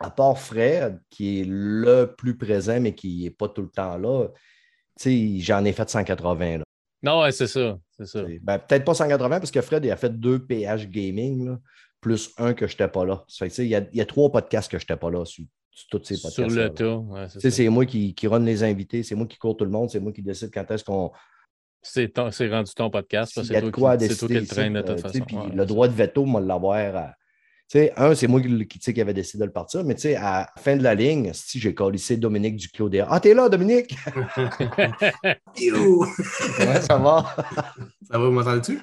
à part Fred, qui est le plus présent, mais qui n'est pas tout le temps là, j'en ai fait 180. Là. Non, ouais, c'est ça. ça. Ben, Peut-être pas 180 parce que Fred il a fait deux PH Gaming, plus un que je n'étais pas là. il, y a, il y, a, trois podcasts que je n'étais pas là sur, tous ces podcasts. Sur le tour. c'est moi qui, qui run les invités, c'est moi qui cours tout le monde, c'est moi qui décide quand est-ce qu'on. C'est rendu ton podcast. C'est toi, toi, qui le traîne de toute façon. Puis le droit de veto, moi, l'avoir à sais, un, c'est moi qui, qui avait décidé de le partir, mais tu sais, à la fin de la ligne, si j'ai collissé Dominique du Claudia. Ah, t'es là, Dominique? ouais, ça va? ça va, vous m'entendez-tu?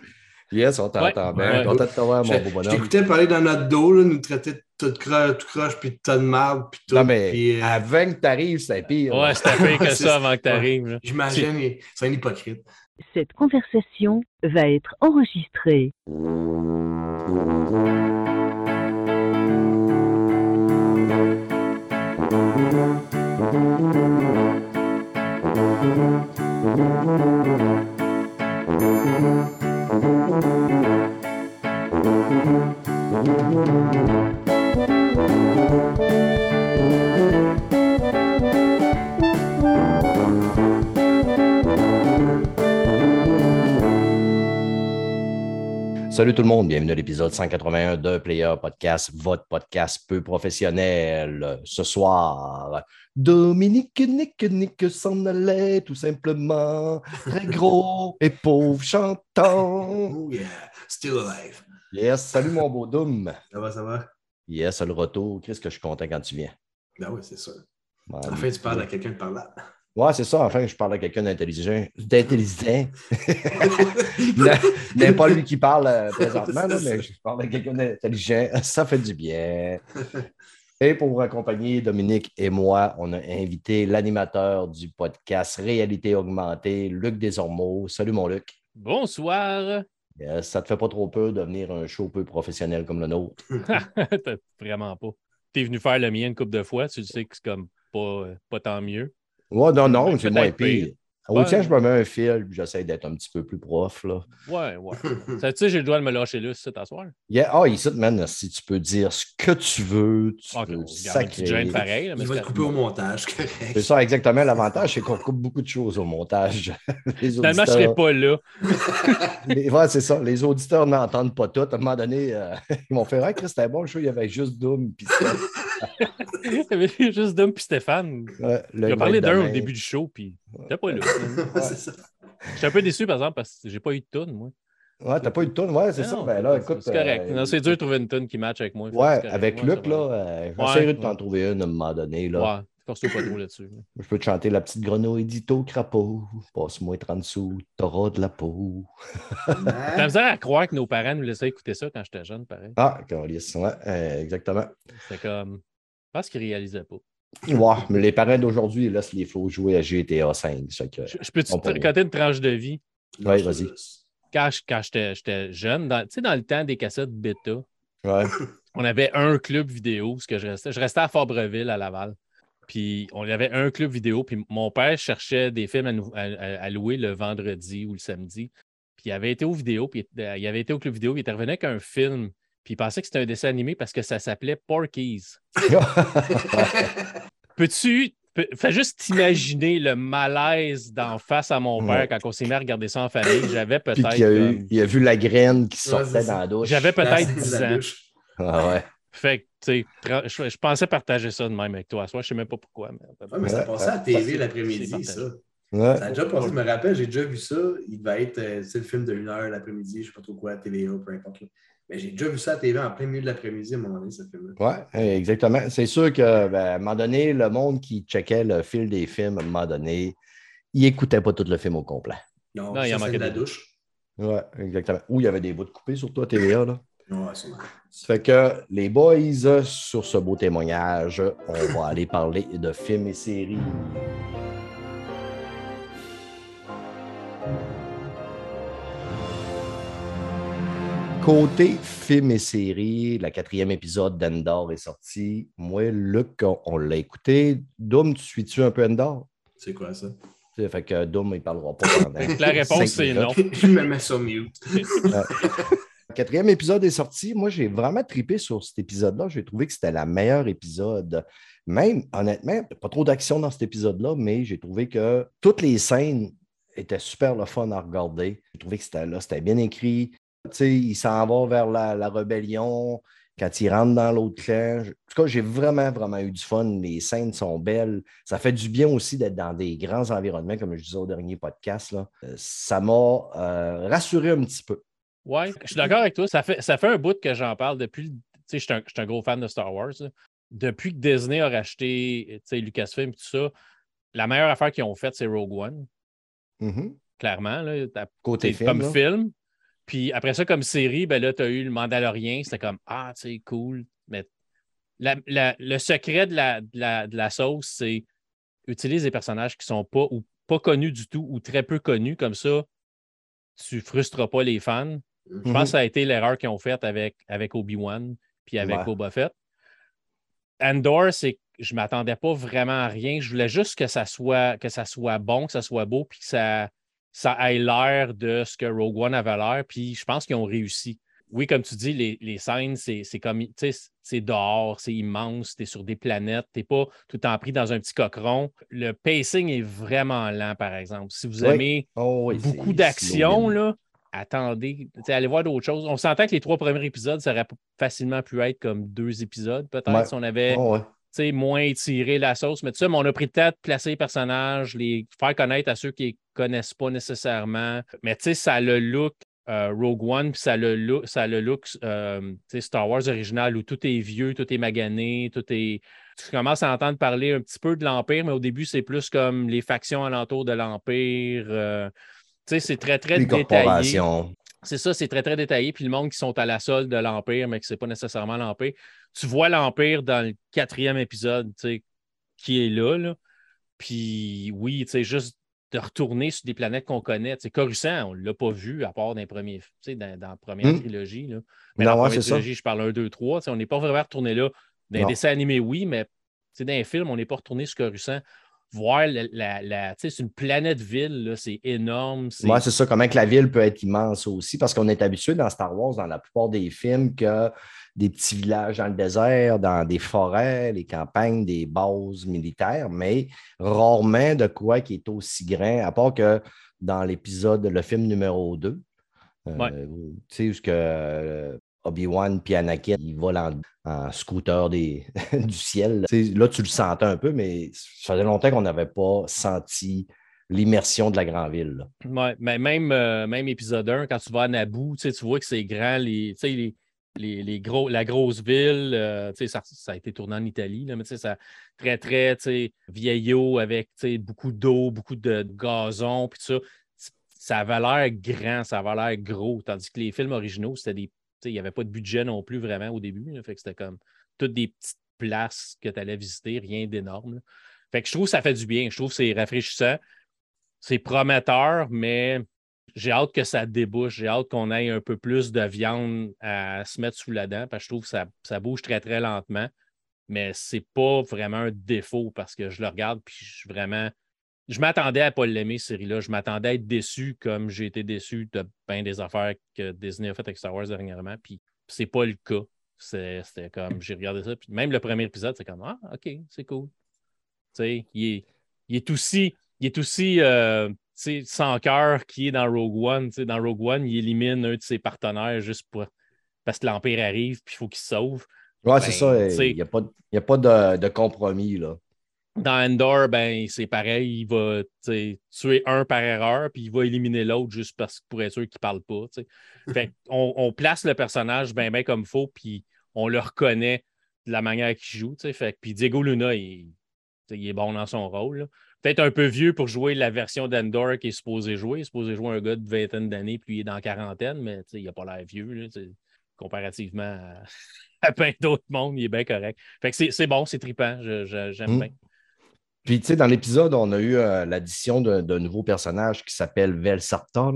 Yes, on t'entend bien. Content de t'avoir, mon beau bonhomme. J'écoutais parler dans notre dos, là, nous traiter de tout croche, tout croche, puis de tas de marde, puis tout. Non, mais puis, euh... avant que t'arrives, c'est pire. Ouais, c'était pire que ça avant que t'arrives. J'imagine, c'est un hypocrite. Cette conversation va être enregistrée. Salut tout le monde, bienvenue à l'épisode 181 de Player Podcast, votre podcast peu professionnel. Ce soir, Dominique Nick Nick s'en allait tout simplement, très gros et pauvre chantant. Oh yeah, still alive. Yes, salut mon beau Dom. Ça va, ça va? Yes, le retour. Qu'est-ce que je suis content quand tu viens? Ben oui, c'est ça. enfin, tu parles à quelqu'un de par là. Ouais, c'est ça. Enfin, je parle à quelqu'un d'intelligent. D'intelligent. n'est pas lui qui parle euh, présentement, mais je parle à quelqu'un d'intelligent. Ça fait du bien. Et pour vous accompagner, Dominique et moi, on a invité l'animateur du podcast Réalité Augmentée, Luc Desormeaux. Salut, mon Luc. Bonsoir. Ça te fait pas trop peur de venir un show peu professionnel comme le nôtre? Vraiment pas. Tu es venu faire le mien une couple de fois, tu sais que c'est comme pas, pas tant mieux. Ouais, non, non, c'est moins pire. Au tien, je me mets un fil, j'essaie d'être un petit peu plus prof. Là. Ouais, ouais. tu sais, j'ai le droit de me lâcher là, c'est t'asseoir. Yeah. Ah, ici, man, si tu peux dire ce que tu veux, tu okay, peux sacrer. pareil. mais Il va te couper au montage, correct. C'est ça, exactement. L'avantage, c'est qu'on coupe beaucoup de choses au montage. Les Finalement, auditeurs... je ne serais pas là. Les... Ouais, c'est ça. Les auditeurs n'entendent pas tout. À un moment donné, euh... ils m'ont fait Ah, Chris, c'était bon le show, il y avait juste Doom. Puis il y avait juste Doom puis Stéphane. Ouais, J'ai parlé d'un au début du show, puis t'es pas là. Je suis un peu déçu, par exemple, parce que j'ai pas eu de tonne, moi. Ouais, t'as pas eu de tonne, ouais, c'est ça. Ben là, écoute. C'est correct. Euh, c'est dur de trouver une tonne qui match avec moi. Ouais, avec Luc, là, euh, j'essaierai de t'en trouver une à un moment donné. Là. Ouais, force-toi pas trop là-dessus. Je peux te chanter la petite grenouille dito crapaud. Passe-moi 30 sous, t'auras de la peau. T'as besoin à croire que nos parents nous laissaient écouter ça quand j'étais jeune, pareil. Ah, Carlis, ouais, euh, exactement. C'est comme. Je pense qu'ils réalisaient pas. Ouais, mais les parents d'aujourd'hui laissent les flots jouer à GTA 5. Que, je, peux te raconter une tranche de vie? Oui, vas-y. Quand, quand j'étais jeune, tu sais, dans le temps des cassettes bêta, ouais. on avait un club vidéo, parce que je restais, je restais à Fabreville, à Laval. Puis on avait un club vidéo, puis mon père cherchait des films à, à, louer le vendredi ou le samedi. Puis il avait été au vidéo, puis il avait été au club vidéo, puis il était revenu avec un film puis il pensait que c'était un dessin animé parce que ça s'appelait Porky's. Peux-tu. Fais juste t'imaginer le malaise d'en face à mon père quand on s'est mis à regarder ça en famille. J'avais peut-être. Il, euh, il, a vu la graine qui sortait dans la douche. J'avais peut-être 10 ans. Ah ouais. Fait que, tu sais, je, pensais partager ça de même avec toi. Soit je sais même pas pourquoi. Mais, ah, mais ça passait à la TV l'après-midi, ça. Ouais. Ça a déjà passé, je me rappelle, j'ai déjà vu ça. Il devait être, euh, c'est le film de 1 heure l'après-midi, je ne sais pas trop quoi, TVA, peu importe. Mais j'ai déjà vu ça à TV en plein milieu de l'après-midi à un moment donné, ce film-là. Oui, exactement. C'est sûr que, ben, à un moment donné, le monde qui checkait le fil des films, à un moment donné, il n'écoutait pas tout le film au complet. Non, il y en manquait de la douche. Oui, exactement. Ou il y avait des bouts de coupés sur toi, TVA. Là. Ouais. Ça fait que les boys, sur ce beau témoignage, on va aller parler de films et séries. Côté film et série, la quatrième épisode d'Endor est sorti. Moi, Luc, on, l'a écouté. Doom, tu suis-tu un peu Endor? C'est quoi ça? Fait que Doom, il parlera pas pendant. la réponse, c'est non. Je me mets sur mute. Quatrième épisode est sorti. Moi, j'ai vraiment tripé sur cet épisode-là. J'ai trouvé que c'était le meilleur épisode. Même, honnêtement, pas trop d'action dans cet épisode-là, mais j'ai trouvé que toutes les scènes étaient super le fun à regarder. J'ai trouvé que c'était là, c'était bien écrit. Tu sais, il s'en va vers la, rébellion quand il rentre dans l'autre clan. En tout cas, j'ai vraiment, vraiment eu du fun. Les scènes sont belles. Ça fait du bien aussi d'être dans des grands environnements, comme je disais au dernier podcast. Euh, ça m'a euh, rassuré un petit peu. Oui, je suis d'accord avec toi. Ça fait, ça fait un bout que j'en parle depuis. Tu sais, je suis un, gros fan de Star Wars. Depuis que Disney a racheté Lucasfilm et tout ça, la meilleure affaire qu'ils ont faite, c'est Rogue One. Mm-hmm. Clairement. Là, Côté film. Comme film. Puis après ça, comme série, ben là, tu as eu le Mandalorien. C'était comme Ah, tu sais, cool. Mais le secret de la, de la, sauce, c'est utiliser des personnages qui ne sont pas ou pas connus du tout ou très peu connus. Comme ça, tu ne frustres pas les fans. Je pense mhm. que ça a été l'erreur qu'ils ont faite avec, avec Obi-Wan puis avec Boba Fett. Andor, c'est que je ne m'attendais pas vraiment à rien. Je voulais juste que ça soit, que ça soit bon, que ça soit beau, puis que ça, ça ait l'air de ce que Rogue One avait l'air. Puis je pense qu'ils ont réussi. Oui, comme tu dis, les, les scènes, c'est comme, c'est dehors, c'est immense, tu es sur des planètes, tu n'es pas tout le temps pris dans un petit cochon. Le pacing est vraiment lent, par exemple. Si vous aimez oh beaucoup d'action, là, attendez, allez voir d'autres choses. On s'entend que les trois premiers épisodes, ça aurait facilement pu être comme deux épisodes, peut-être, si on avait oh moins étiré la sauce. Mais ça, on a pris le temps de placer les personnages, les faire connaître à ceux qui ne connaissent pas nécessairement. Mais tu sais, ça a le look euh, Rogue One, puis ça a le look, ça le look euh, Star Wars original où tout est vieux, tout est magané, tout est. Tu commences à entendre parler un petit peu de l'Empire, mais au début, c'est plus comme les factions alentour de l'Empire. Euh, sais, c'est très, très détaillé. C'est ça, c'est très, très détaillé. Puis le monde qui sont à la solde de l'Empire, mais que ce n'est pas nécessairement l'Empire. Tu vois l'Empire dans le quatrième épisode, tu sais, qui est là, là. Puis oui, tu sais, juste de retourner sur des planètes qu'on connaît. Tu sais, Coruscant, on ne l'a pas vu à part dans, premiers, dans, dans la première hmm. trilogie. Là. Mais dans la première trilogie, je parle 1, 2, 3. On n'est pas vraiment retourné là. Dans les dessins animés, oui, mais dans les films, on n'est pas retourné sur Coruscant voir la, la, c'est une planète ville, c'est énorme. Moi, c'est ça, comment que la ville peut être immense aussi, parce qu'on est habitué dans Star Wars, dans la plupart des films, que des petits villages dans le désert, dans des forêts, les campagnes, des bases militaires, mais rarement de quoi qui est aussi grand, à part que dans l'épisode, le film numéro 2. Euh, tu sais, où que euh, Obi-Wan puis Anakin, ils volent en, scooter du ciel. Là. tu le sentais un peu, mais ça faisait longtemps qu'on n'avait pas senti l'immersion de la grande ville. Mais même, euh, épisode 1, quand tu vas à Naboo, tu vois que c'est grand, les, les, la grosse ville, euh, ça, a été tourné en Italie, mais ça très, très vieillot avec beaucoup d'eau, beaucoup de gazon, puis ça. Ça avait l'air grand, ça avait l'air gros, tandis que les films originaux, c'était des il n'y avait pas de budget non plus vraiment au début. que c'était comme toutes des petites places que tu allais visiter, rien d'énorme. Fait que je trouve que ça fait du bien. Je trouve que c'est rafraîchissant. C'est prometteur, mais j'ai hâte que ça débouche. J'ai hâte qu'on ait un peu plus de viande à se mettre sous la dent parce que je trouve que ça, ça bouge très, très lentement. Mais c'est pas vraiment un défaut parce que je le regarde puis je suis vraiment je m'attendais à ne pas l'aimer, cette série-là. Je m'attendais à être déçu comme j'ai été déçu de bien des affaires que Disney a faites avec Star Wars dernièrement. Puis c'est pas le cas. C'était comme, j'ai regardé ça. Puis même le premier épisode, c'est comme, ah, OK, c'est cool. Tu sais, il est, aussi, il est aussi euh, sans cœur qui est dans Rogue One. dans Rogue One, il élimine un de ses partenaires juste pour, parce que l'Empire arrive puis il faut qu'il se sauve. Ouais, c'est ben, ça. Il n'y a pas, a pas de, de compromis. là dans Endor, ben, c'est pareil, il va tuer un par erreur, puis il va éliminer l'autre juste parce, pour être sûr qu'il ne parle pas. Fait on, on, place le personnage bien ben comme il faut, puis on le reconnaît de la manière qu'il joue. Fait, puis Diego Luna, il, il, est bon dans son rôle. Peut-être un peu vieux pour jouer la version d'Endor qui est supposé jouer. Il est supposé jouer un gars de vingtaine d'années, puis il est dans quarantaine, mais il n'a pas l'air vieux. Là, comparativement à, à plein d'autres mondes, il est bien correct. Fait que c'est bon, c'est trippant, j'aime hmm. bien. Puis, tu sais, dans l'épisode, on a eu euh, l'addition d'un nouveau personnage qui s'appelle Vel Sarta.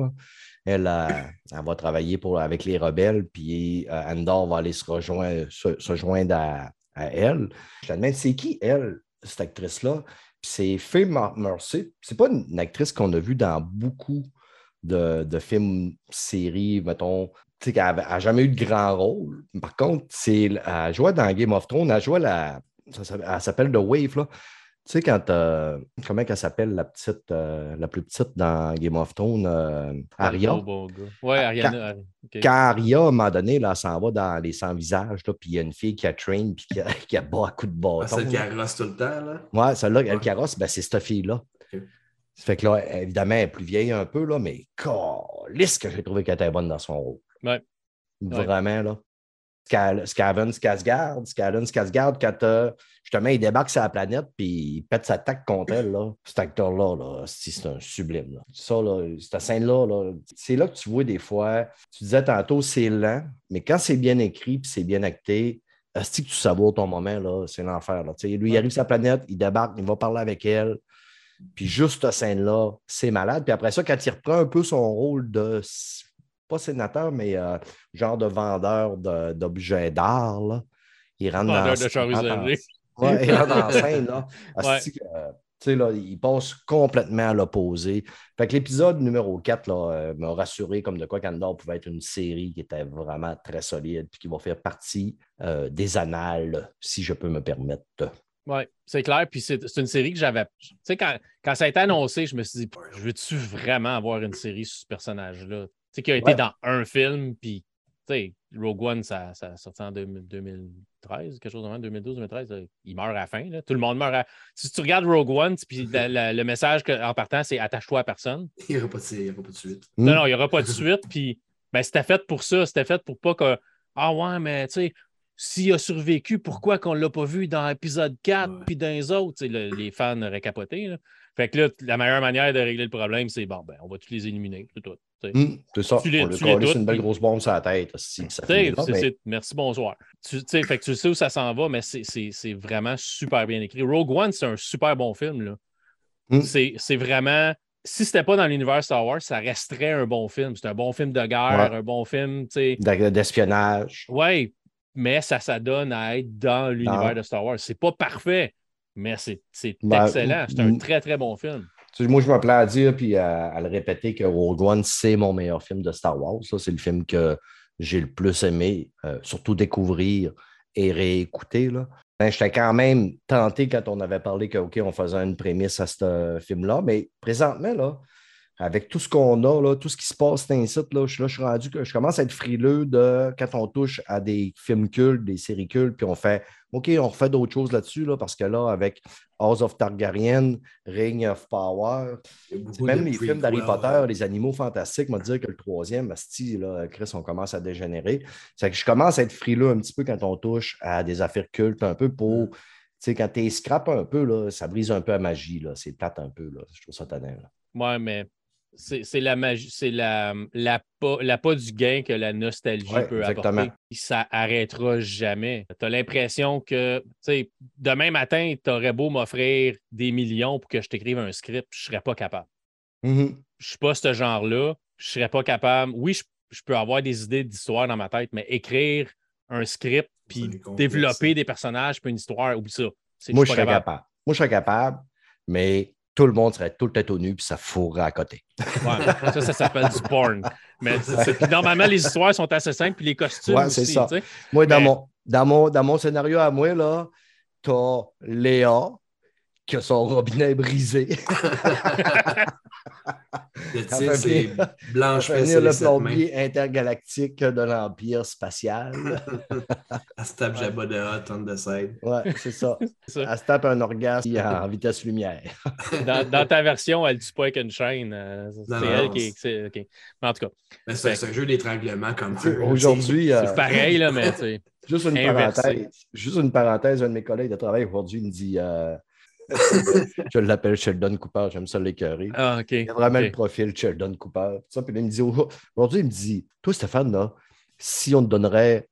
Elle, va travailler pour, avec les rebelles, puis euh, Andor va aller se rejoindre, se, joindre à, elle. Je me demande, c'est qui elle, cette actrice-là? c'est Faye Mercy. C'est pas une actrice qu'on a vue dans beaucoup de, films, séries, mettons, tu sais, qu'elle n'a jamais eu de grand rôle. Par contre, elle jouait dans Game of Thrones, elle jouait la. Elle s'appelle The Wave, là. Tu sais, quand. Euh, comment elle s'appelle, la petite, euh, la plus petite dans Game of Thrones, euh, Arya? Oui, Ariana. Quand, quand, Arya, à un moment donné, là, s'en va dans les 100 visages, puis il y a une fille qui a train puis qui a, qui a beaucoup de bâton. Ah, celle qui carrosse tout le temps, là? Oui, celle-là, elle carrosse, ben, c'est cette fille-là. Ça fait que là, évidemment, elle est plus vieille un peu, là, mais lisse que j'ai trouvé qu'elle était bonne dans son rôle. Ouais. Vraiment, là. Scaven, Skarsgård, Scaven, Skarsgård, quand justement il débarque sur la planète puis il pète sa taque contre elle, là, cet acteur-là, là, c'est un sublime. Là. Ça, là, cette scène-là, -là, c'est là que tu vois des fois, tu disais tantôt, c'est lent, mais quand c'est bien écrit puis c'est bien acté, que tu savoures ton moment, là, c'est l'enfer. Là. Lui, il arrive sur la planète, il débarque, il va parler avec elle. Puis juste cette scène-là, c'est malade. Puis après ça, quand il reprend un peu son rôle de pas sénateur, mais euh, genre de vendeur d'objets d'art. Il rentre vendeur dans de chars usagés. Ouais, il rentre dans scène. Là. Euh, là, il passe complètement à l'opposé. Fait que l'épisode numéro 4 là, euh, m'a rassuré comme de quoi Candor pouvait être une série qui était vraiment très solide et qui va faire partie des annales, si je peux me permettre. Oui, c'est clair. Puis c'est une série que j'avais. Tu sais, quand, quand, ça a été annoncé, je me suis dit, je veux-tu vraiment avoir une série sur ce personnage-là? Sais, qui a été dans un film, puis Rogue One, ça, ça a sorti en 2013, quelque chose comme 2012, 2013, il meurt à la fin. Tout le monde meurt à... Si tu regardes Rogue One, puis le message en partant, c'est attache-toi à personne. Il n'y aura, pas de suite. Non, non, il n'y aura pas de suite. Puis ben, c'était fait pour ça. C'était fait pour pas que. Ah ouais, mais tu sais, s'il a survécu, pourquoi qu'on ne l'a pas vu dans l'épisode 4 puis dans les autres? les fans auraient capoté. Fait que là, la meilleure manière de régler le problème, c'est bon, ben, on va tous les éliminer, c'est tout. Mmh, c'est ça. Tu les, on c'est une belle grosse bombe sur la tête. Si, ça Merci, bonsoir. Tu, fait que tu sais où ça s'en va, mais c'est vraiment super bien écrit. Rogue One, c'est un super bon film. Mmh. C'est vraiment. Si c'était pas dans l'univers Star Wars, ça resterait un bon film. C'est un bon film de guerre, un bon film. D'espionnage. Oui, mais ça s'adonne à être dans l'univers de Star Wars. C'est pas parfait, mais c'est ben, excellent. C'est un très, très bon film. Moi, je me plais à dire puis à, le répéter que Rogue One, c'est mon meilleur film de Star Wars. C'est le film que j'ai le plus aimé, euh, surtout découvrir et réécouter. Ben, J'étais quand même tenté quand on avait parlé que, on faisait une prémisse à ce film-là, mais présentement, là, avec tout ce qu'on a, là, tout ce qui se passe dans site, là, je, là, je suis rendu que je commence à être frileux de quand on touche à des films cultes, des séries cultes, puis on fait OK, on refait d'autres choses là-dessus, là, parce que là, avec House of Targaryen, Ring of Power, même les films d'Harry Potter, les animaux fantastiques, m'a dit que le troisième, style, là, Chris, on commence à dégénérer. C'est que je commence à être frileux un petit peu quand on touche à des affaires cultes, un peu pour. Mm. Tu sais, quand tu scrap un peu, là, ça brise un peu la magie. C'est plate un peu. Là. Je trouve ça tannant. Ouais, mais c'est la magie, c'est la, la, la, pas du gain que la nostalgie peut exactement. apporter. Ça arrêtera jamais. Tu as l'impression que demain matin, tu aurais beau m'offrir des millions pour que je t'écrive un script, je ne serais pas capable. Mm-hmm. Je ne suis pas ce genre-là. Je ne serais pas capable. Oui, je, peux avoir des idées d'histoire dans ma tête, mais écrire un script puis développer des personnages puis une histoire, oublie ça. Moi, je serais capable. Moi, je serais capable, mais tout le monde serait tout le tête au nu, puis ça fourrait à côté. Ouais, ça, ça s'appelle du porn. Mais normalement, les histoires sont assez simples, puis les costumes ouais, c'est ça. Moi, dans, mon, dans, mon, dans mon scénario à moi, là, t'as Léa, qui a son robinet brisé. le titre, c'est Blanche le plombier intergalactique de l'Empire spatial. Elle se tape Jabba de Hot on the side. Ouais, c'est ça. Elle se tape un orgasme en vitesse lumière. dans, ta version, elle ne tue pas avec une chaîne. Euh, c'est elle qui est. En tout cas. C'est un jeu d'étranglement comme ça. Aujourd'hui. Euh, c'est pareil, là, mais. Juste une parenthèse. Juste une parenthèse. Un de mes collègues de travail aujourd'hui me dit. Euh, je l'appelle Sheldon Cooper, j'aime ça l'écœurer. Ah, OK. Il a vraiment le profil Sheldon Cooper. Ça, puis il me dit, aujourd'hui, il me dit, toi, Stéphane, là, si on te donnerait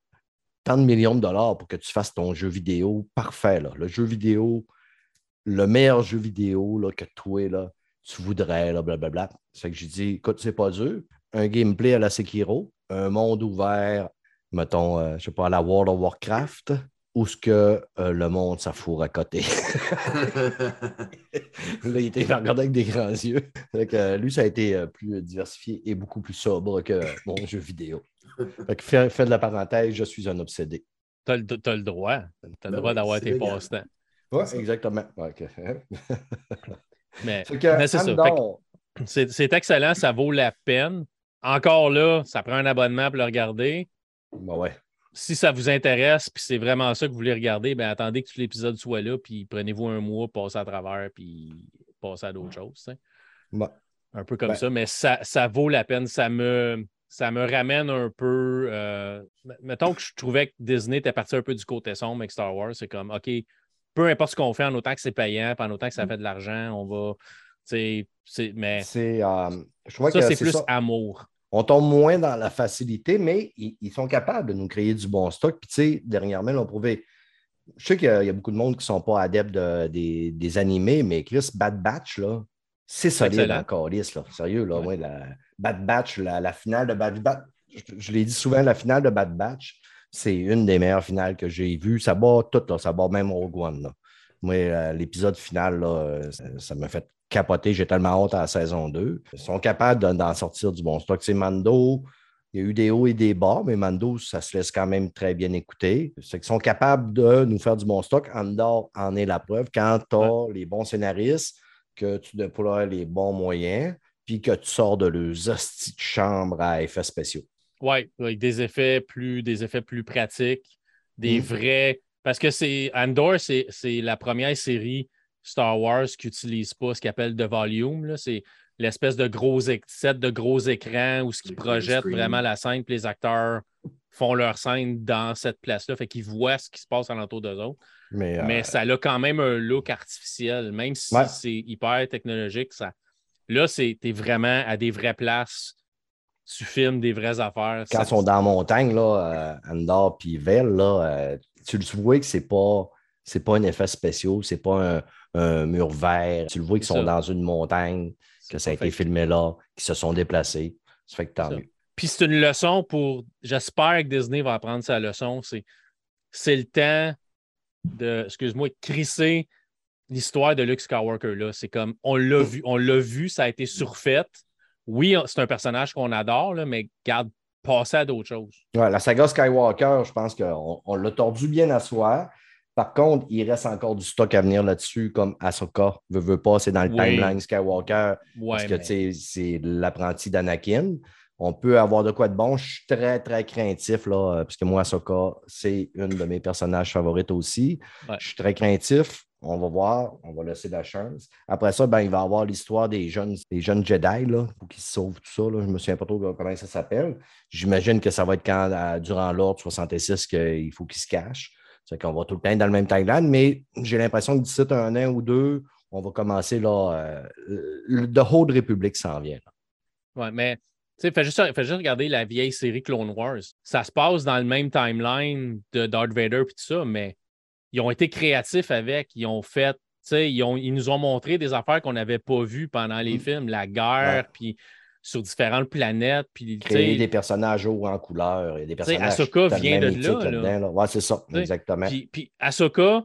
tant de millions de dollars pour que tu fasses ton jeu vidéo parfait, là, le jeu vidéo, le meilleur jeu vidéo là, que toi, là, tu voudrais, là, blablabla. C'est que j'ai dit, écoute, c'est pas dur. Un gameplay à la Sekiro, un monde ouvert, mettons, euh, je sais pas, à la World of Warcraft, ou ce que euh, le monde s'affoure à côté. là, il était regardé avec des grands yeux. Euh, lui, ça a été euh, plus diversifié et beaucoup plus sobre que mon jeu vidéo. fait que fais, de la parenthèse, je suis un obsédé. Tu as, le droit. Tu as le ben droit d'avoir tes passe-temps. Oui, exactement. mais, c'est ça. C'est excellent, ça vaut la peine. Encore là, ça prend un abonnement pour le regarder. Ben ouais. Si ça vous intéresse, puis c'est vraiment ça que vous voulez regarder, ben attendez que tout l'épisode soit là, puis prenez-vous un mois, passez à travers, puis passez à d'autres choses. Un peu comme ben ça, mais ça, ça vaut la peine. Ça me, ça me ramène un peu. Euh, mettons que je trouvais que Disney était parti un peu du côté sombre avec Star Wars. C'est comme, OK, peu importe ce qu'on fait, en autant que c'est payant, en autant que ça mm. fait de l'argent, on va. mais c'est, euh, ça, c'est plus amour. On tombe moins dans la facilité, mais ils, sont capables de nous créer du bon stock. Puis, tu sais, dernièrement, ils ont prouvé. Je sais qu'il y, a beaucoup de monde qui ne sont pas adeptes des, animés, mais Chris, Bad Batch, là, c'est solide encore, là. Sérieux, là, la Bad Batch, la, finale de Bad Batch, je, l'ai dit souvent, la finale de Bad Batch, c'est une des meilleures finales que j'ai vues. Ça bat tout, là, ça bat même Rogue One. Là. Moi, euh, l'épisode final, là, ça m'a fait capoter. J'ai tellement honte à la saison 2. Ils sont capables d'en sortir du bon stock. C'est Mando. Il y a eu des hauts et des bas, mais Mando, ça se laisse quand même très bien écouter. C'est qu'ils sont capables de nous faire du bon stock. Andor en est la preuve. Quand tu as les bons scénaristes, que tu déploies les bons moyens, puis que tu sors de leurs hosties de chambre à effets spéciaux. Oui, avec des effets plus, des effets plus pratiques, des mm. vrais. Parce que c'est Andor, c'est la première série Star Wars qui n'utilise pas ce qu'on appelle de volume. C'est l'espèce de gros set de gros écrans où ce qui projette vraiment la scène, puis les acteurs font leur scène dans cette place-là, fait qu'ils voient ce qui se passe alentour d'eux autres. Mais, euh, ça a quand même un look artificiel, même si c'est hyper technologique. Ça... Là, es vraiment à des vraies places. Tu filmes des vraies affaires. Quand ils sont dans la montagne, là, euh, Andor puis Vel, là, euh, tu le vois que c'est pas c'est pas un effet spécial, c'est pas un, mur vert. Tu le vois qu'ils sont dans une montagne, que ça a été filmé là, qu'ils se sont déplacés. Ça fait que tant mieux. Puis c'est une leçon pour. J'espère que Disney va apprendre sa leçon. C'est le temps de, excuse-moi, crisser l'histoire de Luke Skywalker. là. C'est comme on l'a vu, on l'a vu, ça a été surfait. Oui, c'est un personnage qu'on adore, là, mais garde, passer à d'autres choses. Ouais, la saga Skywalker, je pense qu'on on, l'a tordu bien à soi. Par contre, il reste encore du stock à venir là-dessus, comme Ahsoka veut, veut pas, c'est dans le timeline Skywalker, parce que c'est l'apprenti d'Anakin. On peut avoir de quoi de bon. Je suis très, très craintif, là, euh, parce que moi, Ahsoka, c'est une de mes personnages favorites aussi. Je suis très craintif. On va voir, on va laisser la chance. Après ça, ben, il va y avoir l'histoire des jeunes, des jeunes Jedi, là, pour qu'ils se sauvent tout ça. Là. Je ne me souviens pas trop comment ça s'appelle. J'imagine que ça va être quand, durant l'ordre 66 qu'il faut qu'ils se cachent. C'est qu'on va tout le temps dans le même timeline, mais j'ai l'impression que d'ici un an ou deux, on va commencer là. Euh, le Haute République s'en vient. Oui, mais fais juste, fais juste regarder la vieille série Clone Wars. Ça se passe dans le même timeline de Darth Vader et tout ça, mais ils ont été créatifs avec. Ils ont fait, ils, ont, ils nous ont montré des affaires qu'on n'avait pas vues pendant les mm. films, la guerre, puis sur différentes planètes. Puis, Créer des personnages hauts en couleur et des personnages. Ahsoka vient de là. là. c'est ça, exactement. Puis, puis Ahsoka,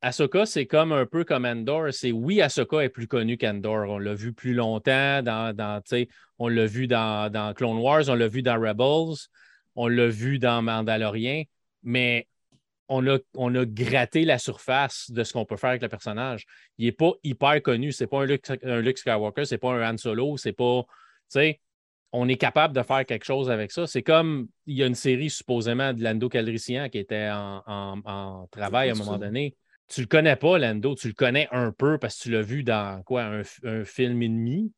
Ahsoka, c'est comme un peu comme Andor. C'est oui, Ahsoka est plus connue qu'Andor. On l'a vu plus longtemps dans, dans on l'a vu dans, dans, Clone Wars, on l'a vu dans Rebels, on l'a vu dans Mandalorian, mais on a, on a gratté la surface de ce qu'on peut faire avec le personnage. Il n'est pas hyper connu. C'est pas un Luke, un Luke Skywalker, c'est pas un Han Solo, c'est pas sais, on est capable de faire quelque chose avec ça. C'est comme il y a une série supposément de Lando Calrissian qui était en, travail à un moment donné. Tu le connais pas, Lando, tu le connais un peu parce que tu l'as vu dans quoi, un, film et demi.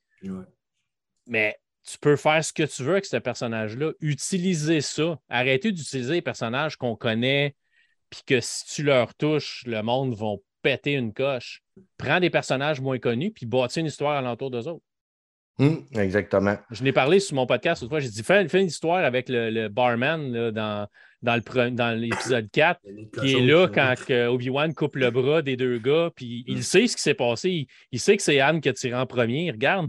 Mais tu peux faire ce que tu veux avec ce personnage-là. Utiliser ça. Arrêter d'utiliser les personnages qu'on connaît, puis que si tu leur touches, le monde va péter une coche. Prends des personnages moins connus, puis bâtis une histoire alentour d'eux autres. Hum, exactement. Je l'ai parlé sur mon podcast autrefois. J'ai dit fais, une histoire avec le, barman dans, dans l'épisode 4, qui est là quand Obi-Wan coupe le bras des deux gars, puis il sait ce qui s'est passé. Il, sait que c'est Anne qui a tiré en premier. regarde.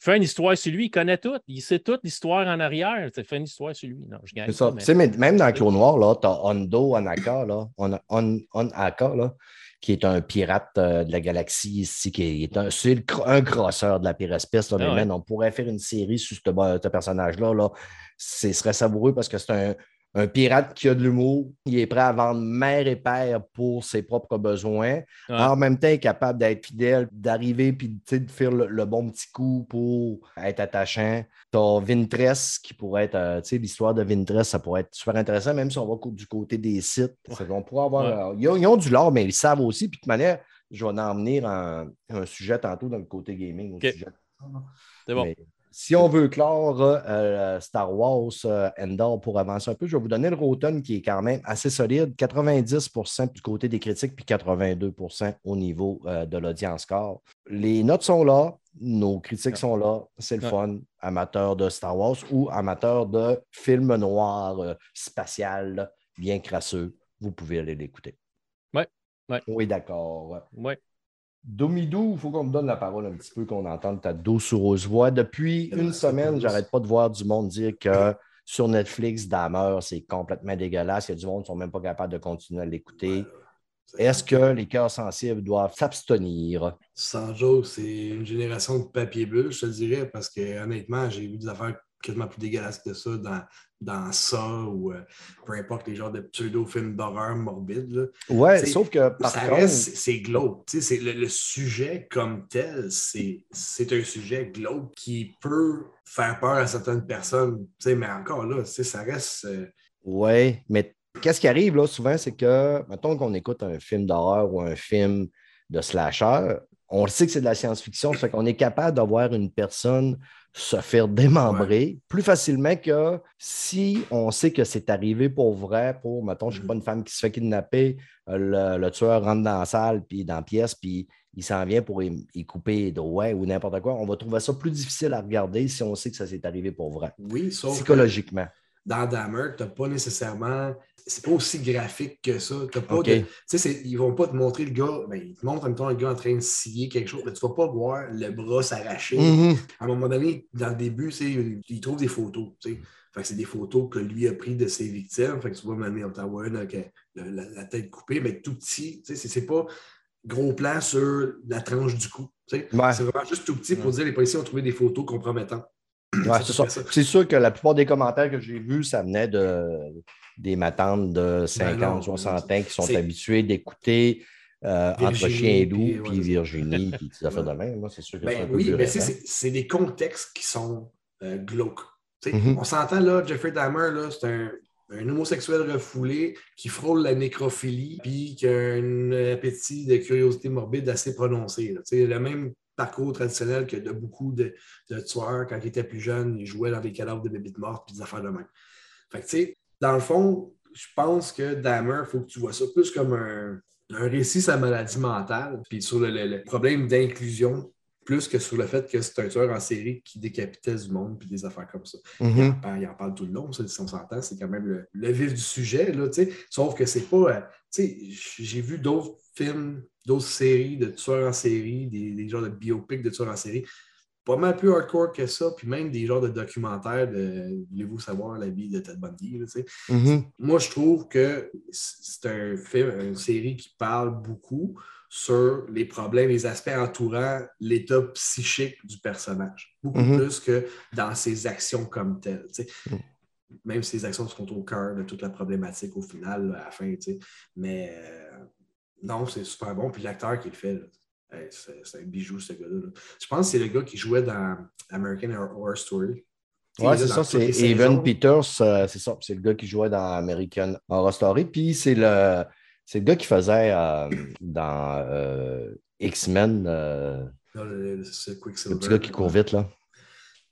Fais une histoire sur lui, il connaît tout. Il sait toute l'histoire en arrière. Fais une histoire sur lui. Non, je gagne. ça. Même dans Clos Noir, tu as Hondo, Anaka, là. On, on, là qui est un pirate de la galaxie ici, qui est un, c'est un crosseur de la pire espèce. Là, ah on pourrait faire une série sur ce, personnage-là. Là. Ce serait savoureux parce que c'est un, un pirate qui a de l'humour, il est prêt à vendre mère et père pour ses propres besoins. En même temps, il est capable d'être fidèle, d'arriver puis de faire le, bon petit coup pour être attachant. Tu as Vintress qui pourrait être, euh, tu sais, l'histoire de Vintress, ça pourrait être super intéressant, même si on va du côté des sites. On pourrait avoir, euh, ils, ont, du lore, mais ils savent aussi. Puis de toute manière, je vais en venir un, un sujet tantôt dans le côté gaming. C'est bon. Si on veut clore euh, Star Wars euh, Endor pour avancer un peu, je vais vous donner le Rotten qui est quand même assez solide. 90% du côté des critiques, puis 82% au niveau euh, de l'audience score. Les notes sont là, nos critiques sont là. C'est le fun, amateur de Star Wars ou amateur de films noirs spatial, bien crasseux. Vous pouvez aller l'écouter. Oui. Oui, d'accord. Oui. Domidou, il faut qu'on me donne la parole un petit peu, qu'on entende ta douce rose voix. Depuis une semaine, j'arrête pas de voir du monde dire que sur Netflix, Dahmer, c'est complètement dégueulasse. Il y a du monde qui ne sont même pas capables de continuer à l'écouter. Est-ce que les cœurs sensibles doivent s'abstenir? Sans joke, c'est une génération de papier bulle, je te dirais, parce que honnêtement, j'ai vu des affaires quasiment plus dégueulasses que ça dans, dans ça ou euh, peu importe les genres de pseudo-films d'horreur morbides. Ouais, sauf que par ça contre... c'est glauque. Le, le sujet comme tel, c'est un sujet glauque qui peut faire peur à certaines personnes. Mais encore là, ça reste. Euh, Oui, mais qu'est-ce qui arrive là souvent, c'est que, mettons qu'on écoute un film d'horreur ou un film de slasher, on sait que c'est de la science-fiction, ça fait qu'on est capable d'avoir une personne se faire démembrer plus facilement que si on sait que c'est arrivé pour vrai, pour, mettons, je ne sais pas, une femme qui se fait kidnapper, euh, le, tueur rentre dans la salle, puis dans la pièce, puis il s'en vient pour y, couper les doigts ou n'importe quoi. On va trouver ça plus difficile à regarder si on sait que ça s'est arrivé pour vrai. Oui, sauf psychologiquement. Dans Dahmer, tu n'as pas nécessairement c'est pas aussi graphique que ça. T'as pas de, ils vont pas te montrer le gars, ben, ils te montrent en même temps le gars en train de scier quelque chose, mais tu vas pas voir le bras s'arracher. Mm-hmm. À un moment donné, dans le début, il trouve des photos. Fait c'est des photos que lui a prises de ses victimes. Fait que tu vois, t'envoie une avec la, tête coupée, mais tout petit. C'est pas gros plan sur la tranche du cou. C'est vraiment juste tout petit pour dire les policiers ont trouvé des photos compromettantes. C'est sûr que la plupart des commentaires que j'ai vus, ça venait de, des matantes de 50, ben 60 ans qui sont habituées d'écouter euh, Entre chien et loup, puis Virginie, puis ça fait de même. C'est sûr que ben, Oui, mais c'est des contextes qui sont euh, glauques. Mm-hmm. On s'entend là, Jeffrey Dahmer, c'est un, un, homosexuel refoulé qui frôle la nécrophilie, puis qui a un appétit de curiosité morbide assez prononcé. Le même parcours traditionnel que de beaucoup de, tueurs, quand ils étaient plus jeunes, ils jouaient dans des cadavres de bébites mortes, puis des affaires de même. Fait que, tu sais, dans le fond, je pense que Dahmer, il faut que tu vois ça plus comme un, récit sur la maladie mentale, puis sur le, problème d'inclusion, plus que sur le fait que c'est un tueur en série qui décapitait du monde, puis des affaires comme ça. Il, en, parle tout le long, si on s'entend, c'est quand même le, vif du sujet, là, sauf que c'est pas... Euh, j'ai vu d'autres films, d'autres séries de tueurs en série, des, des genres de biopics de tueurs en série pas mal plus hardcore que ça, puis même des genres de documentaires de Voulez-vous savoir la vie de Ted Bundy? Mm-hmm. Moi, je trouve que c'est un film, une série qui parle beaucoup sur les problèmes, les aspects entourant l'état psychique du personnage, beaucoup mm-hmm. plus que dans ses actions comme telles. Mm. Même si ses actions sont au cœur de toute la problématique au final, à la fin. Mais euh, non, c'est super bon. Puis l'acteur qui le fait, c'est un bijou, ce gars-là. Je pense que c'est le gars qui jouait dans American Horror Story. Oui, c'est ça, c'est Evan Peters, euh, c'est ça, c'est le gars qui jouait dans American Horror Story. Puis c'est le, le gars qui faisait euh, dans euh, X-Men. le, petit gars qui court vite, là.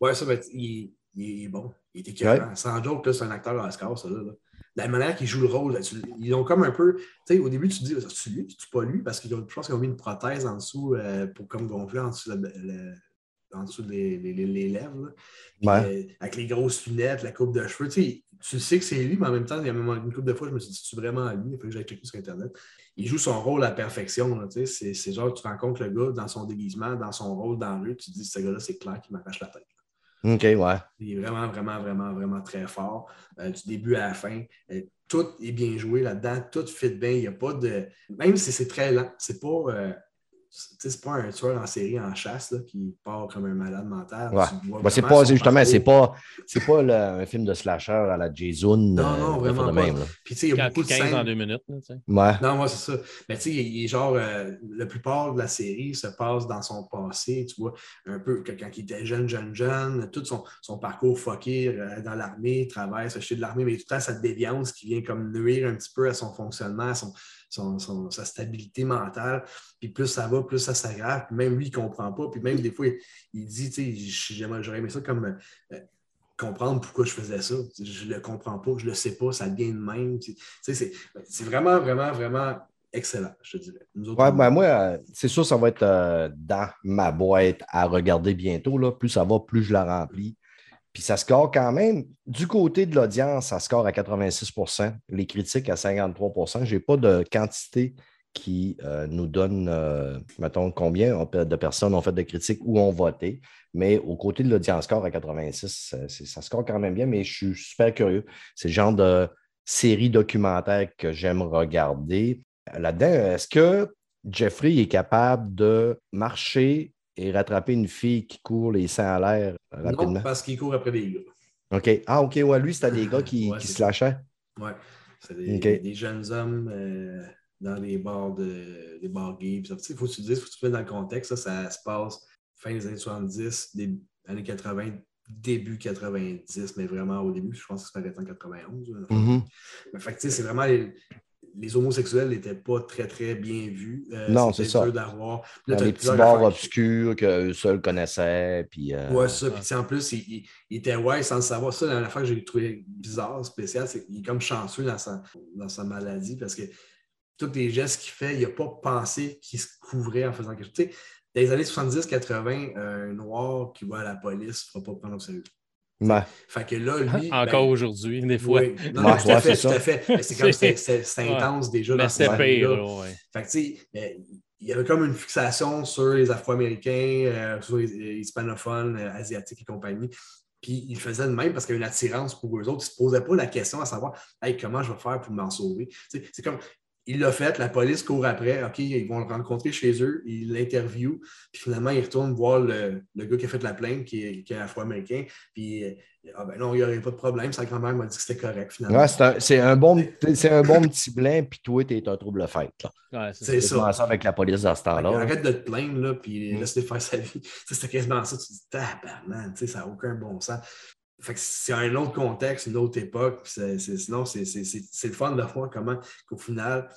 Ouais, ça, mais il, il, est bon. Il était écœurant. Sans joke, c'est un acteur Oscar, ça, là la manière qu'ils jouent le rôle, ils ont comme un peu. Tu sais, au début, tu te dis, tu lui, tu pas lui, parce que je pense qu'ils ont mis une prothèse en dessous euh, pour comme gonfler en dessous, en dessous des les, lèvres. Euh, avec les grosses lunettes, la coupe de cheveux. Tu sais, tu sais que c'est lui, mais en même temps, il y a une couple de fois, je me suis dit, c'est vraiment lui? Il faut que j'aille checker sur Internet. Il joue son rôle à perfection. c'est genre, tu rencontres le gars dans son déguisement, dans son rôle dans la rue, tu te dis, ce gars-là, c'est clair qu'il m'arrache la tête. OK, ouais. Il est vraiment, vraiment, vraiment, vraiment très fort. Euh, du début à la fin. Euh, tout est bien joué là-dedans, tout fit bien. Il n'y a pas de. Même si c'est très lent, c'est pas. C'est pas un tueur en série en chasse là, qui part comme un malade mental. Ouais. c'est pas, justement, c'est pas, pas un film de slasher à la Jason. Non, non, euh, vraiment. Pas. Même, Puis, tu sais, il y a beaucoup de 15 en deux minutes. ouais. Non, moi, c'est ça. Mais, tu sais, il est genre, euh, la plupart de la série se passe dans son passé. Tu vois, un peu quand il était jeune, jeune, jeune, tout son, son parcours fucké euh, dans l'armée, il travaille, s'acheter de l'armée, mais tout le temps, cette déviance qui vient comme nuire un petit peu à son fonctionnement, à son, sa stabilité mentale. Puis plus ça va, plus ça s'aggrave. Même lui, il ne comprend pas. Puis même des fois, il, dit, tu sais, j'aurais aimé ça comme euh, comprendre pourquoi je faisais ça. Je ne le comprends pas, je ne le sais pas, ça vient de même. c'est vraiment, vraiment, vraiment excellent, je te dirais. Ben, moi, c'est sûr, ça va être euh, dans ma boîte à regarder bientôt. Là. Plus ça va, plus je la remplis. Puis ça score quand même, du côté de l'audience, ça score à 86% les critiques à 53% Je n'ai pas de quantité qui euh, nous donne, euh, mettons, combien de personnes ont fait de critiques ou ont voté. Mais au côté de l'audience score à 86, ça score quand même bien, mais je suis super curieux. C'est le genre de série documentaire que j'aime regarder. Là-dedans, est-ce que Jeffrey est capable de marcher et rattraper une fille qui court les seins à l'air rapidement? Non, parce qu'il court après des gars. OK. Ah, OK, ouais, lui, c'était des gars qui, qui se lâchaient? Oui. C'est des, jeunes hommes euh, dans les bars de des bars gays. Il faut que tu dises, il faut que tu mettes dans le contexte. Ça, ça se passe fin des années 70, des années 80, début 90, mais vraiment au début, je pense que ça paraît en 91. Mm Fait c'est vraiment les, les homosexuels n'étaient pas très, très bien vus. Euh, non, c'est ça. d'avoir. les petits bars obscurs qu'eux seuls connaissaient. Puis, euh... Ouais, ça. Puis en plus, il, était ouais sans le savoir. Ça, la fois que j'ai trouvé bizarre, spécial, c'est qu'il est comme chanceux dans sa, dans sa maladie parce que tous les gestes qu'il fait, il n'a pas pensé qu'il se couvrait en faisant quelque chose. Tu sais, dans les années 70-80, un noir qui va à la police ne fera pas prendre au sérieux. Fait que là, lui. Encore ben, aujourd'hui, des fois. Oui, non, non, tout à fait, tout à fait. C'est comme c'est intense déjà dans ce pire, ouais. Fait que tu sais, il y avait comme une fixation sur les Afro-Américains, euh, sur les, hispanophones, euh, asiatiques et compagnie. Puis il faisait de même parce qu'il y a une attirance pour eux autres. Ils ne se posaient pas la question à savoir hey, comment je vais faire pour m'en sauver? C'est comme il l'a fait, la police court après, OK, ils vont le rencontrer chez eux, il l'interview, puis finalement, il retourne voir le, le, gars qui a fait la plainte, qui est, qui est afro-américain, puis euh, ah ben non, il n'y aurait pas de problème, sa grand-mère m'a dit que c'était correct finalement. Ouais, c'est un, un, bon, un bon petit blanc, puis toi, tu es un trouble fait. Ouais, c'est ça. ça avec la police dans ce temps-là. Arrête de te plaindre, là, puis mm. laisse-le faire sa vie. C'était quasiment ça, tu te dis, tabarnak, ça n'a aucun bon sens. Fait que c'est un autre contexte, une autre époque. sinon, c'est le fun de voir comment, qu'au final,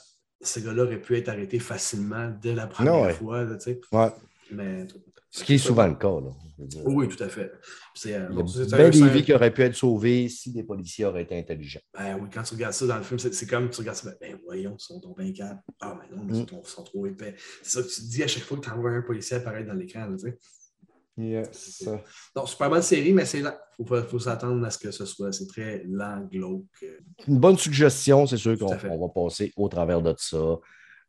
ce gars-là aurait pu être arrêté facilement dès la première fois. Là, ouais. Mais, ce qui est souvent le cas. Là, oui, tout à fait. C'est euh, des vies qui auraient pu être sauvées si les policiers auraient été intelligents. Ben oui, quand tu regardes ça dans le film, c'est comme tu regardes ça, ben, voyons, ils sont capables. Ah, mais non, ils mm. sont, trop épais. C'est ça que tu te dis à chaque fois que tu envoies un policier apparaître dans l'écran. Tu sais. Yes. Donc, super bonne série, mais c'est lent. Il faut, s'attendre à ce que ce soit. C'est très lent, glauque. Une bonne suggestion, c'est sûr qu'on va passer au travers de ça.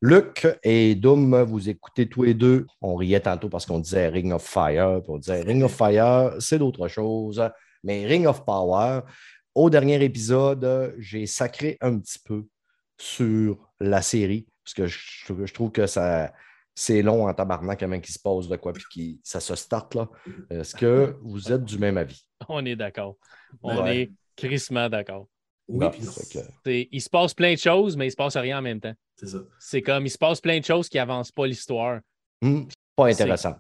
Luc et Doom, vous écoutez tous les deux. On riait tantôt parce qu'on disait Ring of Fire. on disait Ring of Fire, c'est d'autre chose. Mais Ring of Power, au dernier épisode, j'ai sacré un petit peu sur la série parce que je trouve que ça c'est long en tabarnak avant qu'il se pose de quoi, puis qui, ça se starte là. Est-ce que vous êtes du même avis? On est d'accord. On est crissement d'accord. Oui, Il se passe plein de choses, mais il ne se passe rien en même temps. C'est ça. C'est comme il se passe plein de choses qui n'avancent pas l'histoire. Hmm, pas intéressant.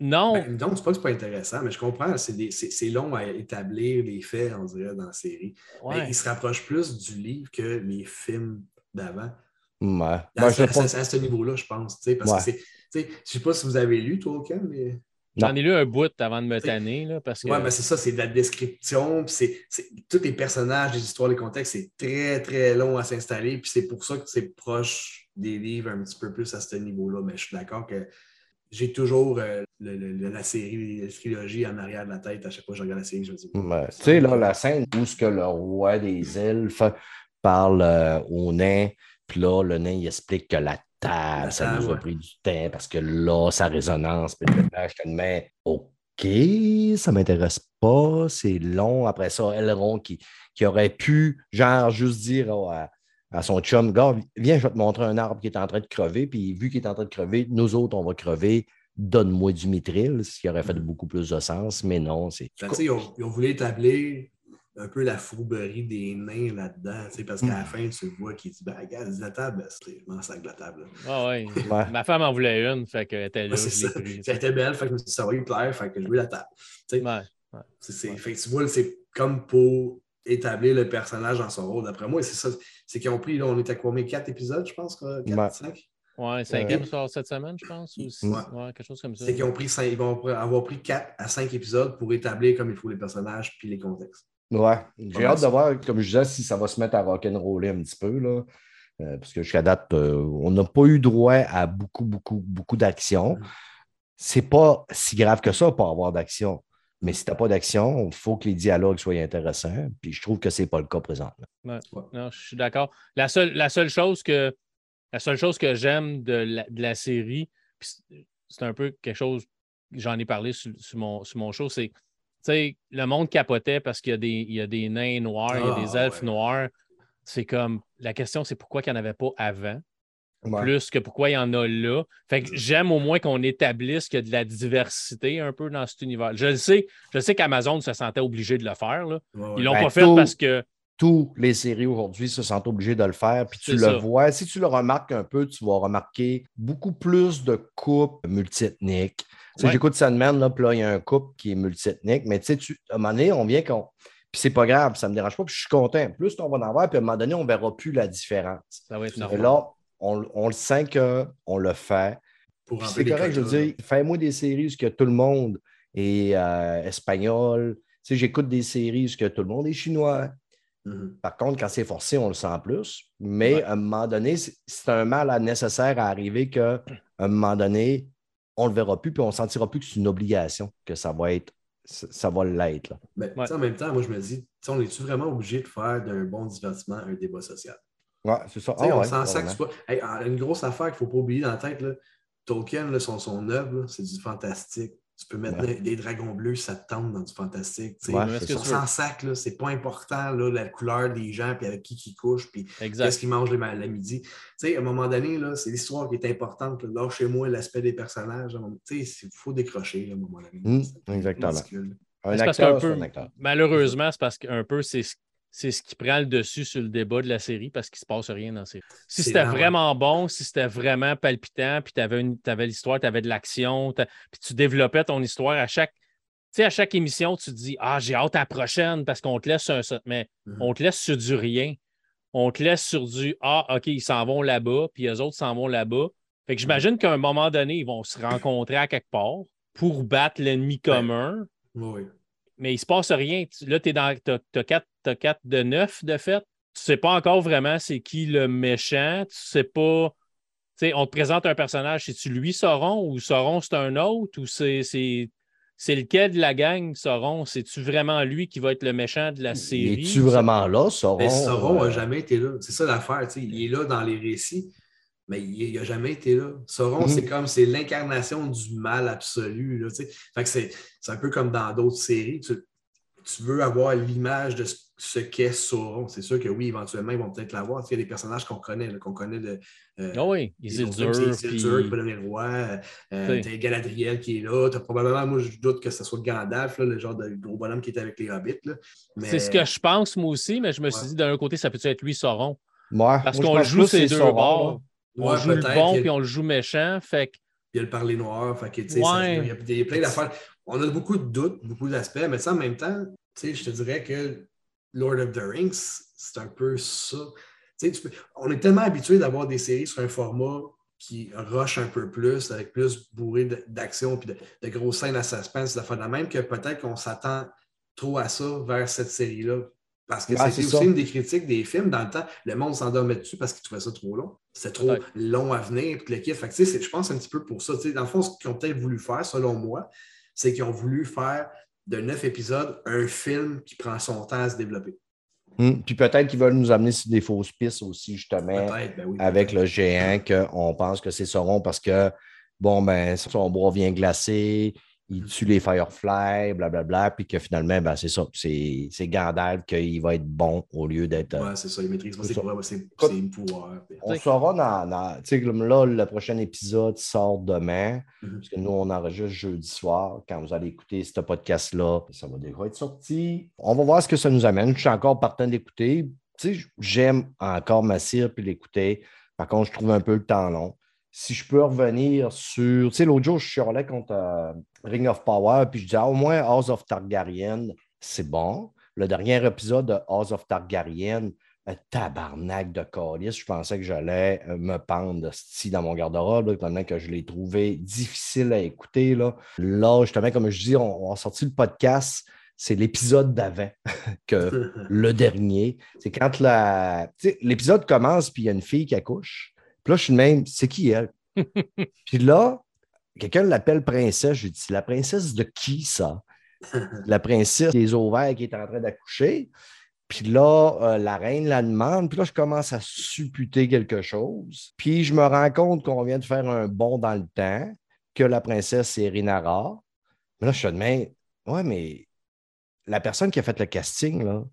Non. Ben, donc, c'est pas que c'est pas intéressant, mais je comprends, c'est long à établir les faits, on dirait, dans la série. Mais il se rapproche plus du livre que les films d'avant. Ouais. Ben, à, ce niveau-là, je pense. Parce que c'est. Je sais pas si vous avez lu, toi, Ken, mais. J'en ai lu un bout avant de me tanner. Là, parce que... Oui, mais c'est ça, c'est de la description. Puis tous les personnages, les histoires, les contextes, c'est très, très long à s'installer. Puis c'est pour ça que c'est proche des livres un petit peu plus à ce niveau-là. Mais je suis d'accord que j'ai toujours euh, la série, la trilogie en arrière de la tête. À chaque fois que je regarde la série, je me dis. tu sais, là, la scène où ce que le roi des elfes parle euh, au nain puis là, le nain, il explique que la table, ça nous a pris du temps parce que là, sa résonance, puis je te mets, OK, ça m'intéresse pas, c'est long. Après ça, Elrond qui, qui aurait pu, genre, juste dire à, son chum, gars, viens, je vais te montrer un arbre qui est en train de crever, puis vu qu'il est en train de crever, nous autres, on va crever, donne-moi du mitril, ce qui aurait fait mm. beaucoup plus de sens, mais non, c'est. Ils ont, ils ont voulu établir un peu la fourberie des nains là-dedans, parce qu'à la mm. fin, tu vois qu'il dit, ben, regarde, la table, c'est vraiment sac de la table. Ah ouais. Ma femme en voulait une, fait qu'elle était là. elle était belle, fait que ça va lui plaire, fait que je veux la table. Ouais, ouais. Fait que tu vois, c'est comme pour établir le personnage dans son rôle. D'après moi, c'est ça. C'est qu'ils ont pris, là, on était à combien? Quatre épisodes, je pense? Quatre, cinq? Ouais, cinquième sort cette semaine, je pense. Ou ouais. quelque chose comme ça. C'est qu'ils ont pris ils vont avoir pris quatre à cinq épisodes pour établir comme il faut les personnages puis les contextes. Ouais, j'ai hâte de voir, comme je disais, si ça va se mettre à rock'n'roller un petit peu. Là. Euh, parce que jusqu'à date, euh, on n'a pas eu droit à beaucoup, beaucoup, beaucoup d'action. Mm. C'est pas si grave que ça pour avoir d'action. Mais si tu n'as pas d'action, il faut que les dialogues soient intéressants. Puis je trouve que ce n'est pas le cas présentement. Non, je suis d'accord. La seule, la seule chose que la seule chose que j'aime de la, série, c'est un peu quelque chose, j'en ai parlé sur, mon, sur mon show, c'est le monde capotait parce qu'il y, a des nains noirs, il y a des ah, elfes noirs. C'est comme la question, c'est pourquoi il n'y en avait pas avant, plus que pourquoi il y en a là. Fait que j'aime au moins qu'on établisse qu'il y a de la diversité un peu dans cet univers. Je le sais, je sais qu'Amazon se sentait obligé de le faire. Là. Ils l'ont ben, pas fait parce que. Tous les séries aujourd'hui se sentent obligés de le faire. Puis tu le vois. Si tu le remarques un peu, tu vas remarquer beaucoup plus de coupes multiethniques J'écoute Sandman, là, puis là, il y a un couple qui est multiethnique, mais tu sais, à un moment donné, on vient qu'on. Puis c'est pas grave, ça me dérange pas, puis je suis content. Plus on va en avoir, puis à un moment donné, on verra plus la différence. Ça va être Et là, on, le sent qu'on le fait. C'est correct, je veux dire, fais-moi des séries où que tout le monde est euh, espagnol. Tu sais, j'écoute des séries où que tout le monde est chinois. Mm-hmm. Par contre, quand c'est forcé, on le sent plus. Mais à un moment donné, c'est un mal nécessaire à arriver qu'à un moment donné, on ne le verra plus, puis on ne sentira plus que c'est une obligation, que ça va être ça va l'être. Mais en même temps, moi, je me dis, on est-tu vraiment obligé de faire d'un bon divertissement un débat social? Ouais, c'est ça. Ah on s'en sac. une grosse affaire qu'il ne faut pas oublier dans la tête, là, Tolkien, son, son œuvre, c'est du fantastique. Tu peux mettre des, dragons bleus, ça te tente dans du fantastique. Ouais, son sans sac, c'est pas important, là, la couleur des gens, puis avec qui ils couchent, puis qu'est-ce qu'ils mangent la midi. à un moment donné, c'est l'histoire qui est importante. Là, chez moi, l'aspect des personnages. Il faut décrocher à un moment donné. Mmh, exactement. Un acteur, peu, malheureusement, c'est parce qu'un peu, c'est c'est ce qui prend le dessus sur le débat de la série parce qu'il ne se passe rien dans la série. Si c'était vraiment bon, si c'était vraiment palpitant, puis tu avais, l'histoire, tu avais de l'action, puis tu développais ton histoire à chaque. Tu sais, à chaque émission, tu te dis Ah, j'ai hâte à la prochaine parce qu'on te laisse sur un. Mais mm-hmm. on te laisse sur du rien. On te laisse sur du Ah, OK, ils s'en vont là-bas, puis les autres s'en vont là-bas. Fait que j'imagine mm-hmm. qu'à un moment donné, ils vont se rencontrer à quelque part pour battre l'ennemi ben, commun. Oui mais il ne se passe rien. Là, tu as 4 de 9 de fait. Tu ne sais pas encore vraiment c'est qui le méchant. Tu sais pas. sais, on te présente un personnage, c'est-tu lui Sauron ou Sauron c'est un autre ou c'est, c'est, lequel de la gang Sauron? C'est-tu vraiment lui qui va être le méchant de la série? Es-tu vraiment là, Sauron? Mais Sauron n'a euh, jamais été là. C'est ça l'affaire. Il est là dans les récits, mais il n'a jamais été là. Sauron, mhm. c'est comme c'est l'incarnation du mal absolu. Là, fait que c'est, un peu comme dans d'autres séries. Tu, veux avoir l'image de ce, qu'est Sauron. C'est sûr que oui, éventuellement, ils vont peut-être l'avoir. Il y a des personnages qu'on connaît, qu'on connaît de. Euh, ah oui, Isildur. Isildur qui va devenir roi. Euh, euh tu as Galadriel qui est là. As probablement, moi, je doute que ce soit Gandalf, le genre de gros bonhomme qui était avec les hobbits. C'est ce que je pense, moi aussi, mais je me suis dit, d'un côté, ça peut être lui, Sauron? Moi, Parce qu'on joue ces deux bords on joue le bon puis on le joue méchant. Fait Il y a le parler noir. Fait que, il, y a, plein d'affaires. On a beaucoup de doutes, beaucoup d'aspects, mais ça, en même temps, je te dirais que Lord of the Rings, c'est un peu ça. on est tellement habitué d'avoir des séries sur un format qui rush un peu plus, avec plus bourré d'action et de, grosses scènes à suspense, de la même, que peut-être qu'on s'attend trop à ça vers cette série-là. Parce que c'était aussi une des critiques des films. Dans le temps, le monde s'endormait dessus parce qu'il trouvait ça trop long. C'était trop long à venir. Puis le kiff. je pense un petit peu pour ça. dans le fond, ce qu'ils ont peut-être voulu faire, selon moi, c'est qu'ils ont voulu faire de neuf épisodes un film qui prend son temps à se développer. Hum, puis peut-être qu'ils veulent nous amener sur des fausses pistes aussi, justement, ben avec le géant, qu'on pense que c'est Sauron parce que, bon, ben, son bois vient glacé, il tue les Firefly, blablabla, puis que finalement, ben, c'est ça. C'est, c'est Gandalf qu'il va être bon au lieu d'être. Euh, ouais, c'est ça, il maîtrise pas ses pouvoirs, c'est pouvoir. On saura dans. tu sais, là, le prochain épisode sort demain, mm-hmm. parce que nous, on enregistre jeudi soir. Quand vous allez écouter ce podcast-là, ça va déjà être sorti. On va voir ce que ça nous amène. Je suis encore partant d'écouter. Tu sais, j'aime encore m'assir puis l'écouter. Par contre, je trouve un peu le temps long si je peux revenir sur. Tu sais, l'autre jour, je chialais contre euh, Ring of Power, puis je disais, ah, au moins, House of Targaryen, c'est bon. Le dernier épisode de House of Targaryen, un tabarnak de calice, je pensais que j'allais euh, me pendre dans mon garde-robe, étant que je l'ai trouvé difficile à écouter. Là, là justement, comme je dis, on, a sorti le podcast c'est l'épisode d'avant que le dernier. C'est quand la... l'épisode commence, puis il y a une fille qui accouche. Puis là, je suis de même, c'est qui elle? puis là, quelqu'un l'appelle princesse. Je dis, la princesse de qui ça? la princesse des ovaires qui est en train d'accoucher. Puis là, euh, la reine la demande. Puis là, je commence à supputer quelque chose. Puis je me rends compte qu'on vient de faire un bond dans le temps, que la princesse, c'est Rinara. Mais là, je suis de même, ouais, mais la personne qui a fait le casting, là,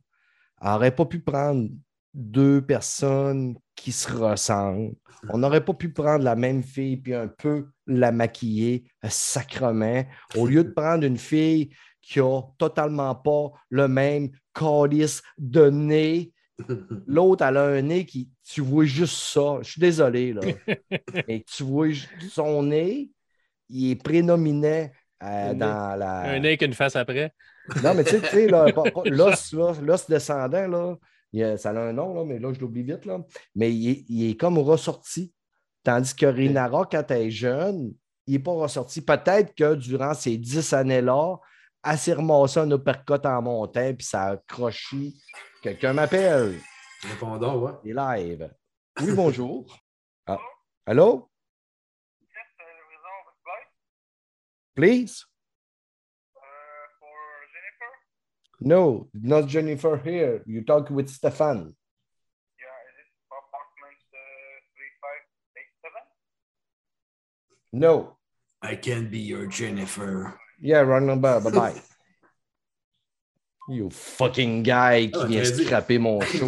n'aurait pas pu prendre deux personnes qui se ressemblent. On n'aurait pas pu prendre la même fille puis un peu la maquiller sacrement au lieu de prendre une fille qui a totalement pas le même calice de nez. L'autre, elle a un nez qui, tu vois juste ça. Je suis désolé, là. Et tu vois son nez, il est prénominant euh, dans la. Un nez qu'une face après. Non, mais tu sais, l'os descendant, là, ça a un nom, là, mais là, je l'oublie vite. Là. Mais il est, comme ressorti. Tandis que Rinara, quand elle est jeune, il n'est pas ressorti. Peut-être que durant ces dix années-là, elle s'est ramassée un uppercut en montant, puis ça a croché. Quelqu'un m'appelle. Répondons, ouais. Il est live. Oui, bonjour. Ah. Allô? Please? No, not Jennifer here. You talk with Stefan. Yeah, is it apartment uh, 3587? No. I can't be your Jennifer. Yeah, wrong number. Bye bye. You fucking guy qui ah, vient scraper mon show.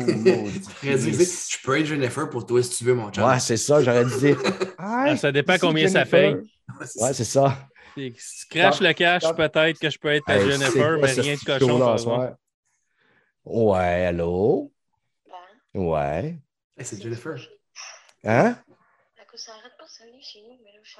je peux être Jennifer pour toi si tu veux, mon chat. Ouais, c'est ça, j'aurais dit. Ah, ça dépend combien ça fait. Ouais, c'est ça. Si tu craches le cash, peut-être que je peux être à Jennifer, mais rien de cochon. Ouais, allô? Ouais. c'est Jennifer. Hein? Ça arrête pas de sonner chez nous, mais là, je suis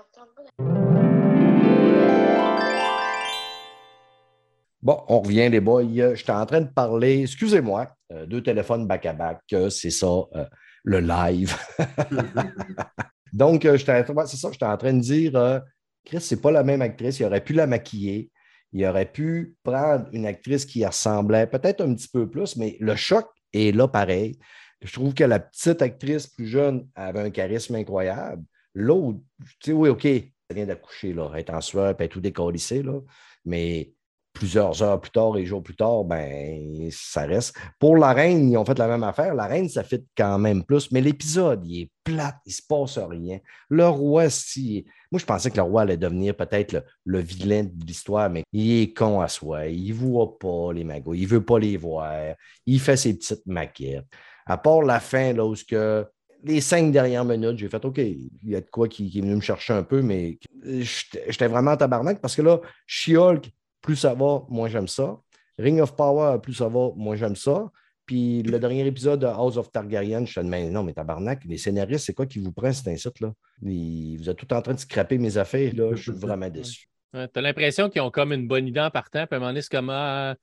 Bon, on revient, les boys. J'étais en train de parler, excusez-moi, euh, deux téléphones back-à-back, c'est ça, euh, le live. Donc, euh, c'est ça, j'étais en train de dire Chris, c'est pas la même actrice. Il aurait pu la maquiller. Il aurait pu prendre une actrice qui ressemblait peut-être un petit peu plus, mais le choc est là pareil. Je trouve que la petite actrice plus jeune avait un charisme incroyable. L'autre, tu sais, oui, OK, elle vient d'accoucher, là, elle est en sueur, elle est tout décollissée, là, mais plusieurs heures plus tard et jours plus tard, ben, ça reste. Pour la reine, ils ont fait la même affaire. La reine, ça fait quand même plus, mais l'épisode, il est plate, il se passe rien. Le roi, si. Moi, je pensais que le roi allait devenir peut-être le, vilain de l'histoire, mais il est con à soi. Il ne voit pas les magots, il ne veut pas les voir. Il fait ses petites maquettes. À part la fin, là, où que les cinq dernières minutes, j'ai fait OK, il y a de quoi qui, est venu me chercher un peu, mais j'étais vraiment en tabarnak parce que là, She-Hulk, plus ça va, moins j'aime ça. Ring of Power, plus ça va, moins j'aime ça. Puis le dernier épisode de House of Targaryen, je suis mais non, mais tabarnak, les scénaristes, c'est quoi qui vous prend cet incite là? Vous êtes tout en train de scraper mes affaires, là. Je suis vraiment déçu. tu as l'impression qu'ils ont comme une bonne idée en partant, puis à un moment donné, c'est comme ah,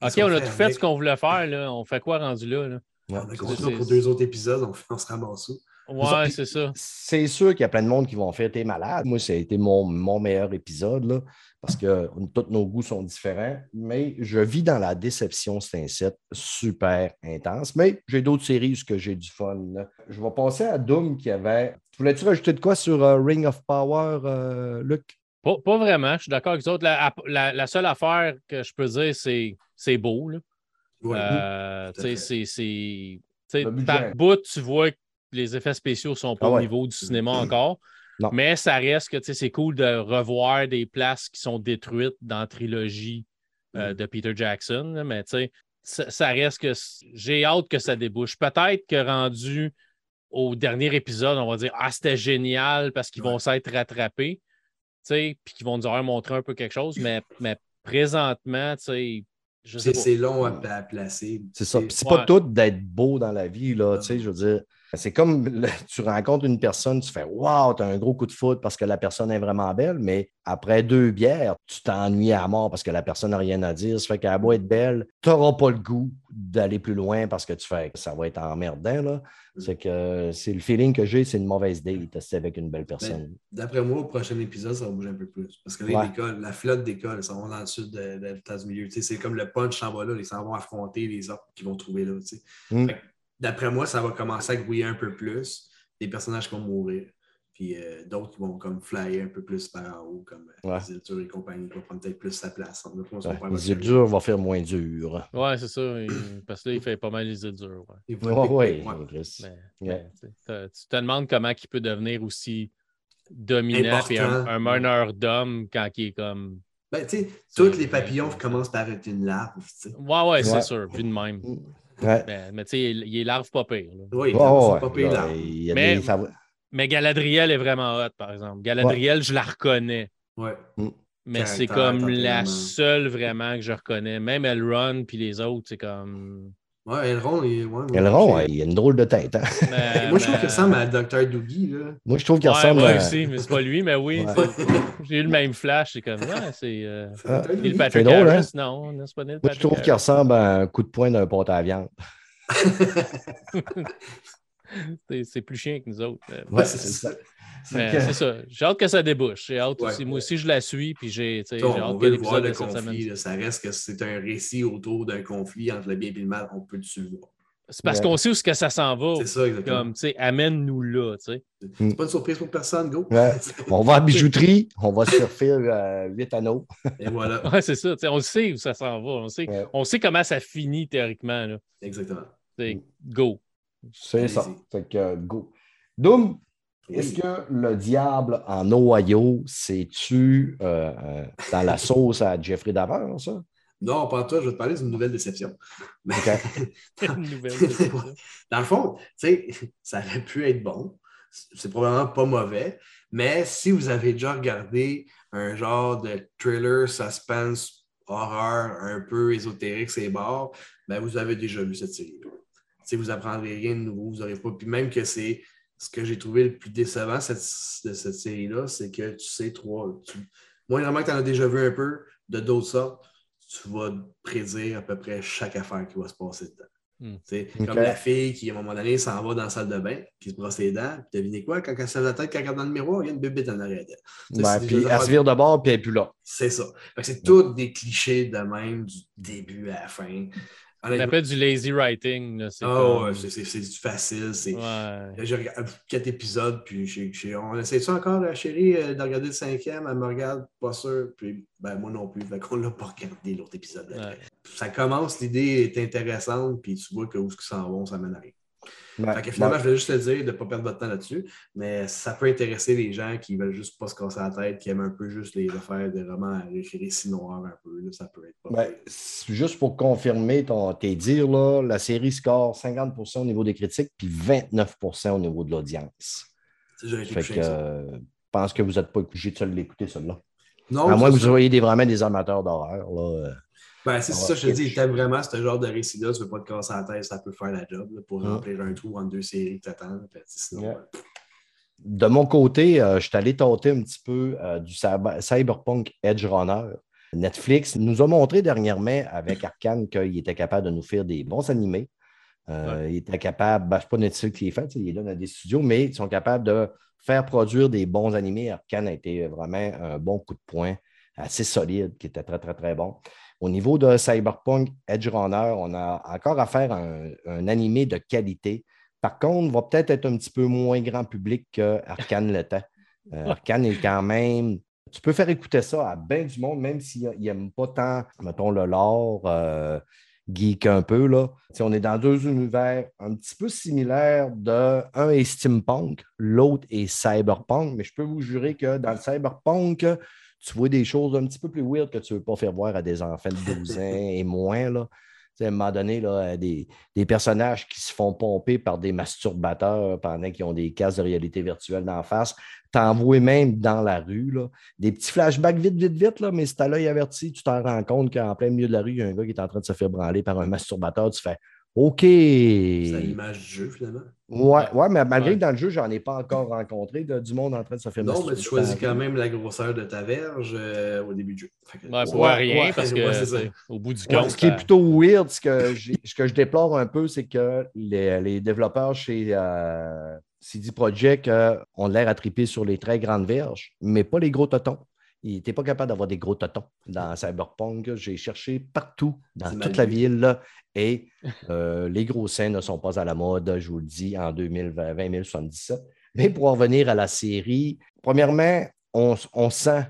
OK, on a tout fait ce qu'on voulait faire, là. On fait quoi rendu là? là? on a pour deux autres épisodes, on, on se ramasse ça. Ouais, c'est ça. C'est sûr qu'il y a plein de monde qui vont faire T'es malade. Moi, ça a été mon, mon meilleur épisode, là, parce que tous nos goûts sont différents. Mais je vis dans la déception, c'est un set super intense. Mais j'ai d'autres séries où j'ai du fun. Je vais passer à Doom qui avait. Voulais-tu rajouter de quoi sur euh, Ring of Power, euh, Luc? Pas, vraiment, je suis d'accord avec autres. La, seule affaire que je peux dire, c'est c'est beau. Là. Euh, c'est par bout, tu vois que les effets spéciaux sont pas ah au niveau du cinéma encore. Non. Mais ça reste que tu sais, c'est cool de revoir des places qui sont détruites dans la trilogie euh, Mm. de Peter Jackson. Mais tu sais, ça, ça reste que j'ai hâte que ça débouche. Peut-être que rendu au dernier épisode, on va dire Ah, c'était génial parce qu'ils vont s'être rattrapés. tu sais, Puis qu'ils vont nous avoir montré un peu quelque chose. Mais, mais présentement, tu sais, C'est long à, à placer. C'est ça. C'est- Ouais. pas tout d'être beau dans la vie, là. Tu sais, je veux dire, c'est comme le- tu rencontres une personne, tu fais Waouh, t'as un gros coup de foot parce que la personne est vraiment belle, mais après deux bières, tu t'ennuies à mort parce que la personne n'a rien à dire. Ça fait qu'elle va être belle, tu n'auras pas le goût d'aller plus loin parce que tu fais que ça va être emmerdant, là. C'est que c'est le feeling que j'ai, c'est une mauvaise date, c'est avec une belle personne. D'après moi, au prochain épisode, ça va bouger un peu plus. Parce que là, Ouais. l'école, la flotte d'école, ils s'en vont dans le sud de, de l'État du milieu. C'est comme le punch s'en va là, ils s'en vont affronter les autres qu'ils vont trouver là. Mm. Fait D'après moi, ça va commencer à grouiller un peu plus. Des personnages qui vont mourir. Puis euh, d'autres qui vont comme flyer un peu plus par en haut, comme euh, Ouais. les Ildur et compagnie, qui vont prendre peut-être plus sa place. Ça Ouais, va faire les votre îles dures vont faire moins dur. Ouais, c'est ça. il- Parce que là, il fait pas mal les îles dures. ouais. Ouais. Chris. Mais, Ouais. mais, tu te demandes comment il peut devenir aussi dominant et un, meneur d'hommes quand il est comme. Ben, tu sais, tous les papillons commencent par être une larve. tu sais. Ouais, ouais, c'est Ouais. sûr, vu de même. Ouais. Mais, mais tu sais, il, il est larve pas pire. là. Oui, ouais, pas pire, là, larve. il y a Mais- des Mais Galadriel est vraiment hot, par exemple. Galadriel, je la reconnais. Ouais. Mais c'est comme la seule vraiment que je reconnais. Même Elrond puis les autres, c'est comme. Ouais, Elrond, il, ouais, Elrond, ouais, il a une drôle de tête. hein. Mais- Moi, je trouve mais- qu'il ressemble à Dr. Doogie. Là. Moi, je trouve qu'il Ouais, ressemble moi à. aussi, mais c'est pas lui, mais oui. Ouais. c'est- J'ai eu le même flash. C'est comme, ouais, c'est. euh, Ah. Patrick drôle, hein? Non, non, c'est pas Neil Moi, je trouve qu'il ressemble à un coup de poing d'un pot à viande. C'est- C'est plus chien que nous autres. Euh, Ouais, c'est ça. C'est ça. J'ai hâte que ça débouche. J'ai hâte Ouais. aussi. Moi aussi, je la suis, puis j'ai hâte que veut le voir l'épisode le de cette conflit. semaine. Ça reste que c'est un récit autour d'un conflit entre le bien et le mal. On peut le suivre. C'est parce Ouais. qu'on sait où ce que ça s'en va. C'est ça, exactement. Comme, tu sais, amène-nous là, tu sais. C'est pas une surprise pour personne, go. Ouais. On va à la bijouterie, on va faire euh, huit anneaux. Et voilà. Ouais, c'est ça. tu sais, On sait où ça s'en va. On sait, Ouais. on sait comment ça finit théoriquement. Là. Exactement. Mm. Go. C'est ça. Fait que, euh, go. Doom, Oui. est-ce que le diable en Ohio, c'est-tu euh, euh, dans la sauce à Jeffrey Dahmer, ça? Non, pas toi, je vais te parler d'une nouvelle déception. Mais- OK. Une nouvelle ça. Dans le fond, tu sais, ça aurait pu être bon. C'est probablement pas mauvais. Mais si vous avez déjà regardé un genre de thriller, suspense, horreur, un peu ésotérique, c'est bords, ben vous avez déjà vu cette série-là. Tu sais, vous apprendrez rien de nouveau, vous n'aurez pas. Puis même que c'est ce que j'ai trouvé le plus décevant cette- de cette série-là, c'est que tu sais trois. Tu, moindrement que tu en as déjà vu un peu de d'autres sortes, tu vas prédire à peu près chaque affaire qui va se passer dedans. Hmm. Tu sais, Ok. Comme la fille qui, à un moment donné, s'en va dans la salle de bain, qui se brosse les dents, puis devinez quoi, quand elle se lève la tête, quand elle regarde dans le miroir, il y a une bébête en arrière d'elle. Ouais, c'est puis elle se vire de bord, puis elle n'est plus là. C'est ça. C'est tous des clichés de même, du début à la fin. On Honnêtement, appelle du lazy writing. là, C'est ah comme- c'est- c'est c'est du facile. c'est- Ouais. J'ai regardé quatre épisodes, puis on essaie-tu encore, la chérie, euh, de regarder le cinquième? Elle me regarde, pas sûr. Puis ben, moi non plus. Fait qu'on l'a pas regardé l'autre épisode. Ouais. Ça commence, l'idée est intéressante, puis tu vois que où ce qu'ils s'en vont, ça mène à rien. Ouais. Fait que finalement, Ouais. je voulais juste te dire de ne pas perdre votre temps là-dessus, mais ça peut intéresser les gens qui veulent juste pas se casser la tête, qui aiment un peu juste les affaires de romans ré- récits noirs un peu. là, ça peut être pas Ben, juste pour confirmer ton, tes dires, là, la série score 50% au niveau des critiques, puis 29% au niveau de l'audience. J'aurais été Fait que euh, je pense que vous n'êtes pas obligé de l'écouter, celui-là. Non, à moins que vous soyez des, vraiment des amateurs d'horreur. là, euh. Ben, c'est On ça, je te dis, t'aimes vraiment ce genre de récit-là, tu ne veux pas te casser la tête, ça peut faire la job là, pour Mm. remplir un trou entre deux séries que t'attends. Puis, sinon, Yeah. De mon côté, euh, je suis allé tenter un petit peu euh, du cyber- Cyberpunk Edge Runner. Netflix nous a montré dernièrement avec Arkane qu'il était capable de nous faire des bons animés. Euh, Il était capable, ben, c'est pas Netflix qui est fait, il est là dans des studios, mais ils sont capables de faire produire des bons animés. Arkane a été vraiment un bon coup de poing, assez solide, qui était très, très, très bon. Au niveau de Cyberpunk Edge Runner, on a encore à faire un, un animé de qualité. Par contre, va peut-être être un petit peu moins grand public qu'Arkane l'était. Euh, Arcane est quand même. Tu peux faire écouter ça à bien du monde, même s'ils n'aiment pas tant, mettons, le lore. euh, geek un peu. Là. on est dans deux univers un petit peu similaires. De, un est steampunk, l'autre est cyberpunk, mais je peux vous jurer que dans le cyberpunk, tu vois des choses un petit peu plus weird que tu ne veux pas faire voir à des enfants de 12 ans et moins. Là à un moment donné, là, des, personnages qui se font pomper par des masturbateurs pendant qu'ils ont des cases de réalité virtuelle d'en face. T'envoies même dans la rue là, des petits flashbacks vite, vite, vite, là, mais si tu as l'œil averti, tu t'en rends compte qu'en plein milieu de la rue, il y a un gars qui est en train de se faire branler par un masturbateur. Tu fais OK. C'est l'image du jeu, finalement. Ouais, ouais, mais malgré que dans le jeu, j'en ai pas encore rencontré du monde en train de se faire Non, mais tu choisis quand même la grosseur de ta verge euh, au début du jeu. ouais, pour rien, parce que au bout du compte. ce qui est plutôt weird, ce que, ce que je déplore un peu, c'est que les, les, développeurs chez euh, CD Projekt euh, ont l'air à triper sur les très grandes verges, mais pas les gros totons. Il n'était pas capable d'avoir des gros totons dans Cyberpunk. J'ai cherché partout, dans toute la ville, et euh, les gros seins ne sont pas à la mode, je vous le dis, en 2020, 2077. Mais pour en revenir à la série, premièrement, on, sent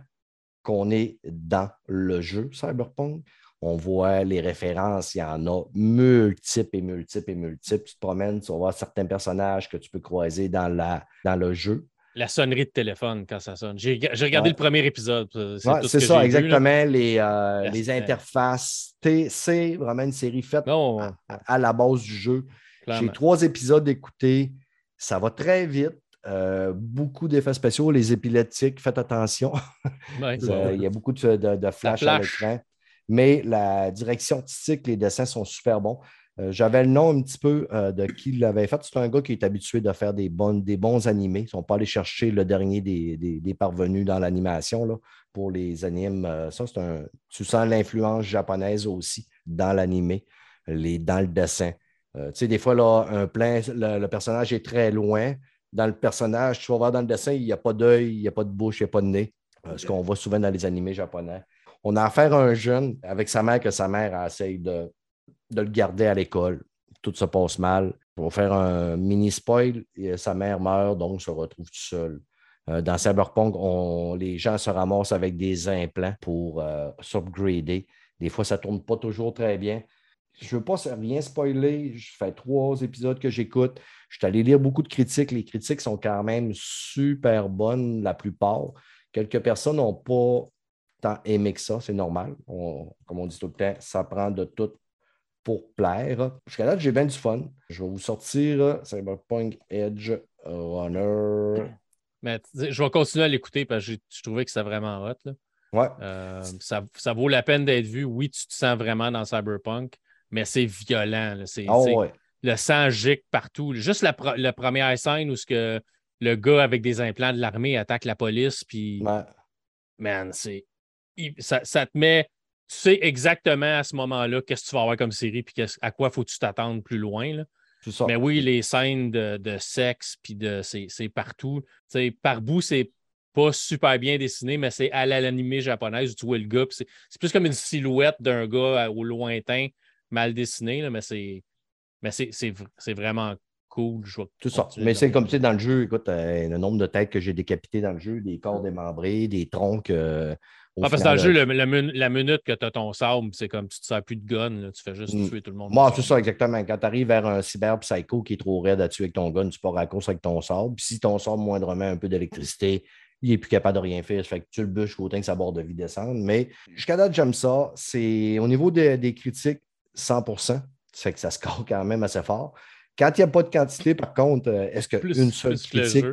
qu'on est dans le jeu Cyberpunk. On voit les références, il y en a multiples et multiples et multiples. Tu te promènes, tu vas voir certains personnages que tu peux croiser dans, la, dans le jeu. La sonnerie de téléphone quand ça sonne. J'ai regardé le premier épisode. C'est ça, exactement. les, euh, les interfaces. C'est vraiment une série faite à, la base du jeu. J'ai trois épisodes écoutés. Ça va très vite. Euh, beaucoup d'effets spéciaux. Les épileptiques, faites attention. Euh, il y a beaucoup de, de, flash à l'écran. Mais la direction artistique, les dessins sont super bons. Euh, j'avais le nom un petit peu euh, de qui l'avait fait. C'est un gars qui est habitué de faire des, bonnes, des bons animés. Ils ne sont pas allés chercher le dernier des, parvenus dans l'animation pour les animes. Euh, ça, c'est un. Tu sens l'influence japonaise aussi dans l'animé, dans le dessin. tu sais, des fois, là, un plein, le, personnage est très loin. Dans le personnage, tu vas voir dans le dessin, il n'y a pas d'œil, il n'y a pas de bouche, il n'y a pas de nez. Ce qu'on voit souvent dans les animés japonais. On a affaire à un jeune avec sa mère que sa mère essaye de de le garder à l'école. Tout se passe mal. Pour faire un mini spoil, sa mère meurt, donc se retrouve tout seul. Euh, dans Cyberpunk, les gens se ramassent avec des implants pour euh, s'upgrader. Des fois, ça ne tourne pas toujours très bien. Je ne veux pas rien spoiler. Je fais trois épisodes que j'écoute. Je suis allé lire beaucoup de critiques. Les critiques sont quand même super bonnes, la plupart. Quelques personnes n'ont pas tant aimé que ça, c'est normal. comme on dit tout le temps, ça prend de tout pour plaire. Jusqu'à là, j'ai bien du fun. Je vais vous sortir Cyberpunk Edge Runner. Mais je vais continuer à l'écouter parce que je trouvais que c'était vraiment hot. Là. Ouais. Euh, ça, vaut la peine d'être vu. Oui, tu te sens vraiment dans Cyberpunk, mais c'est violent. C'est, oh, Le sang gicle partout. Juste la, première scène où ce que le gars avec des implants de l'armée attaque la police, puis. Man, c'est. Ça, ça, te met sais exactement à ce moment-là qu'est-ce que tu vas avoir comme série puis à quoi faut-tu t'attendre plus loin. Là. Mais oui, les scènes de, sexe, puis de c'est partout. par bout, c'est pas super bien dessiné, mais c'est à l'animé japonaise où tu vois le gars. C'est plus comme une silhouette d'un gars au lointain, mal dessiné, là, mais c'est mais c'est vraiment cool. Tout ça. Mais c'est comme tu sais, dans le jeu, écoute, euh, le nombre de têtes que j'ai décapitées dans le jeu, des corps démembrés, des troncs. Euh, ah, parce que dans le jeu, la minute que tu as ton sable, c'est comme tu ne te sers plus de gun, tu fais juste mm. tuer tout le monde. Moi, c'est ça, exactement. Quand tu arrives vers un cyber psycho qui est trop raide à tuer avec ton gun, tu pars à course avec ton sable. Puis si ton sable moindrement un peu d'électricité, il n'est plus capable de rien faire. Ça fait que tu le bûches autant que sa barre de vie descende. Mais jusqu'à date, j'aime ça. C'est au niveau des critiques, 100 Ça fait que ça score quand même assez fort. Quand il n'y a pas de quantité, par contre, euh, est-ce qu'une seule critique.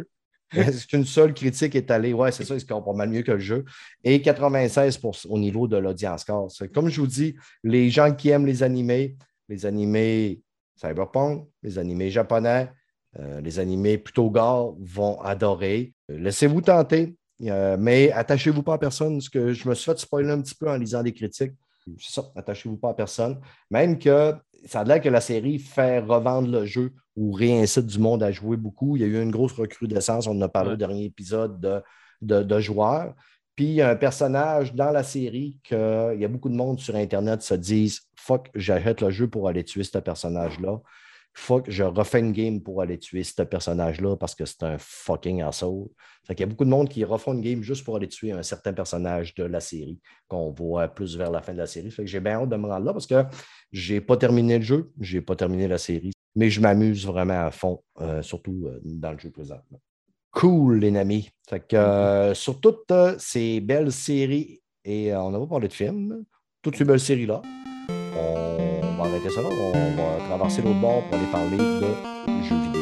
Est-ce qu'une seule critique est allée? Oui, c'est ça, il score pas mal mieux que le jeu. Et 96 au niveau de l'audience score. Comme je vous dis, les gens qui aiment les animés, les animés cyberpunk, les animés japonais, euh, les animés plutôt gars vont adorer. Laissez-vous tenter, euh, mais attachez-vous pas à personne, parce que je me suis fait spoiler un petit peu en lisant des critiques. C'est ça, attachez-vous pas à personne. Même que ça a l'air que la série fait revendre le jeu ou réincite du monde à jouer beaucoup. Il y a eu une grosse recrudescence, on en a parlé au dernier épisode, de, de, joueurs. Puis il y a un personnage dans la série qu'il y a beaucoup de monde sur Internet se disent Fuck, j'achète le jeu pour aller tuer ce personnage-là. Fuck, je refais une game pour aller tuer ce personnage-là parce que c'est un fucking asshole. Fait qu'il y a beaucoup de monde qui refont une game juste pour aller tuer un certain personnage de la série qu'on voit plus vers la fin de la série. Fait que j'ai bien hâte de me rendre là parce que j'ai pas terminé le jeu, j'ai pas terminé la série, mais je m'amuse vraiment à fond, euh, surtout euh, dans le jeu présentement. Cool, les amis. Fait que, euh, sur toutes ces belles séries, et on a pas parlé de films, toutes ces belles séries-là, on va ça. On va traverser l'autre bord pour aller parler de jeux vidéo.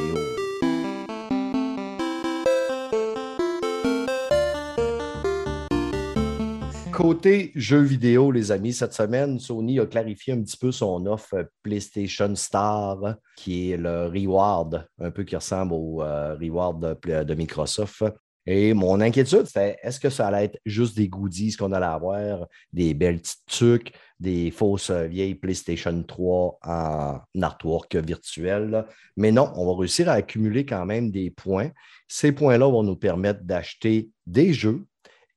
Côté jeux vidéo, les amis, cette semaine, Sony a clarifié un petit peu son offre PlayStation Star, qui est le reward, un peu qui ressemble au euh, reward de, Microsoft. Et mon inquiétude, c'était est-ce que ça allait être juste des goodies qu'on allait avoir, des belles petites trucs, des fausses euh, vieilles PlayStation 3 en artwork virtuel. Mais non, on va réussir à accumuler quand même des points. Ces points-là vont nous permettre d'acheter des jeux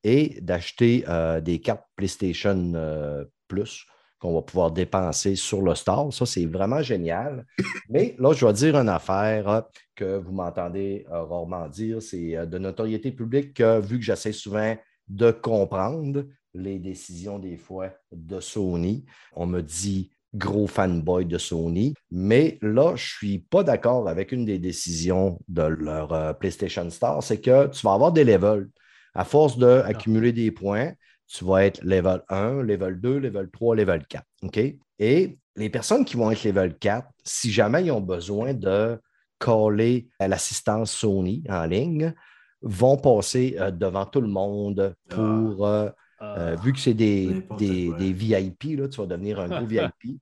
et d'acheter euh, des cartes PlayStation euh, Plus qu'on va pouvoir dépenser sur le store. Ça, c'est vraiment génial. Mais là, je dois dire une affaire que vous m'entendez rarement dire. C'est de notoriété publique que, vu que j'essaie souvent de comprendre, les décisions des fois de Sony. On me dit gros fanboy de Sony, mais là, je ne suis pas d'accord avec une des décisions de leur euh, PlayStation Star, c'est que tu vas avoir des levels. À force d'accumuler des points, tu vas être level 1, level 2, level 3, level 4. OK? Et les personnes qui vont être level 4, si jamais ils ont besoin de coller à l'assistance Sony en ligne, vont passer euh, devant tout le monde pour ah. euh, euh, vu que c'est des, des, VIP, là, tu vas devenir un gros VIP.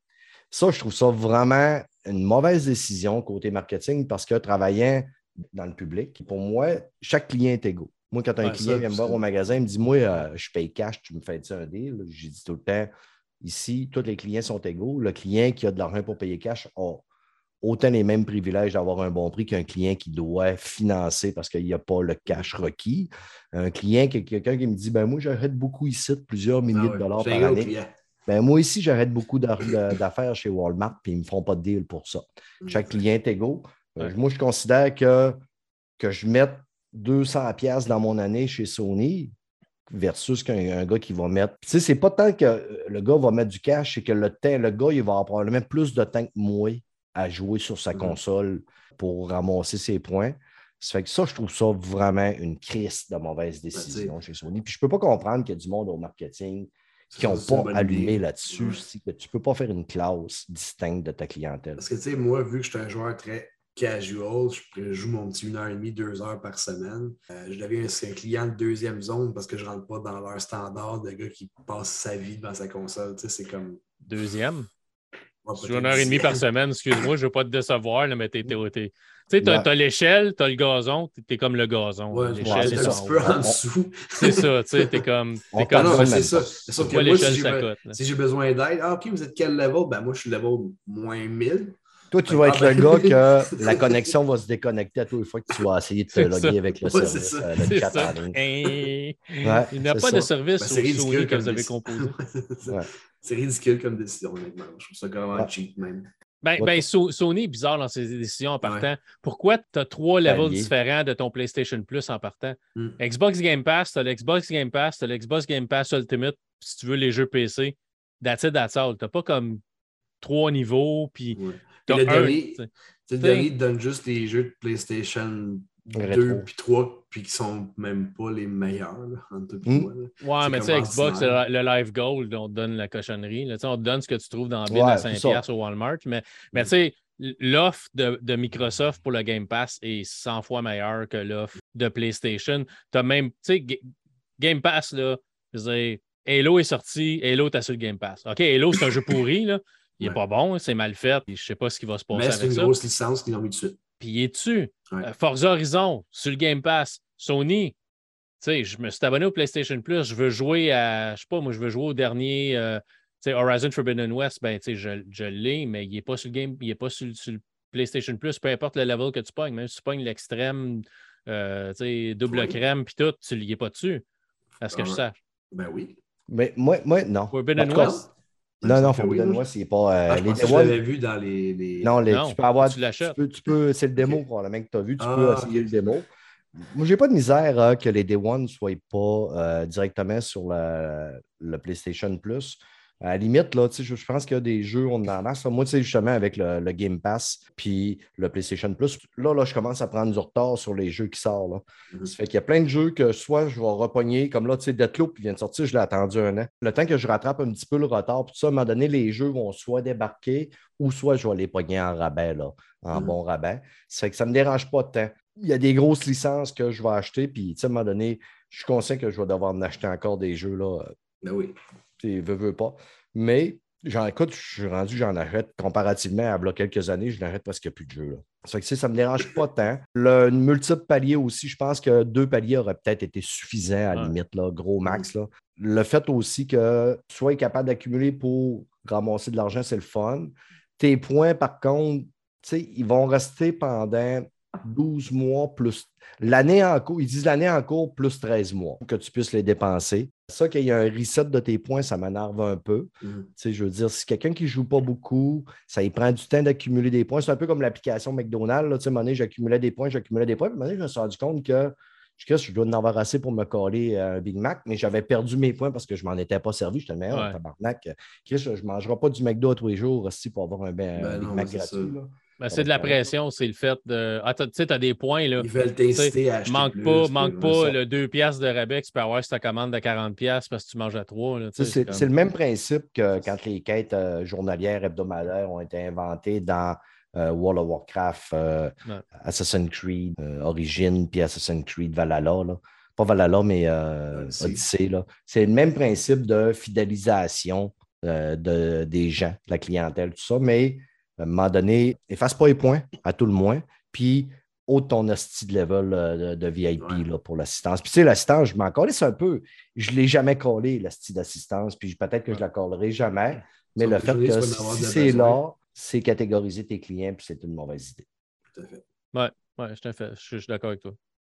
Ça, je trouve ça vraiment une mauvaise décision côté marketing parce que travaillant dans le public, pour moi, chaque client est égaux. Moi, quand un client vient me voir au magasin, il me dit Moi, euh, je paye cash, tu me fais un deal? J'ai dit tout le temps Ici, tous les clients sont égaux. Le client qui a de l'argent pour payer cash a autant les mêmes privilèges d'avoir un bon prix qu'un client qui doit financer parce qu'il n'y a pas le cash requis. Un client, quelqu'un qui me dit ben Moi, j'arrête beaucoup ici de plusieurs milliers ah de dollars par année. Ben, moi ici, j'arrête beaucoup d'affaires chez Walmart, puis ils ne me font pas de deal pour ça. Chaque client est égaux. Euh, moi, je considère que, que je mette 200$ dans mon année chez Sony versus qu'un gars qui va mettre. Tu sais, c'est pas tant que le gars va mettre du cash, c'est que le temps, le gars, il va avoir probablement plus de temps que moi à jouer sur sa mm. console pour ramasser ses points. Ça fait que ça, je trouve ça vraiment une crise de mauvaise ben, décision chez Sony. Puis je ne peux pas comprendre qu'il y a du monde au marketing qui n'ont pas allumé là-dessus. tu ne peux pas faire une classe distincte de ta clientèle. Parce que, tu sais, moi, vu que je suis un joueur très casual, je joue mon petit une heure et demie, deux heures par semaine. Euh, je deviens un, client de deuxième zone parce que je ne rentre pas dans leur standard de gars qui passe sa vie dans sa console. Tu sais, c'est comme. Deuxième? Sur une heure et demie par semaine, excuse-moi, je ne veux pas te décevoir, mais tu sais, tu as, l'échelle, tu as le gazon, tu es comme le gazon. Ouais, l'échelle, c'est un petit peu en dessous. C'est ça, tu sais, tu es comme. Es comme non, c'est ça. Sauf que moi, si j'ai besoin d'aide, ah, OK, vous êtes quel level? Ben, moi, je suis level moins 1000. Toi, tu vas être le gars que la connexion va se déconnecter à tous les fois que tu vas essayer de te loguer avec le service, euh, le chat en ligne. Il n'y a pas de service ben, au que vous avez composé. C'est ridicule comme décision, honnêtement. Je trouve ça carrément cheap, même. Ben, ben Sony est bizarre dans ses décisions en partant. Pourquoi tu as trois levels différents de ton PlayStation Plus en partant? Hmm. Xbox Game Pass, tu as l'Xbox Game Pass, tu as l'Xbox Game Pass Ultimate, si tu veux les jeux PC. That's it, that's all. Tu pas comme trois niveaux, puis le dernier, le dernier donne juste les jeux de PlayStation 2 puis 3 puis qui sont même pas les meilleurs là, entre hmm. Ouais, mais tu sais, Xbox, le, Live Gold, on te donne la cochonnerie. Là, on te donne ce que tu trouves dans la ville à 5$ au Walmart. Mais, mais tu sais, l'offre de, de, Microsoft pour le Game Pass est 100 fois meilleure que l'offre de PlayStation. Tu as même, tu sais, Game Pass, là, je veux Halo est sorti, Halo, t'as sur le Game Pass. OK, Halo, c'est un jeu pourri, là. Il n'est pas bon, c'est mal fait. Je ne sais pas ce qui va se passer Mais c'est une grosse licence qu'ils ont mis dessus. Puis il est dessus. Euh, Forza Horizon, sur le Game Pass. Sony, tu sais, je me suis abonné au PlayStation Plus. Je veux jouer à, je sais pas, moi, je veux jouer au dernier, euh, tu sais, Horizon Forbidden West. Ben, tu sais, je, je l'ai, mais il n'est pas sur le Game, il est pas sur, le PlayStation Plus, peu importe le level que tu pognes. Même si tu pognes l'extrême, euh, tu sais, double crème, puis tout, tu n'y es pas dessus. Est-ce que je sache? Ben oui. Mais moi, moi non. Forbidden West? Non, non, Forbidden West, c'est pas. Euh, ah, je les je l'avais vu dans les. les- Non, les- Non, tu peux avoir. tu peux, tu peux- c'est le démo, Ok. probablement, que tu as vu. Tu Ah, peux essayer le démo. Moi, j'ai pas de misère hein, que les Day One ne soient pas euh, directement sur la- le PlayStation Plus. À la limite, là, je, je pense qu'il y a des jeux, on en masse. Moi, tu sais, justement, avec le, le Game Pass puis le PlayStation Plus, là, là, je commence à prendre du retard sur les jeux qui sortent. Là. Mhm. Ça fait qu'il y a plein de jeux que soit je vais repogner, comme là, tu sais, Deathloop qui vient de sortir, je l'ai attendu un an. Le temps que je rattrape un petit peu le retard, puis ça, à un moment donné, les jeux vont soit débarquer ou soit je vais les pogner en rabais, là, en Mhm. bon rabais. Ça fait que ça ne me dérange pas tant. Il y a des grosses licences que je vais acheter, puis tu sais, à un moment donné, je suis conscient que je vais devoir en acheter encore des jeux, là, Ben oui. Tu sais, veux, veux pas. Mais j'en écoute, je suis rendu, j'en achète comparativement à là, quelques années, je n'achète presque plus de jeux. Là. Ça que, ça ne me dérange pas tant. Le multiple palier aussi, je pense que deux paliers auraient peut-être été suffisants à la Ouais. limite, là, gros max. Là. Le fait aussi que tu sois capable d'accumuler pour ramasser de l'argent, c'est le fun. Tes points, par contre, ils vont rester pendant 12 mois plus. L'année en cours, ils disent l'année en cours plus 13 mois pour que tu puisses les dépenser. Ça, qu'il y a un reset de tes points, ça m'énerve un peu. Mhm. Tu sais, je veux dire, si quelqu'un qui ne joue pas beaucoup, ça y prend du temps d'accumuler des points. C'est un peu comme l'application McDonald's. Là, tu sais, à un moment donné, j'accumulais des points, j'accumulais des points. Puis à un moment donné, je me suis rendu compte que je, je dois en avoir assez pour me coller un Big Mac, mais j'avais perdu mes points parce que je ne m'en étais pas servi. J'étais le meilleur, Ouais. tabarnak. Chris, je ne mangerai pas du McDo tous les jours aussi pour avoir un, ben- Ben Big non, Mac gratuit. Ben, c'est de la pression, c'est le fait de. Ah, t'as- tu sais, tu as des points, là. Ils veulent t'inciter à acheter. Manque plus, pas, manque pas ça. le 2 piastres de rabais que tu peux avoir sur ta commande de 40 piastres parce que tu manges à 3. Tu sais, C'est c'est le même principe que quand les quêtes euh, journalières, hebdomadaires ont été inventées dans euh, World of Warcraft, euh, Ouais. Assassin's Creed euh, Origin, puis Assassin's Creed Valhalla. là. Pas Valhalla, mais euh, Odyssey. C'est le même principe de fidélisation euh, de, des gens, de la clientèle, tout ça, mais à un moment donné, efface pas les points, à tout le moins, puis haute ton hostie de level euh, de, de VIP Ouais. là, pour l'assistance. Puis tu sais, l'assistance, je m'en calisse un peu. Je ne l'ai jamais collé, l'hostie d'assistance, puis peut-être que je la collerai jamais, mais le fait que si c'est là, c'est catégoriser tes clients, puis c'est une mauvaise idée. Tout à fait. Ouais, je, te fais- je suis je suis d'accord avec toi.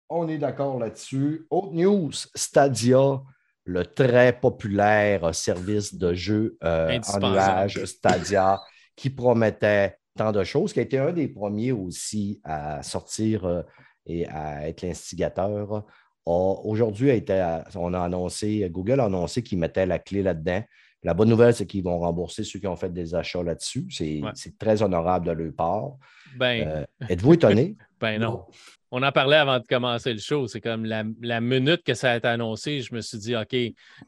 On est d'accord là-dessus. Autre news, Stadia, le très populaire service de jeu euh, en Indispensable. nuage, Stadia, qui promettait tant de choses, qui a été un des premiers aussi à sortir euh, et à être l'instigateur. Aujourd'hui, on a annoncé, Google a annoncé qu'ils mettaient la clé là-dedans. La bonne nouvelle, c'est qu'ils vont rembourser ceux qui ont fait des achats là-dessus. C'est Ouais. c'est très honorable de leur part. Ben, Euh, Êtes-vous étonné? ben non. On en parlait avant de commencer le show. C'est comme la, la minute que ça a été annoncé, je me suis dit, OK,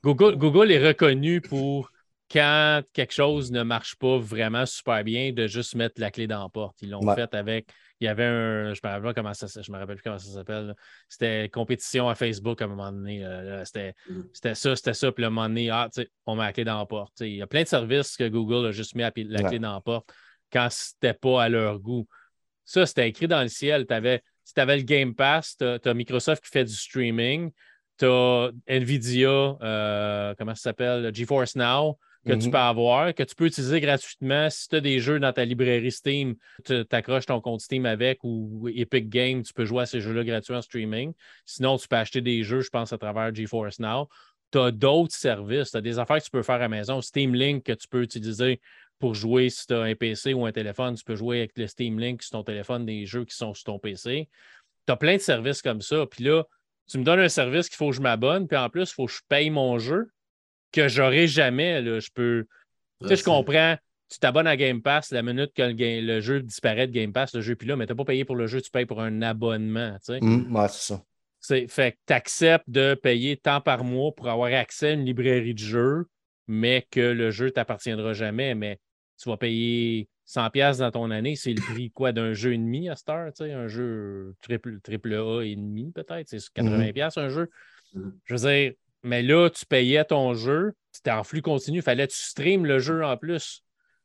Google, Google est reconnu pour quand quelque chose ne marche pas vraiment super bien, de juste mettre la clé dans la porte. Ils l'ont Ouais. fait avec. Il y avait un. Je me rappelle pas comment ça je me rappelle plus comment ça s'appelle. C'était compétition à Facebook à un moment donné. C'était Mm. c'était ça, c'était ça. Puis à un moment donné, ah, on met la clé dans la porte. Il y a plein de services que Google a juste mis la, la Ouais. clé dans la porte quand c'était pas à leur goût. Ça, c'était écrit dans le ciel. Si tu avais le Game Pass, tu as, Microsoft qui fait du streaming, tu as Nvidia, euh, comment ça s'appelle, GeForce Now, que tu Mhm. peux avoir, que tu peux utiliser gratuitement. Si tu as des jeux dans ta librairie Steam, tu accroches ton compte Steam avec ou Epic Games, tu peux jouer à ces jeux-là gratuits en streaming. Sinon, tu peux acheter des jeux, je pense, à travers GeForce Now. Tu as d'autres services, tu as des affaires que tu peux faire à la maison. Steam Link que tu peux utiliser pour jouer si tu as un PC ou un téléphone. Tu peux jouer avec le Steam Link sur ton téléphone des jeux qui sont sur ton PC. Tu as plein de services comme ça. Puis là, tu me donnes un service qu'il faut que je m'abonne, puis en plus, il faut que je paye mon jeu que j'aurai jamais. Là. Je peux. Tu sais, je comprends. Tu t'abonnes à Game Pass la minute que le, jeu disparaît de Game Pass, le jeu est plus là, mais tu n'as pas payé pour le jeu, tu payes pour un abonnement. tu sais. Ouais, c'est ça. C'est- Fait que tu acceptes de payer tant par mois pour avoir accès à une librairie de jeux, mais que le jeu ne t'appartiendra jamais. Mais tu vas payer 100$ piastres dans ton année. C'est le prix quoi d'un jeu et demi à cette heure? tu sais, Un jeu triple, triple A et demi, peut-être. C'est 80$ piastres, un jeu. Mhm. Je veux dire, mais là, tu payais ton jeu, c'était en flux continu. Il fallait que tu streames le jeu en plus.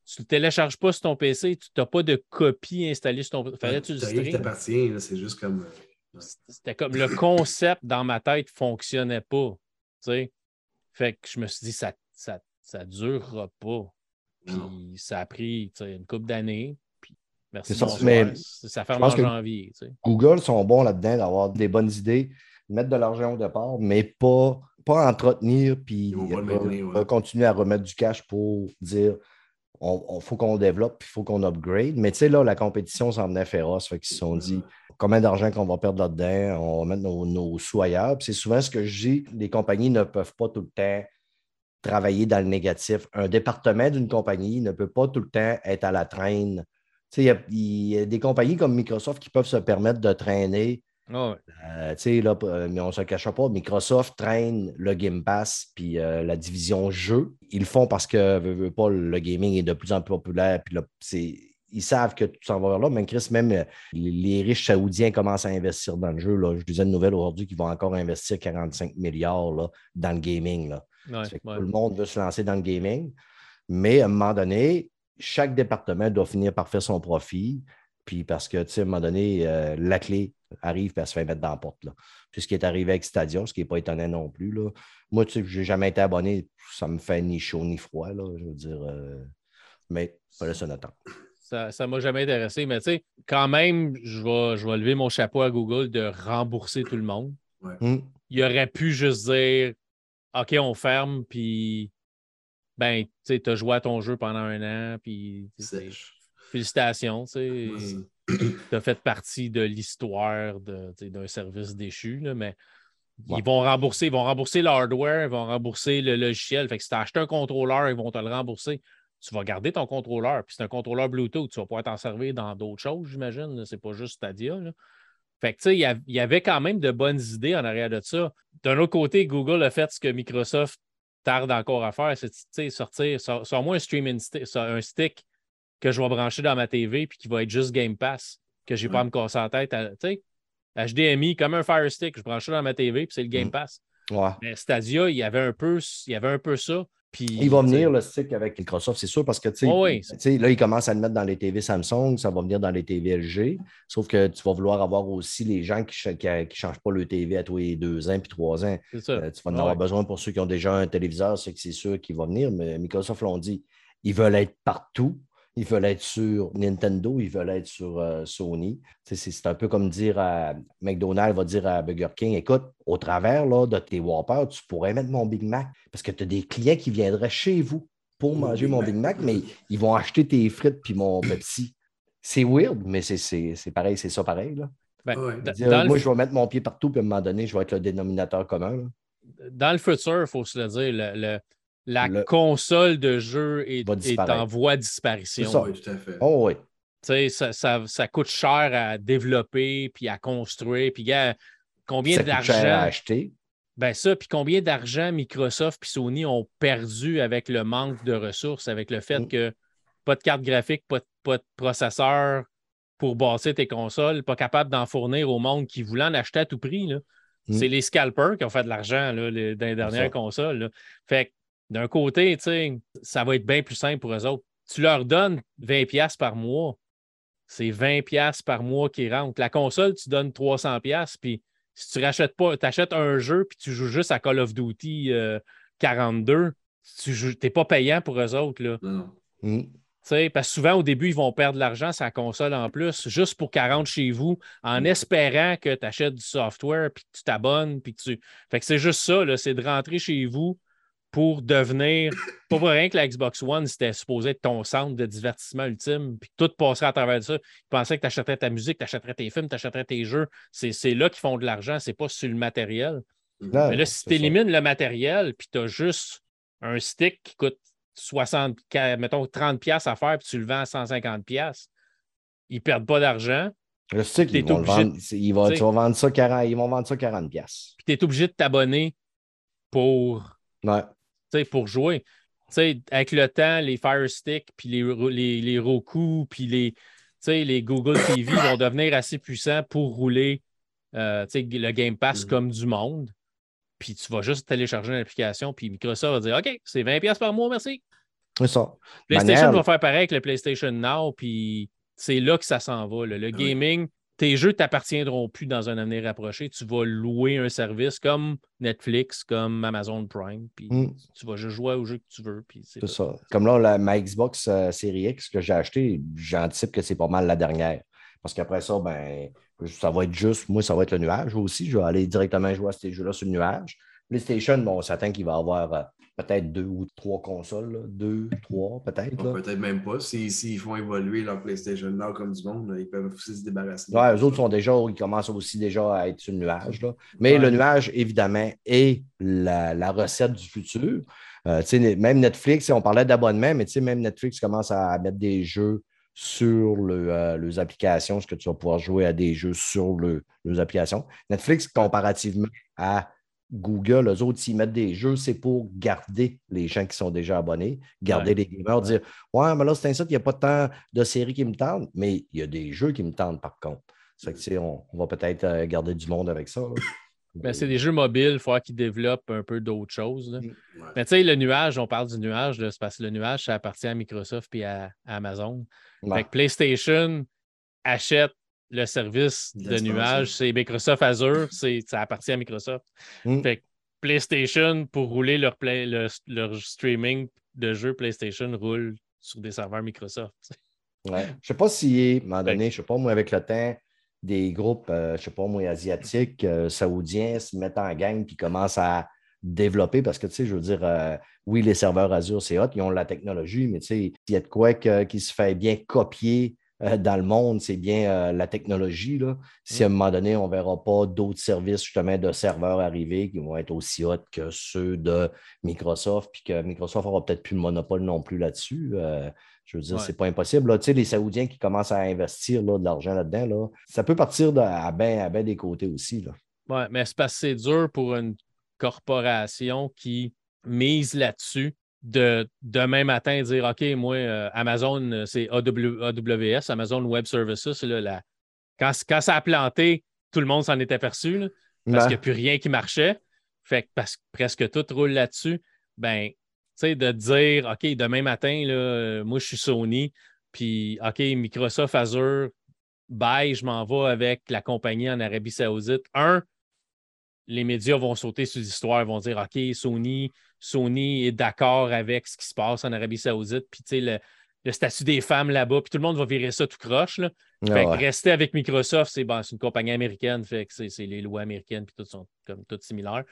Tu ne le télécharges pas sur ton PC, tu n'as pas de copie installée sur ton PC. Fallait que tu le streames. t'appartient, c'est juste comme. euh, C'était comme le concept dans ma tête ne fonctionnait pas. tu. Fait que je me suis dit, ça ça, ça durera pas. Puis Non. ça a pris tu une couple d'années. Merci. Ça, mais ça ferme en que- janvier. tu sais. Google sont bons là-dedans d'avoir des bonnes idées, mettre de l'argent au départ, mais pas pas entretenir, puis continuer à remettre du cash pour dire on, faut qu'on développe, puis il faut qu'on upgrade. Mais tu sais, là, la compétition s'en venait féroce. Fait qu'ils se sont dit combien d'argent qu'on va perdre là-dedans, on va mettre nos, nos sous ailleurs. C'est souvent ce que je dis, les compagnies ne peuvent pas tout le temps travailler dans le négatif. Un département d'une compagnie ne peut pas tout le temps être à la traîne. Y il y, a des compagnies comme Microsoft qui peuvent se permettre de traîner. Ah ouais. Euh, tu sais, là, euh, mais on ne se cachera pas, Microsoft traîne le Game Pass puis euh, la division jeu. Ils le font parce que pas, le gaming est de plus en plus populaire. Puis là, ils savent que tout s'en va vers là. Mais Chris, même euh, les, riches saoudiens commencent à investir dans le jeu. Là. Je disais une nouvelle aujourd'hui qu'ils vont encore investir 45 milliards là, dans le gaming. Là. Ouais, Ça fait que ouais. Tout le monde veut se lancer dans le gaming. Mais à un moment donné, chaque département doit finir par faire son profit. Puis parce que, tu sais, à un moment donné, euh, la clé arrive et elle se fait mettre dans la porte. Là. Puis ce qui est arrivé avec Stadia, ce qui n'est pas étonnant non plus. Là. Moi, tu sais, je n'ai jamais été abonné. Ça me fait ni chaud ni froid. Là, je veux dire. euh, mais pas le son attend. Ça ne m'a jamais intéressé, mais tu sais, quand même, je vais, je vais lever mon chapeau à Google de rembourser tout le monde. Hum, Il aurait pu juste dire OK, on ferme, puis ben, tu sais, tu as joué à ton jeu pendant un an, puis tu sais, Sèche. Félicitations, tu as fait partie de l'histoire d'un service déchu, là, mais Ouais. ils vont rembourser, ils vont rembourser le hardware, ils vont rembourser le logiciel. Fait que si tu as acheté un contrôleur, ils vont te le rembourser. Tu vas garder ton contrôleur, puis c'est un contrôleur Bluetooth, tu vas pouvoir t'en servir dans d'autres choses, j'imagine. C'est pas juste Stadia. là. Fait que, tu sais, il y avait quand même de bonnes idées en arrière de ça. D'un autre côté, Google a fait ce que Microsoft tarde encore à faire, c'est sortir, sort- sors-moi un streaming un stick que je vais brancher dans ma TV puis qui va être juste Game Pass, que j'ai pas à me casser la tête. Tu sais, HDMI, comme un Fire Stick, je branche ça dans ma TV puis c'est le Game Mm. Pass. ouais. Mais Stadia, il y avait un peu, il y avait un peu ça. Puis, Il va venir le stick avec Microsoft, c'est sûr, parce que tu sais, Oh oui. là, ils commencent à le mettre dans les TV Samsung, ça va venir dans les TV LG. Sauf que tu vas vouloir avoir aussi les gens qui ne changent pas le TV à tous les deux ans puis trois ans. Ça. Euh, tu vas en Ah avoir ouais. besoin pour ceux qui ont déjà un téléviseur, c'est que c'est sûr qu'il va venir, mais Microsoft l'ont dit. Ils veulent être partout. Ils veulent être sur Nintendo, ils veulent être sur euh, Sony. C'est un peu comme dire à McDonald's va dire à Burger King écoute, au travers là, de tes Whoppers, tu pourrais mettre mon Big Mac parce que tu as des clients qui viendraient chez vous pour Mon manger Big mon Mac. Big Mac, mais ils vont acheter tes frites puis mon Pepsi. C'est weird, mais c'est- c'est c'est pareil, c'est ça pareil. Là. Ben, Ouais. dans- Dire, dans le moi, je vais mettre mon pied partout, puis à un moment donné, je vais être le dénominateur commun. là. dans le futur, il faut se le dire, le- le- la Le- console de jeu est, en voie de disparition. ça. Oui, tout à fait. Oh oui. Tu sais, ça, ça, ça coûte cher à développer, puis à construire, puis gars, combien Ça coûte cher à d'argent, acheter. ben ça, puis combien d'argent Microsoft puis Sony ont perdu avec le manque de ressources, avec le fait Mm. que pas de carte graphique, pas de, pas de processeur pour bâtir tes consoles, pas capable d'en fournir au monde qui voulait en acheter à tout prix. là. Mm. C'est les scalpers qui ont fait de l'argent là, les- dans les dernières consoles. là. Fait que d'un côté, tu sais, ça va être bien plus simple pour eux autres. Tu leur donnes 20$ piastres par mois. C'est 20$ piastres par mois qui rentrent. La console, tu donnes 300$, piastres, puis si tu rachètes pas, tu achètes un jeu puis tu joues juste à Call of Duty euh, 42, tu n'es pas payant pour eux autres. Là. Mm. Tu sais, parce que souvent, au début, ils vont perdre de l'argent sur la console en plus, juste pour qu'elle rentre chez vous, en espérant que tu achètes du software, puis que tu t'abonnes, puis que tu. Fait que c'est juste ça, là, c'est de rentrer chez vous pour devenir. Pas pour rien que la Xbox One, c'était supposé être ton centre de divertissement ultime, puis tout passerait à travers ça. Ils pensaient que tu achèterais ta musique, tu achèterais tes films, tu achèterais tes jeux. C'est c'est là qu'ils font de l'argent, c'est pas sur le matériel. Non, Mais là, si tu ça. élimines le matériel, puis tu as juste un stick qui coûte 60, ca- mettons 30$ piastres à faire, puis tu le vends à 150$, piastres, ils ne perdent pas d'argent, Le stick, ils vont, obligé vendre, ils vont- tu vas vendre ça 40, ils vont vendre ça 40 pièces. puis tu es obligé de t'abonner pour, Ouais. Pour jouer. Tu sais, avec le temps, les Fire Stick, puis les, les, les Roku, puis les, tu sais, les Google TV vont devenir assez puissants pour rouler euh, le Game Pass Mhm. comme du monde. Puis tu vas juste télécharger l'application, puis Microsoft va dire OK, c'est 20$ piastres par mois, merci. C'est ça. PlayStation Manière- va faire pareil avec le PlayStation Now, puis c'est là que ça s'en va. là. Le oui. gaming, tes jeux ne t'appartiendront plus dans un avenir rapproché. Tu vas louer un service comme Netflix, comme Amazon Prime, puis Mm. tu vas juste jouer au jeu que tu veux. Puis c'est ça. Comme là, la- ma Xbox euh, Series X que j'ai acheté, j'anticipe que c'est pas mal la dernière. Parce qu'après ça, ben, ça va être juste, moi, ça va être le nuage aussi. Je vais aller directement jouer à ces jeux-là sur le nuage. PlayStation, bon, on s'attend qu'il va avoir euh, peut-être deux ou trois consoles, là. deux, trois, peut-être. Peut-être même pas. S'ils s'ils font évoluer leur PlayStation Now comme du monde, ils peuvent aussi se débarrasser. Ouais, eux autres sont déjà, ils commencent aussi déjà à être sur le nuage. là. Mais Ouais. le nuage, évidemment, est la, la recette du futur. Euh, même Netflix, on parlait d'abonnement, mais même Netflix commence à mettre des jeux sur le, euh, leurs applications, est-ce que tu vas pouvoir jouer à des jeux sur le- leurs applications. Netflix, comparativement à Google, eux autres, s'ils mettent des jeux, c'est pour garder les gens qui sont déjà abonnés, garder Ouais. les gamers, dire Ouais, mais là, c'est un site, il n'y a pas tant de séries qui me tentent, mais il y a des jeux qui me tentent par contre. Ça fait que, tu sais, on, on va peut-être euh, garder du monde avec ça. Mais c'est des jeux mobiles, il faut qu'ils développent un peu d'autres choses. là. Mm. Ouais. Mais tu sais, le nuage, on parle du nuage, là, c'est parce que le nuage, ça appartient à Microsoft et à, à Amazon. Ouais. Fait que PlayStation achète le service de nuage, c'est Microsoft Azure, ça appartient à Microsoft. Mm. Fait que PlayStation, pour rouler leur, play- le- leur streaming de jeux PlayStation, roule sur des serveurs Microsoft. Ouais. Je ne sais pas si, à un moment donné, je ne sais pas, moi, avec le temps, des groupes, euh, je ne sais pas, moi, asiatiques, euh, saoudiens se mettent en gang puis commencent à développer parce que, tu sais, je veux dire, euh, oui, les serveurs Azure, c'est hot, ils ont la technologie, mais tu sais, s'il y a de quoi que- qui se fait bien copier euh, dans le monde, c'est bien euh, la technologie. Là. Si à un moment donné, on ne verra pas d'autres services, justement, de serveurs arriver qui vont être aussi hot que ceux de Microsoft, puis que Microsoft n'aura peut-être plus le monopole non plus là-dessus. euh, je veux dire, Ouais. c'est pas impossible. Là. Tu sais, les Saoudiens qui commencent à investir là, de l'argent là-dedans, là, ça peut partir de- à bien à ben des côtés aussi. Ouais, mais c'est parce que c'est dur pour une corporation qui mise là-dessus de demain matin dire OK, moi, euh, Amazon, euh, c'est AW AWS, Amazon Web Services. Là, la- quand, quand ça a planté, tout le monde s'en est aperçu là, parce Ouais. qu'il n'y a plus rien qui marchait. Fait que parce que presque tout roule là-dessus. Ben, tu sais, de dire OK, demain matin, là, euh, moi, je suis Sony, puis OK, Microsoft Azure, bye, je m'en vais avec la compagnie en Arabie Saoudite. Un, les médias vont sauter sur l'histoire, vont dire OK, Sony, Sony est d'accord avec ce qui se passe en Arabie Saoudite, puis tu sais, le, le statut des femmes là-bas, puis tout le monde va virer ça tout croche. Là. Ah Fait que rester avec Microsoft, c'est bon, c'est une compagnie américaine, fait que c'est les lois américaines, puis toutes sont comme toutes similaires.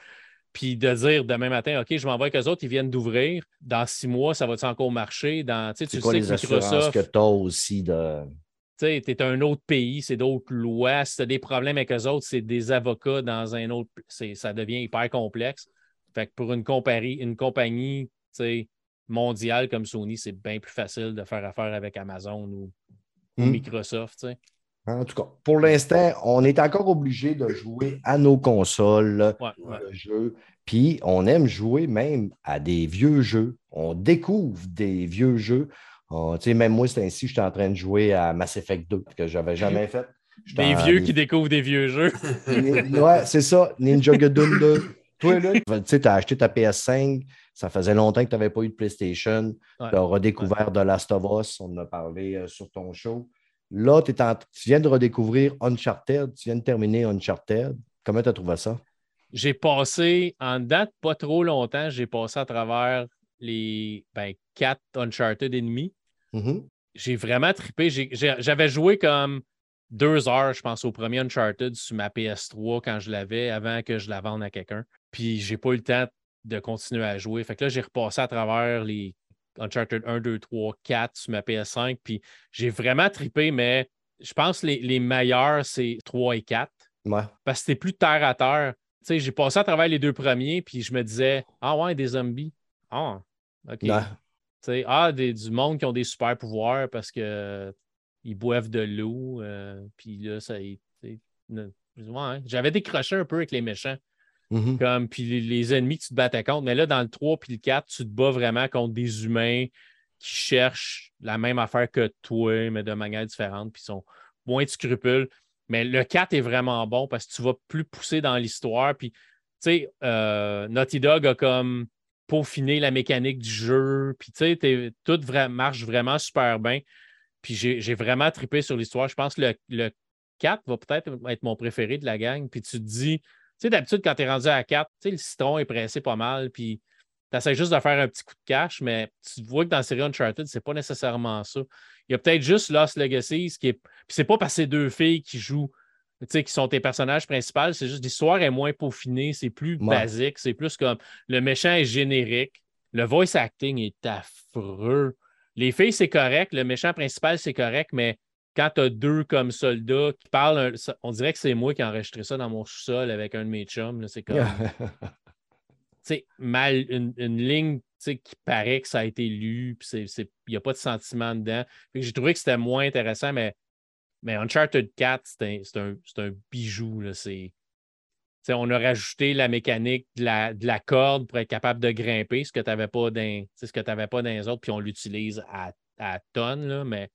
Puis de dire demain matin, OK, je m'en vais avec eux autres, ils viennent d'ouvrir. Dans six mois, ça va-tu encore marcher? Dans, tu sais, C'est tu quoi sais les que Microsoft, que tu as aussi de. Tu es un autre pays, c'est d'autres lois. Si tu as des problèmes avec eux autres, c'est des avocats dans un autre. Ça devient hyper complexe. Fait que pour une, compari- une compagnie mondiale comme Sony, c'est bien plus facile de faire affaire avec Amazon ou, ou Hmm. Microsoft. En tout cas, pour l'instant, on est encore obligé de jouer à nos consoles Ouais, ouais. de jeux. Puis on aime jouer même à des vieux jeux. On découvre des vieux jeux. Sais, même moi, c'est ainsi, j'étais en train de jouer à Mass Effect 2, que je n'avais jamais fait. J'étais Des en- vieux qui découvrent des vieux jeux. Ouais, c'est ça, Ninja Gaiden 2. Toi, là, tu sais, tu as acheté ta PS5, ça faisait longtemps que tu n'avais pas eu de PlayStation, Ouais. tu as redécouvert The Last of Us, on en a parlé euh, sur ton show. Là, en- tu viens de redécouvrir Uncharted, tu viens de terminer Uncharted. Comment tu as trouvé ça? J'ai passé, en date pas trop longtemps, j'ai passé à travers les ben, quatre Uncharted ennemis. Mhm. j'ai vraiment trippé. J'avais joué comme deux heures, je pense, au premier Uncharted sur ma PS3 quand je l'avais, avant que je la vende à quelqu'un. Puis j'ai pas eu le temps de continuer à jouer. Fait que là, j'ai repassé à travers les Uncharted 1, 2, 3, 4 sur ma PS5. Puis j'ai vraiment trippé, mais je pense que les, les meilleurs, c'est 3 et 4 Ouais. parce que c'était plus terre à terre. Tu sais, j'ai passé à travers les deux premiers, puis je me disais, ah ouais, des zombies. Ah, OK. Ouais. Ah, des- du monde qui ont des super pouvoirs parce que euh, ils boivent de l'eau. euh, puis là, ça. ouais, hein. J'avais décroché un peu avec les méchants. Mhm. Comme, puis les, les ennemis que tu te battais contre. Mais là, dans le 3 puis le 4, tu te bats vraiment contre des humains qui cherchent la même affaire que toi, mais de manière différente, puis sont moins de scrupules. Mais le 4 est vraiment bon parce que tu vas plus pousser dans l'histoire. Puis, tu sais, euh, Naughty Dog a comme peaufiné la mécanique du jeu. Puis, tu sais, tout marche vraiment super bien. Puis, j'ai vraiment trippé sur l'histoire. Je pense que le, le 4 va peut-être être mon préféré de la gang. Puis, tu te dis, tu sais, d'habitude, quand tu es rendu à 4, tu sais, le citron est pressé pas mal. Puis, tu essaies juste de faire un petit coup de cash, mais tu vois que dans la série Uncharted, c'est pas nécessairement ça. Il y a peut-être juste Lost Legacies qui est. Puis c'est pas parce que c'est deux filles qui jouent qui sont tes personnages principaux. C'est juste l'histoire est moins peaufinée, c'est plus basique, c'est plus comme le méchant est générique, le voice acting est affreux. Les filles, c'est correct, le méchant principal, c'est correct, mais quand tu as deux comme soldats qui parlent, on dirait que c'est moi qui ai enregistré ça dans mon sous-sol avec un de mes chums. C'est comme. mal, une, ligne qui paraît que ça a été lu, il n'y a pas de sentiment dedans. J'ai trouvé que c'était moins intéressant, mais, mais Uncharted 4, c'est un, un, bijou. Là, on a rajouté la mécanique de la, de la, corde pour être capable de grimper, ce que tu n'avais pas, dans, ce que pas dans les autres, puis on l'utilise à, à tonnes, là, mais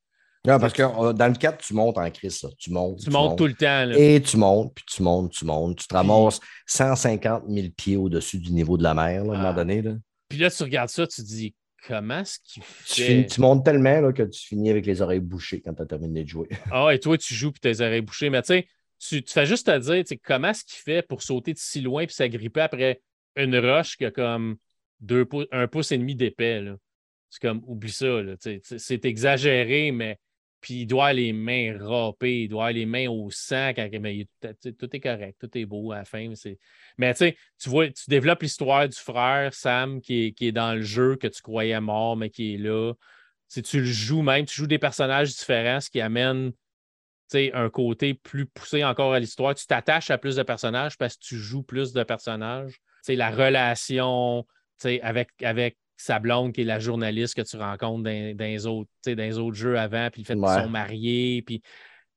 non, parce que euh, dans le 4, tu montes en crise. Tu montes. Tu, montes, tout le temps. Et tu montes, puis tu montes, tu montes. Tu te ramasses 150 000 pieds au-dessus du niveau de la mer, à un moment ah. donné. Là. Puis là, tu regardes ça, tu te dis comment est-ce qu'il fait? Tu, montes tellement là, que tu finis avec les oreilles bouchées quand tu as terminé de jouer. Ah, et toi, tu joues puis tes oreilles bouchées. Mais tu sais, tu, fais juste te dire comment est-ce qu'il fait pour sauter de si loin puis s'agripper après une roche qui a comme deux un pouce et demi d'épais. C'est comme, oublie ça. C'est exagéré, mais puis il doit les mains râpées, il doit avoir les mains au sang. Quand, mais tout est correct, tout est beau à la fin. Mais, tu vois, tu développes l'histoire du frère Sam qui est, dans le jeu que tu croyais mort, mais qui est là. Tu le joues même, tu joues des personnages différents, ce qui amène un côté plus poussé encore à l'histoire. Tu t'attaches à plus de personnages parce que tu joues plus de personnages. la relation avec, avec sa blonde qui est la journaliste que tu rencontres dans, les, autres, autres jeux avant, puis le fait qu'ils sont mariés, puis,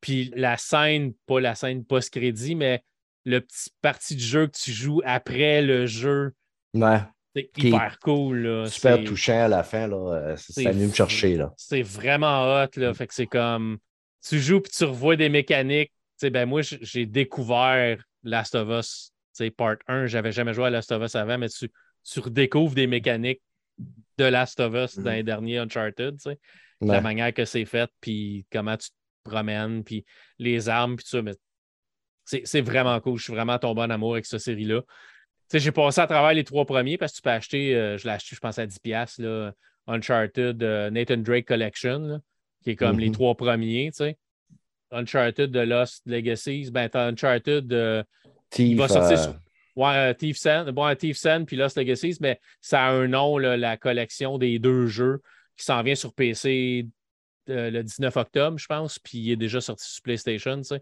puis la scène, pas la scène post-crédit, mais le petit parti de jeu que tu joues après le jeu. C'est hyper cool. Super touchant à la fin. Là. Euh, ça venu me chercher. C'est vraiment hot. Là. Fait que c'est comme tu joues puis tu revois des mécaniques. ben moi, j'ai découvert Last of Us, part 1. J'avais jamais joué à Last of Us avant, mais tu, tu redécouvres des mécaniques de Last of Us dans les mm. derniers Uncharted, tu sais. La manière que c'est fait, puis comment tu te promènes, puis les armes, puis tout ça. Mais c'est vraiment cool. Je suis vraiment tombé en amour avec cette série-là. J'ai passé à travers les trois premiers parce que tu peux acheter, euh, je l'ai acheté, je pense, à 10$, là, Uncharted euh, Nathan Drake Collection, qui est comme les mm-hmm. trois premiers. sais. Uncharted de Lost Legacies, ben, t'as Uncharted. Euh, il va sortir sur Ouais, Thief Sand, bon, Thief Sand puis Lost Legacies, mais ça a un nom, la collection des deux jeux qui s'en vient sur PC euh, le 19 octobre, je pense, puis il est déjà sorti sur PlayStation, tu sais.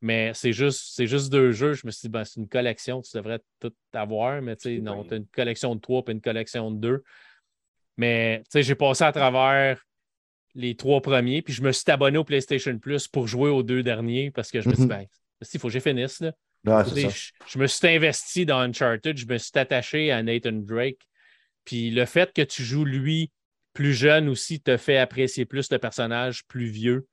Mais c'est juste, juste deux jeux. Je me suis dit, ben, c'est une collection, tu devrais tout avoir, mais tu sais, non, tu as une collection de trois puis une collection de deux. Mais tu sais, j'ai passé à travers les trois premiers, puis je me suis abonné au PlayStation Plus pour jouer aux deux derniers parce que je me suis dit, mhm. ben, il faut que j'ai finisse. Là je, me suis investi dans Uncharted, je me suis attaché à Nathan Drake. Puis le fait que tu joues lui plus jeune aussi te fait apprécier plus le personnage plus vieux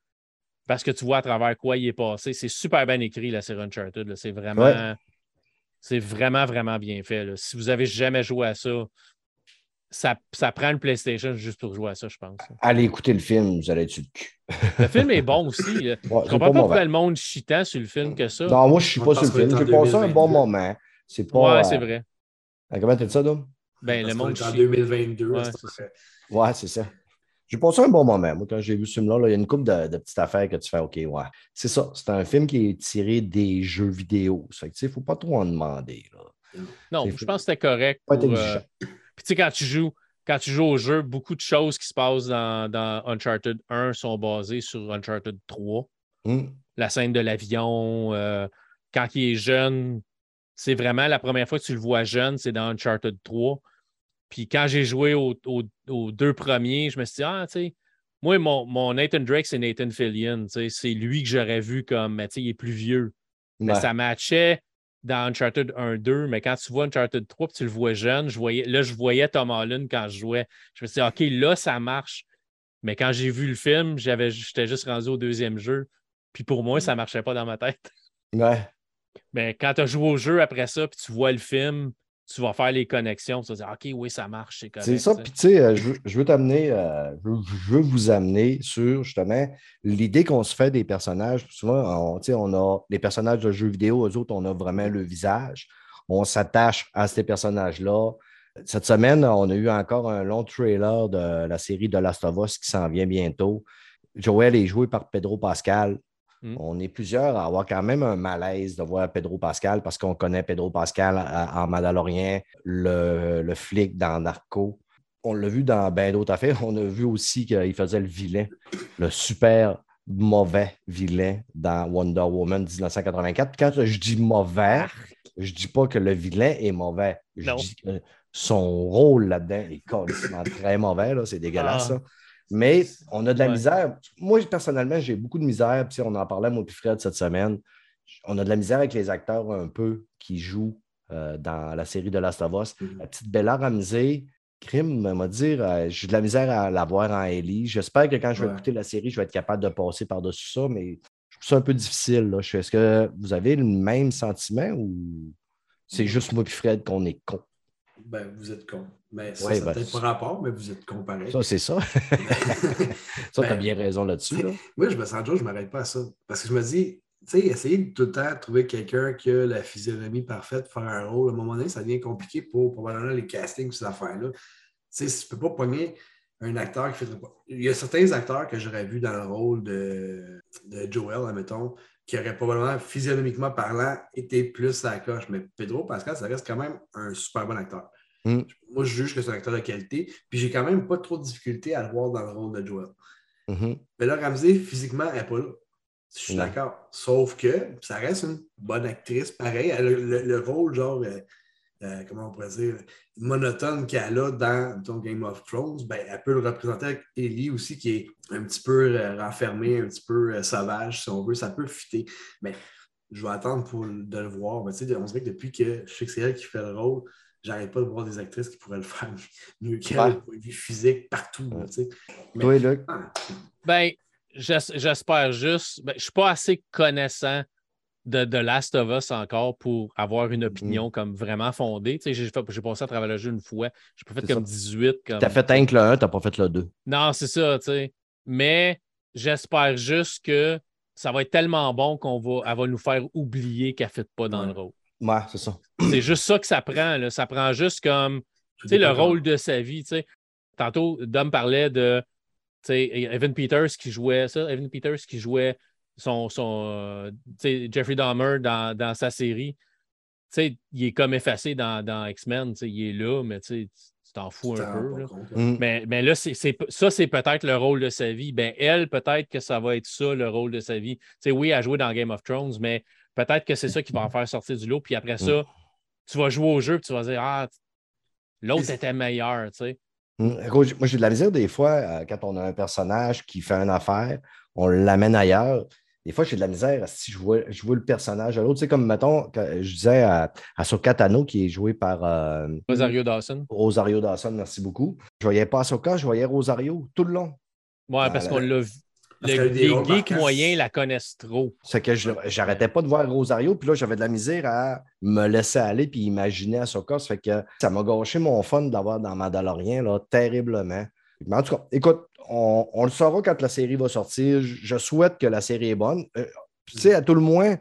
parce que tu vois à travers quoi il est passé. C'est super bien écrit, la série Uncharted. C'est vraiment, c'est vraiment, vraiment bien fait. Si vous avez jamais joué à ça, ça, ça, prend une PlayStation juste pour jouer à ça, je pense. Allez écouter le film, vous allez être sur le cul. Le film est bon aussi. je comprends pas, pourquoi le monde chitant sur le film que ça. Non, moi, je ne suis pas sur le film. J'ai passé un bon moment. C'est pas. Ouais, c'est euh, vrai. Comment tu dit ça, Dom? Ben, le monde. En 2022. Ouais, c'est ça. Ouais, c'est ça. J'ai passé un bon moment. Moi, quand j'ai vu ce film-là, il y a une couple de, petites affaires que tu fais OK, ouais. C'est ça. C'est un film qui est tiré des jeux vidéo. Ça fait que, il ne faut pas trop en demander. Là. Non, je pense que c'était correct. Pas pour, euh, puis tu sais, quand tu joues, quand tu joues au jeu, beaucoup de choses qui se passent dans, Uncharted 1 sont basées sur Uncharted 3. Hmm. La scène de l'avion, euh, quand il est jeune, c'est vraiment la première fois que tu le vois jeune, c'est dans Uncharted 3. Puis quand j'ai joué aux, deux premiers, je me suis dit, ah, tu sais, moi, mon, Nathan Drake, c'est Nathan Fillion. C'est lui que j'aurais vu comme, tu sais, il est plus vieux. Mais ça matchait dans Uncharted 1-2, mais quand tu vois Uncharted 3 tu le vois jeune, je voyais, là, je voyais Tom Holland quand je jouais. Je me suis dit, OK, là, ça marche. Mais quand j'ai vu le film, j'étais juste rendu au deuxième jeu. Puis pour moi, ça ne marchait pas dans ma tête. Ouais. Mais quand tu as joué au jeu après ça, puis tu vois le film, tu vas faire les connexions. Tu vas dire, OK, oui, ça marche, c'est C'est ça. Puis, tu sais, euh, je, veux t'amener, euh, je, veux vous amener sur justement l'idée qu'on se fait des personnages. Souvent, on, on a les personnages de jeux vidéo, eux autres, on a vraiment le visage. On s'attache à ces personnages-là. Cette semaine, on a eu encore un long trailer de la série de Last of Us qui s'en vient bientôt. Joel est joué par Pedro Pascal. Mm. On est plusieurs à avoir quand même un malaise de voir Pedro Pascal parce qu'on connaît Pedro Pascal en Mandalorien, le, le flic dans Narco. On l'a vu dans bien d'autres affaires. On a vu aussi qu'il faisait le vilain, le super mauvais vilain dans Wonder Woman 1984. Quand je dis mauvais, je dis pas que le vilain est mauvais. Je Non. dis que son rôle là-dedans est complètement très mauvais. C'est dégueulasse. Ah. ça. Mais on a de la Ouais. misère. Moi, personnellement, j'ai beaucoup de misère. Puis, on en parlait, moi, puis Fred, cette semaine. On a de la misère avec les acteurs un peu qui jouent euh, dans la série de Last of Us. Mhm. La petite Bella Ramsey, Crime m'a dit euh, j'ai de la misère à la voir en Ellie. J'espère que quand je vais Ouais. écouter la série, je vais être capable de passer par-dessus ça, mais je trouve ça un peu difficile. Est-ce que vous avez le même sentiment ou c'est juste moi et Fred qu'on est con? Ben, vous êtes con. Mais ça, Ouais, ça n'a ben, peut-être c'est- pas rapport, mais vous êtes con pareil. Ça, c'est ça. ça, tu as Ben, bien raison là-dessus. Là. Moi, je me sens toujours, je ne m'arrête pas à ça. Parce que je me dis, tu sais, essayer de tout le temps trouver quelqu'un qui a la physionomie parfaite pour faire un rôle, à un moment donné, ça devient compliqué pour probablement les castings, ces affaires-là. Tu sais, tu ne peux pas pogner un acteur qui fait. pas. Il y a certains acteurs que j'aurais vus dans le rôle de, de Joel, admettons, qui auraient probablement, physionomiquement parlant, été plus à la coche. Mais Pedro Pascal, ça reste quand même un super bon acteur. Mm. Moi, je juge que c'est un acteur de qualité, puis j'ai quand même pas trop de difficulté à le voir dans le rôle de Joel. Mhm. Mais là, Ramsey, physiquement, elle n'est pas là. Je suis d'accord. Sauf que ça reste une bonne actrice. Pareil, elle a le, le rôle, genre, euh, euh, comment on pourrait dire, monotone qu'elle a dans Game of Thrones, ben, elle peut le représenter avec Ellie aussi, qui est un petit peu euh, renfermée, un petit peu euh, sauvage, si on veut. Ça peut fitter. Mais je vais attendre pour de le voir. Mais, on dirait que depuis que je sais que c'est elle qui fait le rôle, j'arrête pas de voir des actrices qui pourraient le faire mieux qu'elle, Ouais. au point de vue physique, partout. là, tu sais. Mais- Toi, Luc, Ah, Ben, j'es- j'espère juste. Ben, je ne suis pas assez connaissant de, de Last of Us encore pour avoir une opinion Mm. comme vraiment fondée. Tu sais, J'ai passé à travers le jeu une fois. J'ai pas fait comme ça. 18. Comme... tu as fait un que le 1, tu n'as pas fait le 2. Non, c'est ça, tu sais. Mais j'espère juste que ça va être tellement bon qu'on va, elle va nous faire oublier qu'elle ne fait pas dans Ouais. le rôle. Ouais, c'est ça. C'est juste ça que ça prend. Là. Ça prend juste comme tout tu sais, le rôle de sa vie. tu sais. Tantôt, Dom parlait de tu sais, Evan Peters qui jouait ça, Evan Peters qui jouait son, son euh, tu sais, Jeffrey Dahmer dans, dans sa série. Tu sais, il est comme effacé dans, dans X-Men. tu sais, Il est là, mais tu t'en fous un peu. là. Mm. Mais, mais là, c'est, c'est- ça, c'est peut-être le rôle de sa vie. Ben, elle, peut-être que ça va être ça, le rôle de sa vie. Tu sais, oui, elle a joué dans Game of Thrones, mais peut-être que c'est ça qui va en faire sortir du lot. Puis après ça, tu vas jouer au jeu, puis tu vas dire, ah, l'autre Et- était meilleur, tu sais. Mm. Moi, j'ai de la misère des fois, euh, quand on a un personnage qui fait une affaire, on l'amène ailleurs. Des fois, j'ai de la misère si je vois, je vois le personnage à l'autre. Tu sais, comme, mettons, que je disais à, à Ahsoka Tano, qui est joué par euh, Rosario Dawson. Rosario Dawson, merci beaucoup. Je voyais pas Ahsoka, je voyais Rosario tout le long. Ouais, Ah, parce qu'on l'a vu. Le- les geeks moyens la connaissent trop. C'est que j'arrêtais pas de voir Rosario, puis là, j'avais de la misère à me laisser aller puis imaginer Ahsoka. Ça fait que ça m'a gâché mon fun d'avoir dans Mandalorian, là, terriblement. Mais en tout cas, écoute, on, on le saura quand la série va sortir. Je, souhaite que la série est bonne. Euh, tu sais, à tout le moins,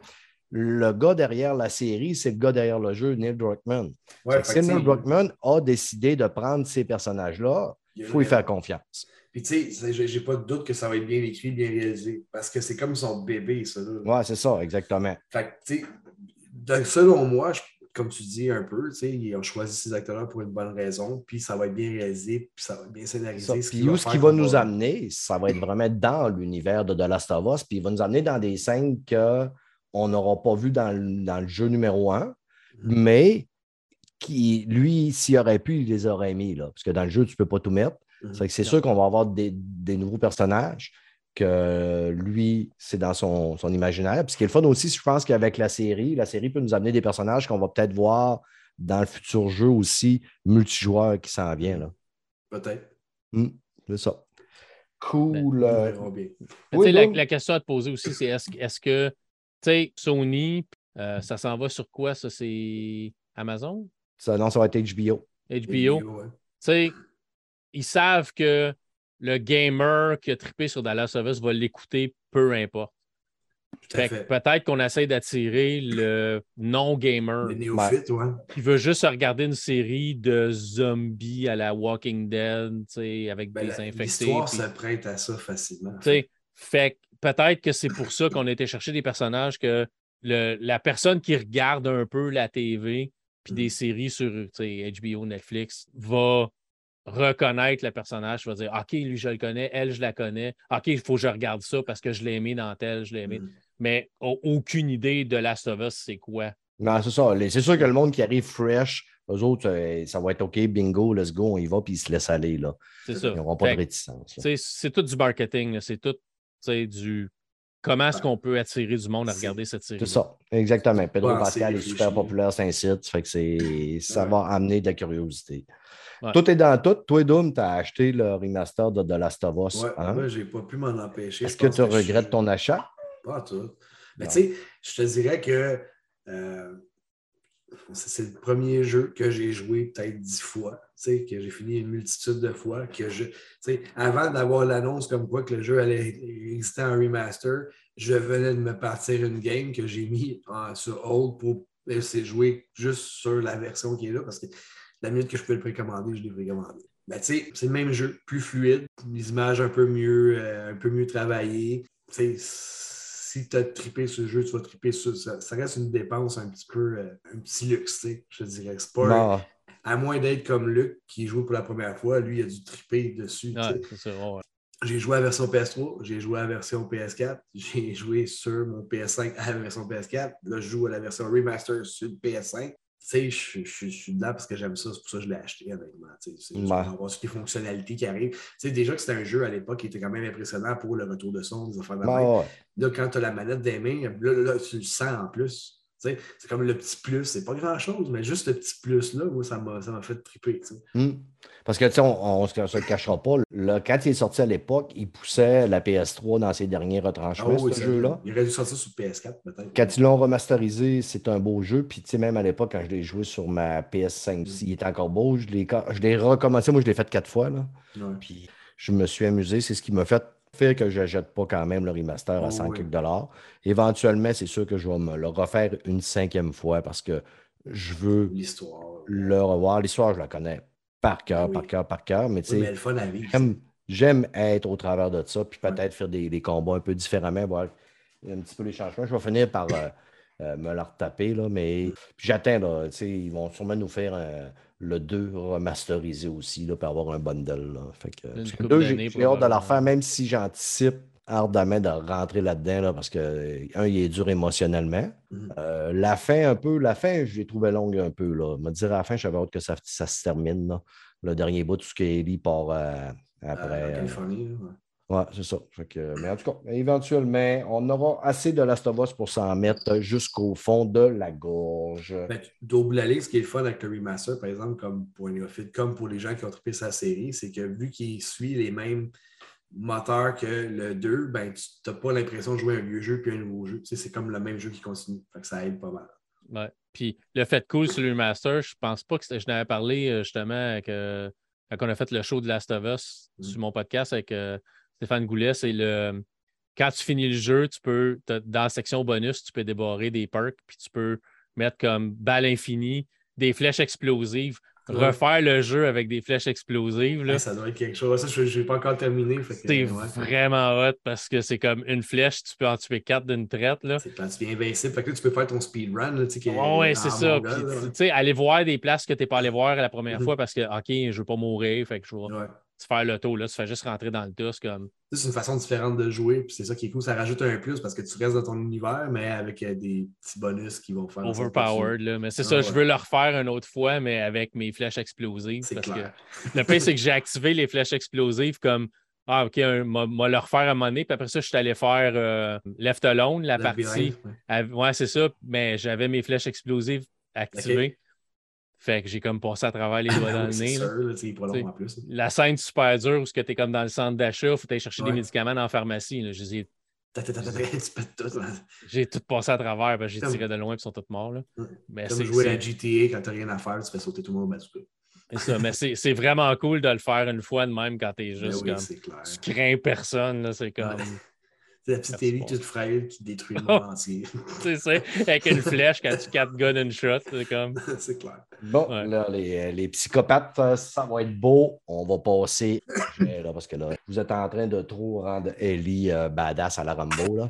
le gars derrière la série, c'est le gars derrière le jeu, Neil Druckmann. Ouais, Neil Druckmann a décidé de prendre ces personnages-là, il faut y faire confiance. Puis tu sais, j'ai pas de doute que ça va être bien écrit, bien réalisé. Parce que c'est comme son bébé, ça. Là. Ouais, c'est ça, exactement. Fait que, tu sais, selon moi, je- comme tu dis un peu, tu sais, ils ont choisi ces acteurs-là pour une bonne raison, puis ça va être bien réalisé, puis ça va être bien scénarisé. Ça. ce Puis qui où ce qui va nous amener, ça va être vraiment dans l'univers de The Last of Us, puis il va nous amener dans des scènes qu'on n'aura pas vues dans, le- dans le jeu numéro un, Mhm. mais qui, lui, s'il aurait pu, il les aurait mis, là, parce que dans le jeu, tu ne peux pas tout mettre. Mhm. C'est que c'est sûr qu'on va avoir des, des nouveaux personnages, que lui, c'est dans son, son imaginaire. Puis ce qui est le fun aussi, je pense qu'avec la série, la série peut nous amener des personnages qu'on va peut-être voir dans le futur jeu aussi, multijoueur qui s'en vient. Là. Peut-être. Hmm, c'est ça. Cool. Euh, Oui, sais, la, question à te poser aussi, c'est est-ce est que, tu sais, Sony, euh, ça s'en va sur quoi? Ça, c'est Amazon? ça, non, ça va être HBO. HBO? ouais. Ils savent que le gamer qui a trippé sur Dallas of Us va l'écouter, peu importe. Peut-être qu'on essaie d'attirer le non-gamer ouais. qui veut juste regarder une série de zombies à la Walking Dead, tu sais, avec Ben, des la- infectés. L'histoire puis- se prête à ça facilement. tu sais, fait que peut-être que c'est pour ça qu'on a été chercher des personnages que le, la personne qui regarde un peu la TV puis des séries sur HBO, Netflix va reconnaître le personnage, va dire OK, lui, je le connais, elle, je la connais. OK, il faut que je regarde ça parce que je l'ai aimé dans tel, je l'ai aimé. Mm. Mais aucune idée de Last of Us, c'est quoi. Non, c'est ça. C'est sûr que le monde qui arrive fresh, eux autres, euh, ça va être OK, bingo, let's go, on y va, puis ils se laissent aller. là. C'est ça. Ils n'auront pas de réticence. C'est tout du marketing, c'est tout du comment est-ce qu'on peut attirer du monde à regarder cette série. C'est ça, exactement. Pedro Ouais, Pascal est super populaire, c'est un site, fait que c'est, ça Ouais. va amener de la curiosité. Ouais. Tout est dans tout. Toi, Doom, tu as acheté le remaster de The Last of Us. Ouais, hein? moi, j'ai pas pu m'en empêcher. Est-ce que tu regrettes ton achat? Pas tout. Mais tu sais, je te dirais que euh, c'est le premier jeu que j'ai joué peut-être dix fois, tu sais, que j'ai fini une multitude de fois, que je, tu sais, avant d'avoir l'annonce comme quoi que le jeu allait exister en remaster, je venais de me partir une game que j'ai mis en- sur hold pour essayer de jouer juste sur la version qui est là, parce que la minute que je pouvais le précommander, je l'ai précommandé. Ben, tu sais, c'est le même jeu, plus fluide, les images un peu mieux, euh, un peu mieux travaillées. Tu sais, si tu as trippé sur le jeu, tu vas tripper sur ça. Ça reste une dépense un petit peu, euh, un petit luxe, tu sais, je te dirais. C'est pas à moins d'être comme Luc qui joue pour la première fois, lui, il a dû tripper dessus. Ouais. J'ai joué à la version PS3, j'ai joué à la version PS4, j'ai joué sur mon PS5 à la version PS4. Là, je joue à la version remaster sur le PS5. Tu sais, je, je- je suis dedans parce que j'aime ça, c'est pour ça que je l'ai acheté, honnêtement. tu sais. C'est juste Ouais. avoir toutes les fonctionnalités qui arrivent. Tu sais, déjà que c'était un jeu à l'époque qui était quand même impressionnant pour le retour de son, des affaires de. Non, ouais. Là, quand tu as la manette des mains, là, là, tu le sens en plus. C'est comme le petit plus. C'est pas grand-chose, mais juste ce petit plus-là, moi, ça m'a ça m'a fait triper. Hmm. Parce que, tu sais, on ne se le cachera pas. Là, quand il est sorti à l'époque, il poussait la PS3 dans ses derniers retranchements, Ah oui, ce jeu-là. Il aurait dû sortir sur PS4, peut-être. Quand ils l'ont remasterisé, c'est un beau jeu. Puis, tu sais, même à l'époque, quand je l'ai joué sur ma PS5, Mm. il était encore beau. Je l'ai je l'ai recommencé. Moi, je l'ai fait quatre fois. Là. Puis, je me suis amusé. C'est ce qui m'a fait faire que je n'achète pas quand même le remaster à Oh, 100 oui. quelques dollars. Éventuellement, c'est sûr que je vais me le refaire une cinquième fois parce que je veux le revoir. L'histoire, je la connais par cœur, Oui. par cœur, par cœur. Mais tu sais. J'aime, être au travers de ça, puis peut-être faire des, des combats un peu différemment, voir un petit peu les changements. Je vais finir par euh, euh, me la retaper, là, mais puis j'attends, là, tu sais, ils vont sûrement nous faire euh, le 2 remasterisé aussi, là, pour avoir un bundle. Là. Fait que, deux, j'ai, hâte de la refaire, même si j'anticipe ardemment de rentrer là-dedans, là, parce que, un, il est dur émotionnellement. Mhm. Euh, la fin, un peu, la fin, je l'ai trouvé longue un peu, là. Me dire à la fin, j'avais hâte que ça, ça se termine, là. Le dernier bout, tout ce qu'Ellie part euh, après. euh, Californie. ouais. Ouais, c'est ça. Fait que, mais en tout cas, éventuellement, on aura assez de Last of Us pour s'en mettre jusqu'au fond de la gorge. Ben, double aller, ce qui est le fun avec le remaster, par exemple, comme pour un néophyte, comme pour les gens qui ont trippé sa série, c'est que vu qu'il suit les mêmes moteurs que le 2, ben, tu n'as pas l'impression de jouer un vieux jeu puis un nouveau jeu. Tu sais, c'est comme le même jeu qui continue. Fait que ça aide pas mal. Ouais. Puis le fait cool sur le remaster, je pense pas que c'était- je n'avais parlé euh, justement avec, euh, quand on a fait le show de Last of Us Mm. sur mon podcast avec euh, Stéphane Goulet, c'est le quand tu finis le jeu, tu peux, dans la section bonus, tu peux débarrer des perks, puis tu peux mettre comme balle infinie, des flèches explosives, Ouais. refaire le jeu avec des flèches explosives. là. Ouais, ça doit être quelque chose. Ça, je n'ai pas encore terminé. C'est ouais. vraiment hot parce que c'est comme une flèche, tu peux en tuer quatre d'une traite. Là. C'est quand tu viens invincible. Fait que là, tu peux faire ton speedrun. ouais, c'est ça. mongol, Puis, aller voir des places que tu n'es pas allé voir la première Mhm. fois parce que, OK, je veux pas mourir, fait que je vais Te faire le tour. Là, tu fais juste rentrer dans le tas. c'est comme. C'est une façon différente de jouer, puis c'est ça qui est cool. Ça rajoute un plus parce que tu restes dans ton univers, mais avec euh, des petits bonus qui vont faire. tu- overpowered. Là. Mais c'est Ah, ça, je veux le refaire une autre fois, mais avec mes flèches explosives. C'est Parce clair. que le pire, c'est que j'ai activé les flèches explosives comme Ah, OK, m'a le refaire à un moment donné. Puis après ça, je suis allé faire euh, Left Alone, la partie. Ouais. av- Ouais, c'est ça. Mais j'avais mes flèches explosives activées. Fait que j'ai comme passé à travers les doigts Ah dans oui, le nez. sûr, là, pas T'sais. en plus. La scène super dure où tu es comme dans le centre d'achat, il faut aller chercher des Ouais. médicaments dans la pharmacie. là. Je les ai-. J'ai tout passé à travers, que j'ai tiré de loin et ils sont tous morts. là. Mais Comme jouer à GTA quand t'as rien à faire, tu fais sauter tout le monde au bazooka. c'est ça, mais c'est vraiment cool de le faire une fois de même quand t'es Ben juste oui, comme. Tu crains personne, c'est comme. La petite télé toute fragile qui détruit le monde entier. c'est ça, avec une flèche quand tu quatre gun and shot, c'est comme. c'est clair. Bon, là, les, les, psychopathes, euh, ça va être beau. On va passer. là, parce que là, vous êtes en train de trop rendre Ellie euh, badass à la Rambo. Là.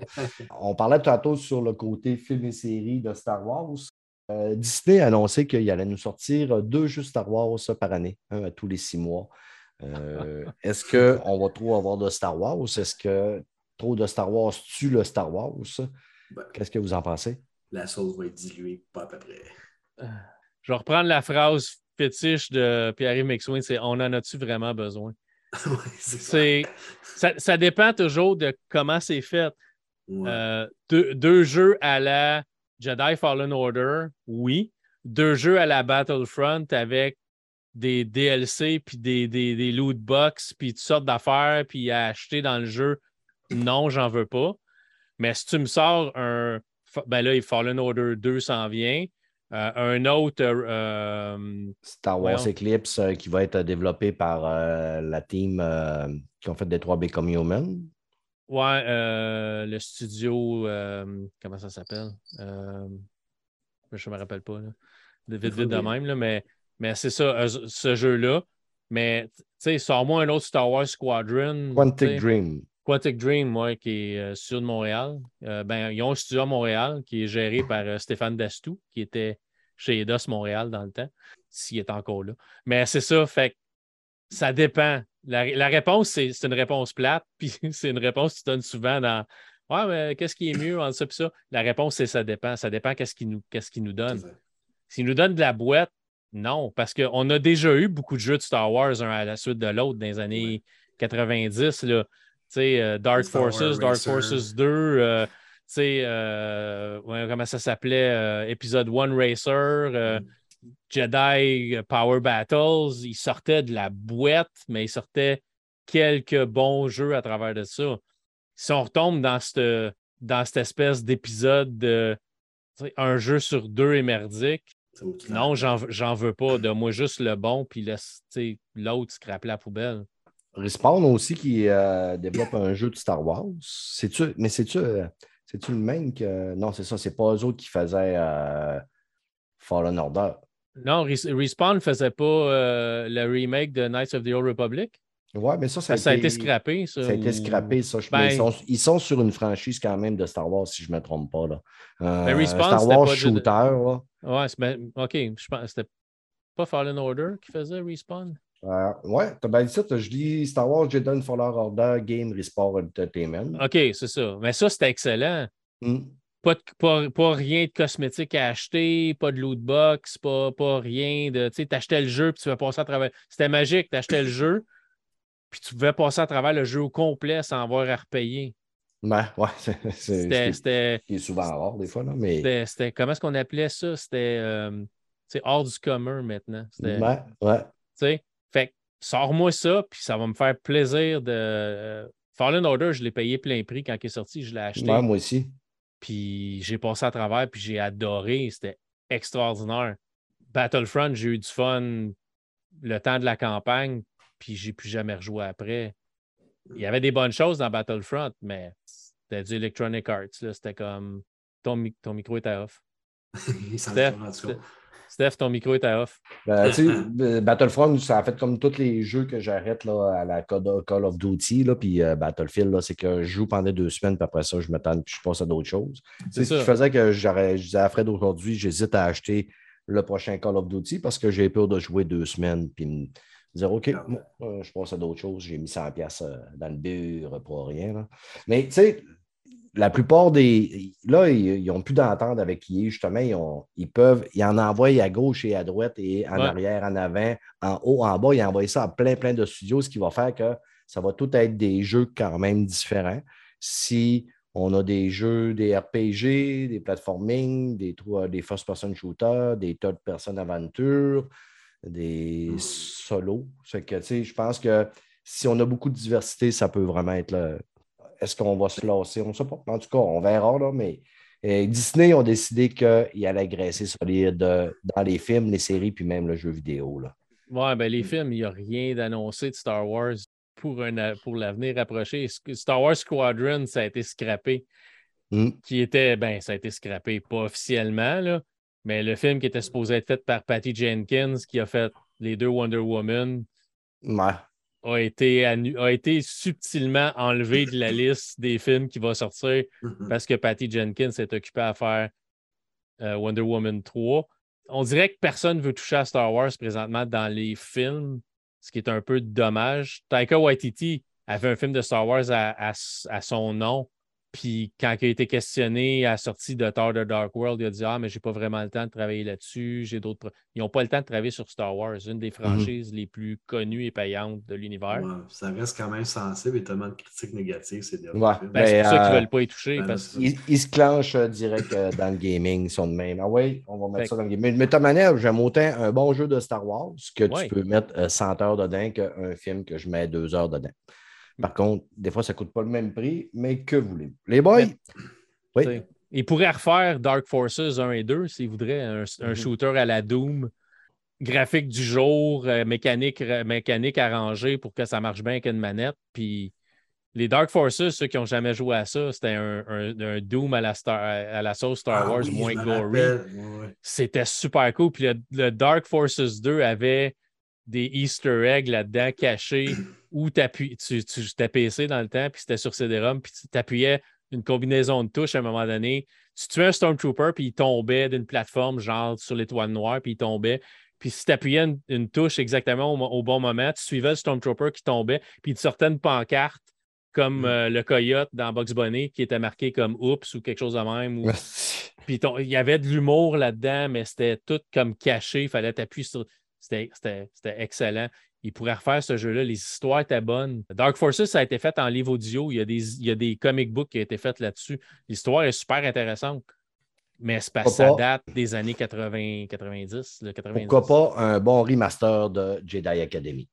On parlait tantôt sur le côté film et série de Star Wars. Euh, Disney a annoncé qu'il allait nous sortir deux jeux Star Wars par année, un à tous les six mois. Est-ce qu'on va trop avoir de Star Wars? Est-ce que trop de Star Wars tue le Star Wars. Ben, Qu'est-ce que vous en pensez? La sauce va être diluée, pas à peu près. Euh, je vais reprendre la phrase fétiche de Pierre-Yves McSween, c'est on en a-tu vraiment besoin? c'est ça. ça. dépend toujours de comment c'est fait. Euh, deux, jeux à la Jedi Fallen Order, oui. Deux jeux à la Battlefront avec des DLC, puis des, des, des loot box, puis toutes sortes d'affaires, puis à acheter dans le jeu non, j'en veux pas. Mais si tu me sors un. Ben là, Fallen Order 2 s'en vient. Euh, un autre. Euh, euh, Star Wars Eclipse qui va être développé par la team qui ont fait des 3 Become Human. Ouais, le studio. comment ça s'appelle? Je ne me rappelle pas. Là. Vite, vite de même, là, mais, mais c'est ça, ce jeu-là. Mais, tu sais, sors-moi un autre Star Wars Squadron. Quantic Dream. Quantic Dream, moi, qui est euh, de Montréal. Euh, ben, ils ont un studio à Montréal qui est géré par euh, Stéphane Dastou, qui était chez Eidos Montréal dans le temps, s'il est encore là. Mais c'est ça, fait ça dépend. La, réponse, c'est une réponse plate, puis c'est une réponse que tu donnes souvent dans Ouais, mais qu'est-ce qui est mieux entre ça et ça? La réponse, c'est ça dépend. Ça dépend qu'est-ce qu'il nous, qu nous donne. S'il nous donne de la boîte, non, parce qu'on a déjà eu beaucoup de jeux de Star Wars un à la suite de l'autre dans les années 90. Là sais, euh, Dark Forces, Dark Forces 2, euh, tu sais, euh, comment ça s'appelait, épisode 1 Racer, mm. Jedi Power Battles, ils sortaient de la boîte, mais ils sortaient quelques bons jeux à travers de ça. Si on retombe dans cette, dans cette espèce d'épisode de un jeu sur deux est merdique, non, j'en veux pas. De moi juste le bon, puis l'autre scrape la poubelle. Respawn aussi qui euh, développe un jeu de Star Wars. Mais c'est-tu, euh, c'est-tu le même que. Non, c'est ça, c'est pas eux autres qui faisaient euh, Fallen Order. Non, Respawn ne faisait pas le remake de Knights of the Old Republic. Oui, mais ça, ça, a, été, scrappé. Ça, ça a été scrappé, ça. Ben ils, sont, sur une franchise quand même de Star Wars, si je ne me trompe pas. Là. Ben, Respawn, Star Wars Shooter. Là. Ouais, ben, OK. Je pense c'était pas Fallen Order qui faisait Respawn? Euh, ouais, tu as bien dit ça. Je dis Star Wars Jedi Fallen Order Game Respawn Entertainment. OK, c'est ça. Mais ça, c'était excellent. Hmm. Pas, pas, rien de cosmétique à acheter, pas de loot box, pas, pas rien de. Tu sais, achetais le jeu puis tu vas passer à travers. C'était magique, tu achetais le jeu puis tu pouvais passer à travers le jeu au complet sans avoir à repayer. Ouais, ouais, c'était. est souvent rare des fois, là, mais. C'était. Comment est-ce qu'on appelait ça? C'était. Euh, hors du commun maintenant. Ouais, ouais. Fait sors-moi ça, puis ça va me faire plaisir de. Euh, Fallen Order, je l'ai payé plein prix quand il est sorti, je l'ai acheté. moi aussi. Puis j'ai passé à travers, puis j'ai adoré. C'était extraordinaire. Battlefront, j'ai eu du fun le temps de la campagne, puis j'ai plus jamais rejoué après. Il y avait des bonnes choses dans Battlefront, mais c'était du Electronic Arts. C'était comme ton, ton micro était off. Steph, ton micro est à off. Ben, euh, Battlefront, ça a fait comme tous les jeux que j'arrête à la Call of Duty. Là, puis euh, Battlefield, c'est que je joue pendant deux semaines, puis après ça, je m'attends puis je passe à d'autres choses. C'est ce qui faisait que je disais à Fred aujourd'hui, j'hésite à acheter le prochain Call of Duty parce que j'ai peur de jouer deux semaines, puis me dire OK, euh, je passe à d'autres choses, j'ai mis 100$ dans le bur pour rien. Mais tu sais, la plupart des. Là, ils n'ont plus d'entente avec qui justement. Ils, ont, ils peuvent. Ils en envoient à gauche et à droite et en arrière, en avant, en haut, en bas. Ils envoient ça à plein, plein de studios, ce qui va faire que ça va tout être des jeux quand même différents. Si on a des jeux, des RPG, des platforming, des, des first-person shooters, des third-person aventure, des solos. que, je pense que si on a beaucoup de diversité, ça peut vraiment être le, est-ce qu'on va se lancer? On ne sait pas. En tout cas, on verra, là, mais euh, Disney ont décidé qu'il allait graisser solide dans les films, les séries, puis même le jeu vidéo. Là. Ouais, ben les films, il n'y a rien d'annoncé de Star Wars pour, un, pour l'avenir approché. Star Wars Squadron, ça a été scrappé. Mm. Qui était, ben, ça a été scrappé, pas officiellement, là, mais le film qui était supposé être fait par Patty Jenkins, qui a fait les deux Wonder Woman, Ouais. A été, a été subtilement enlevé de la liste des films qui va sortir parce que Patty Jenkins s'est occupée à faire euh, Wonder Woman 3. On dirait que personne ne veut toucher à Star Wars présentement dans les films, ce qui est un peu dommage. Taika Waititi avait un film de Star Wars à, à- à son nom. Puis quand il a été questionné à la sortie de Thor The Dark World, il a dit Ah, mais j'ai pas vraiment le temps de travailler là-dessus. J'ai d'autres. Ils n'ont pas le temps de travailler sur Star Wars, une des franchises les plus connues et payantes de l'univers. Ouais, ça reste quand même sensible et tellement de critiques négatives ces derniers Ouais. Ben, c'est pour ça qu'ils euh, ne veulent pas y toucher. ben, parce Ils, ils se clenchent euh, direct euh, dans le gaming, ils sont de même. Ah oui, on va mettre Fait ça dans le gaming. Mais, de toute manière, j'aime autant un bon jeu de Star Wars que Ouais. tu peux mettre euh, 100 heures dedans qu'un film que je mets 2 heures dedans. Par contre, des fois, ça ne coûte pas le même prix, mais que voulez-vous? Les boys? Oui. Ils pourraient refaire Dark Forces 1 et 2 s'ils voudraient, un, un Mhm. shooter à la Doom, graphique du jour, euh, mécanique, euh, mécanique arrangée pour que ça marche bien avec une manette. Puis les Dark Forces, ceux qui n'ont jamais joué à ça, c'était un, un- un Doom à la, Star- à la sauce Star Ah Wars oui, moins gory. ouais. C'était super cool. Puis le, le Dark Forces 2 avait des Easter eggs là-dedans cachés où tu, tu PC dans le temps, puis c'était sur CD-ROM, puis tu appuyais une combinaison de touches à un moment donné. Tu tuais un Stormtrooper, puis il tombait d'une plateforme, genre sur l'étoile noire, puis il tombait. Puis si tu appuyais une, une touche exactement au, bon moment, tu suivais le Stormtrooper qui tombait, puis il te sortait une pancarte comme Mm. euh, le coyote dans Box Bunny qui était marqué comme Oups ou quelque chose de même. ou- puis il y avait de l'humour là-dedans, mais c'était tout comme caché. Il fallait t'appuyer sur. C'était c'était- c'était excellent. Il pourrait refaire ce jeu-là. Les histoires étaient bonnes. Dark Forces, ça a été fait en livre audio. Il y a des, il y a des comic books qui ont été faits là-dessus. L'histoire est super intéressante. Mais ça date des années 80, 90. le 90. Pourquoi pas un bon remaster de Jedi Academy?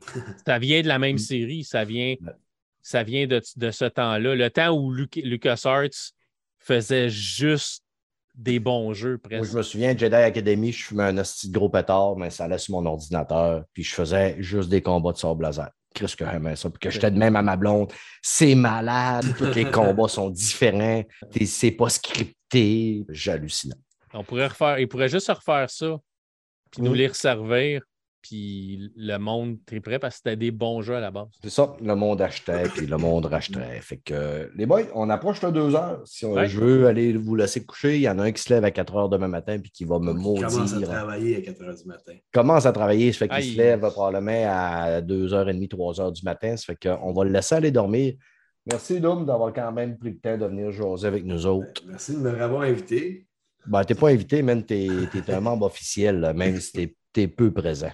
Ça vient de la même série. Ça vient, ça vient de, de ce temps-là. Le temps où Luc- LucasArts faisait juste des bons jeux, Moi, presque. je me souviens, Jedi Academy, je fumais un hostie de gros pétard, mais ça allait sur mon ordinateur, puis je faisais juste des combats de sable laser. Qu'est-ce que j'aimais ça? Puis que j'étais de même à ma blonde. C'est malade, tous les combats sont différents, c'est pas scripté. J'hallucinais. On pourrait refaire, ils pourraient juste refaire ça, puis nous les resservir, puis le monde triperait parce que c'était des bons jeux à la base. C'est ça, le monde achetait, puis le monde rachetait. Fait que, les boys, on approche de deux heures. Si on- Ouais. je veux aller vous laisser coucher, il y en a un qui se lève à 4 heures demain matin, puis qui va me Il commence à maudire. travailler à 4 h du matin. commence à travailler, ça fait qu'il se lève probablement à 2h30, 3h du matin. Ça fait qu'on va le laisser aller dormir. Merci, Dom, d'avoir quand même pris le temps de venir jaser avec nous autres. Merci de me avoir invité. Ben, t'es pas invité, man, t'es es un membre officiel, même si t'es es peu présent.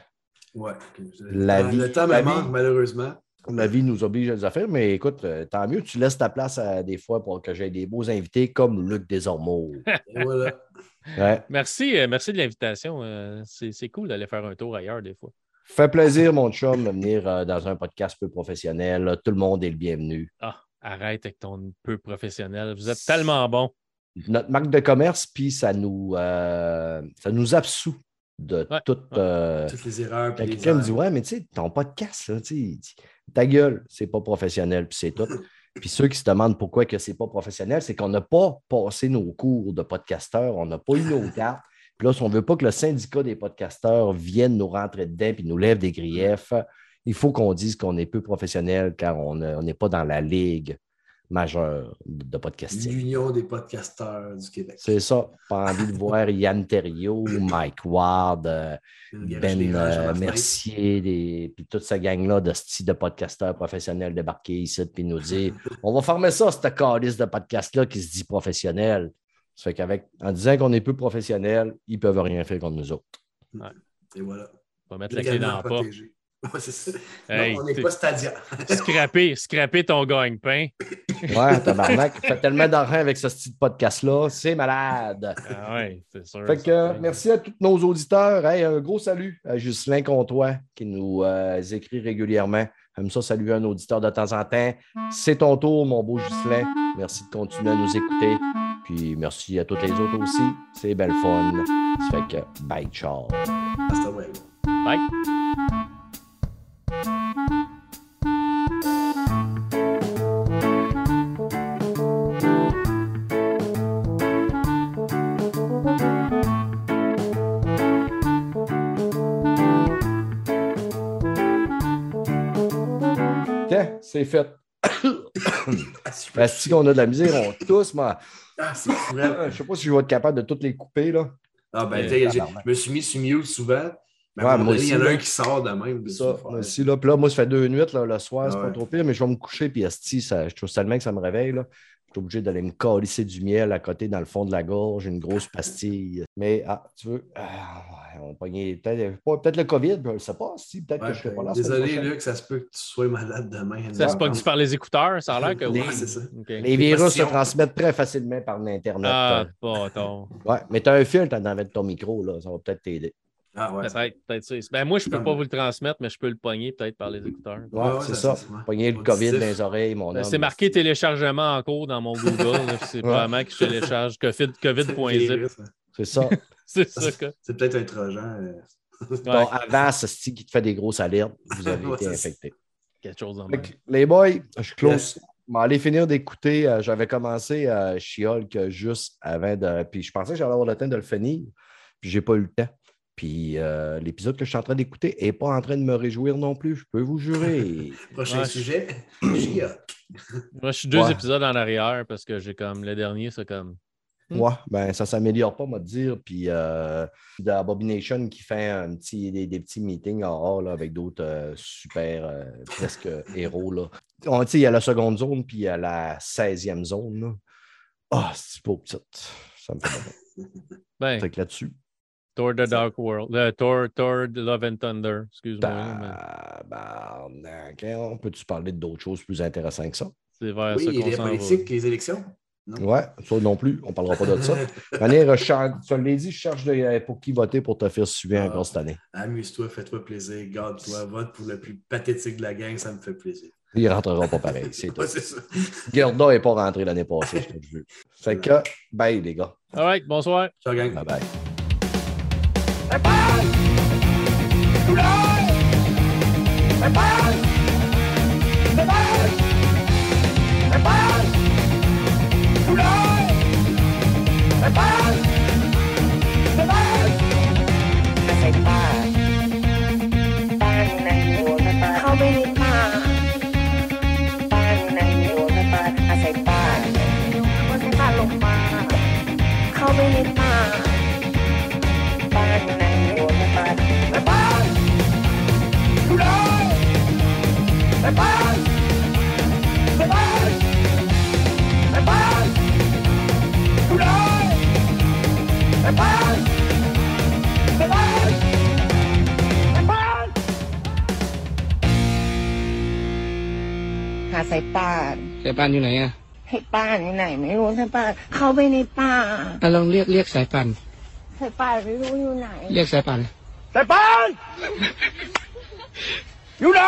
Ouais. La le vie- le temps me manque, malheureusement. La vie nous oblige à des affaires, mais écoute, euh, tant mieux, tu laisses ta place à des fois pour que j'ai des beaux invités comme Luc Desormeaux. Voilà. Ouais. Merci, euh, merci de l'invitation. euh, c'est cool d'aller faire un tour ailleurs des fois. Fait plaisir, mon chum, de venir euh, dans un podcast peu professionnel. Tout le monde est le bienvenu. Ah, arrête avec ton peu professionnel. Vous êtes tellement bon. notre marque de commerce, puis ça nous, euh, ça nous absout de Ouais, tout. ouais. euh, Toutes les erreurs. les quelqu'un me dit Ouais, mais tu sais, ton podcast, là, ta gueule, c'est pas professionnel, puis c'est tout. Puis ceux qui se demandent pourquoi que c'est pas professionnel, c'est qu'on n'a pas passé nos cours de podcasteurs, on n'a pas eu nos cartes. Puis là, si on ne veut pas que le syndicat des podcasteurs vienne nous rentrer dedans et nous lève des griefs, il faut qu'on dise qu'on est peu professionnel car euh, on n'est pas dans la ligue majeure de podcasting. L'Union des podcasteurs du Québec. C'est ça. Pas envie de voir Yann Terriot, Mike Ward, euh, Ben euh. Mercier, des- puis toute cette gang-là de style de podcasteurs professionnels débarquer ici puis nous dire on va former ça, cette calice de podcast-là qui se dit professionnel. Ça fait qu'avec en disant qu'on est peu professionnel, ils ne peuvent rien faire contre nous autres. Et voilà. On va mettre la clé dans la porte. C'est ça. Hey, non, on n'est pas Stadia. Scraper, scraper ton gagne-pain. Ouais, tabarnak, tu fais tellement d'argent avec ce style de podcast-là, c'est malade. Ah ouais, c'est sûr. Fait que euh, merci à tous nos auditeurs. Hey, un gros salut à Ghislain Comtois qui nous euh, écrit régulièrement. Comme ça, saluer un auditeur de temps en temps. C'est ton tour, mon beau Ghislain. Merci de continuer à nous écouter. Puis merci à tous les autres aussi. C'est belle fun. Ça fait que bye, ciao. Hasta luego. Bye. C'est fait. Ah, si qu'on a de la misère, on tous, moi. Ah, c'est hein. Je sais pas si je vais être capable de toutes les couper, là. Ah, ben, je me suis mis sur mute souvent. Mais Ouais, moi il y en a un qui sort de même. Ça, moi aussi, là. Puis là, moi, ça fait deux nuits, là, le soir, c'est Ah pas ouais. trop pire, mais je vais me coucher, puis esti, ça, je trouve tellement que ça me réveille, là. Je suis obligé d'aller me calisser du miel à côté dans le fond de la gorge, une grosse pastille. Mais, ah, tu veux, ah, on pognait peut-être le COVID, je ne sais pas, si, peut-être que je serai pas là. Désolé. Luc, ça se peut que tu sois malade demain. Ça se pogne par les écouteurs, ça a l'air que oui. C'est ça. Les virus se transmettent très facilement par l'Internet. Ah, pas tard. Ouais, mais tu as un filtre dans ton micro, là, ça va peut-être t'aider. Ah, ouais. Peut-être, peut-être ça. Ben, moi, je peux Comme- pas vous le transmettre, mais je peux le pogner peut-être par les écouteurs. Ouais, Ouais, ouais, c'est ça, ça. ça. Pogner le. COVID dans les oreilles, mon Ben, homme. c'est marqué téléchargement en cours dans mon Google. c'est Ouais. probablement que je télécharge COVID- COVID.zip. Hein. C'est ça. c'est ça que. C'est peut-être un trojan. euh. Bon, avant, ce style qui te fait des grosses alertes, vous avez Ouais, été ça. infecté. quelque chose en que, Les boys, je close. Yes. Je vais aller finir d'écouter. euh, J'avais commencé à She-Hulk juste avant de. Puis je pensais que j'allais avoir le temps de le finir. Puis j'ai pas eu le temps. Puis euh, l'épisode que je suis en train d'écouter n'est pas en train de me réjouir non plus, je peux vous jurer. Prochain Ouais. sujet. Gia. Moi, je suis deux Ouais. épisodes en arrière parce que j'ai comme le dernier, c'est comme. Hmm. Ouais, ben ça s'améliore pas, moi, de dire. Puis euh, de Abomination qui fait un petit, des, des petits meetings en hors là, avec d'autres euh, super euh, presque héros. Là. On, tu sais, il y a la seconde zone, puis il y a la 16e zone. Ah, c'est pas petite. Ça me fait mal. Ben, Fait que là-dessus. Thor the Dark World. Euh, Thor, Thor the Love and Thunder. Excuse-moi. mais hein, on peut-tu parler d'autres choses plus intéressantes que ça? C'est vers Oui, ça qu'on les va. politiques, les élections. Non? Ouais, ça non plus, on parlera pas de ça. Manière, tu l'as dit, je cherche de- pour qui voter pour te faire suivre Ah. encore cette année. Amuse-toi, fais-toi plaisir, garde-toi, vote pour le plus pathétique de la gang, ça me fait plaisir. Il rentrera pas pareil, c'est tout. Ouais, c'est ça. Gerda n'est pas rentré l'année passée, je te le jure. Fait que, bye les gars. All right, bonsoir. Ciao, gang. Bye bye. เข้าไปในป่าบ้านในหัวในป่าอาศัยป่าบนในป่าลงมาเข้าไปในป่า หาสายป่านสายป่านอยู่ไหนอะให้ป้านอยู่ไหน ไม่รู้สายป่านเข้าไปในป่าอะลองเรียกเรียกสายป่านสายป่านไม่รู้อยู่ไหน เรียกสายป่านสายป่านอยู่ไหน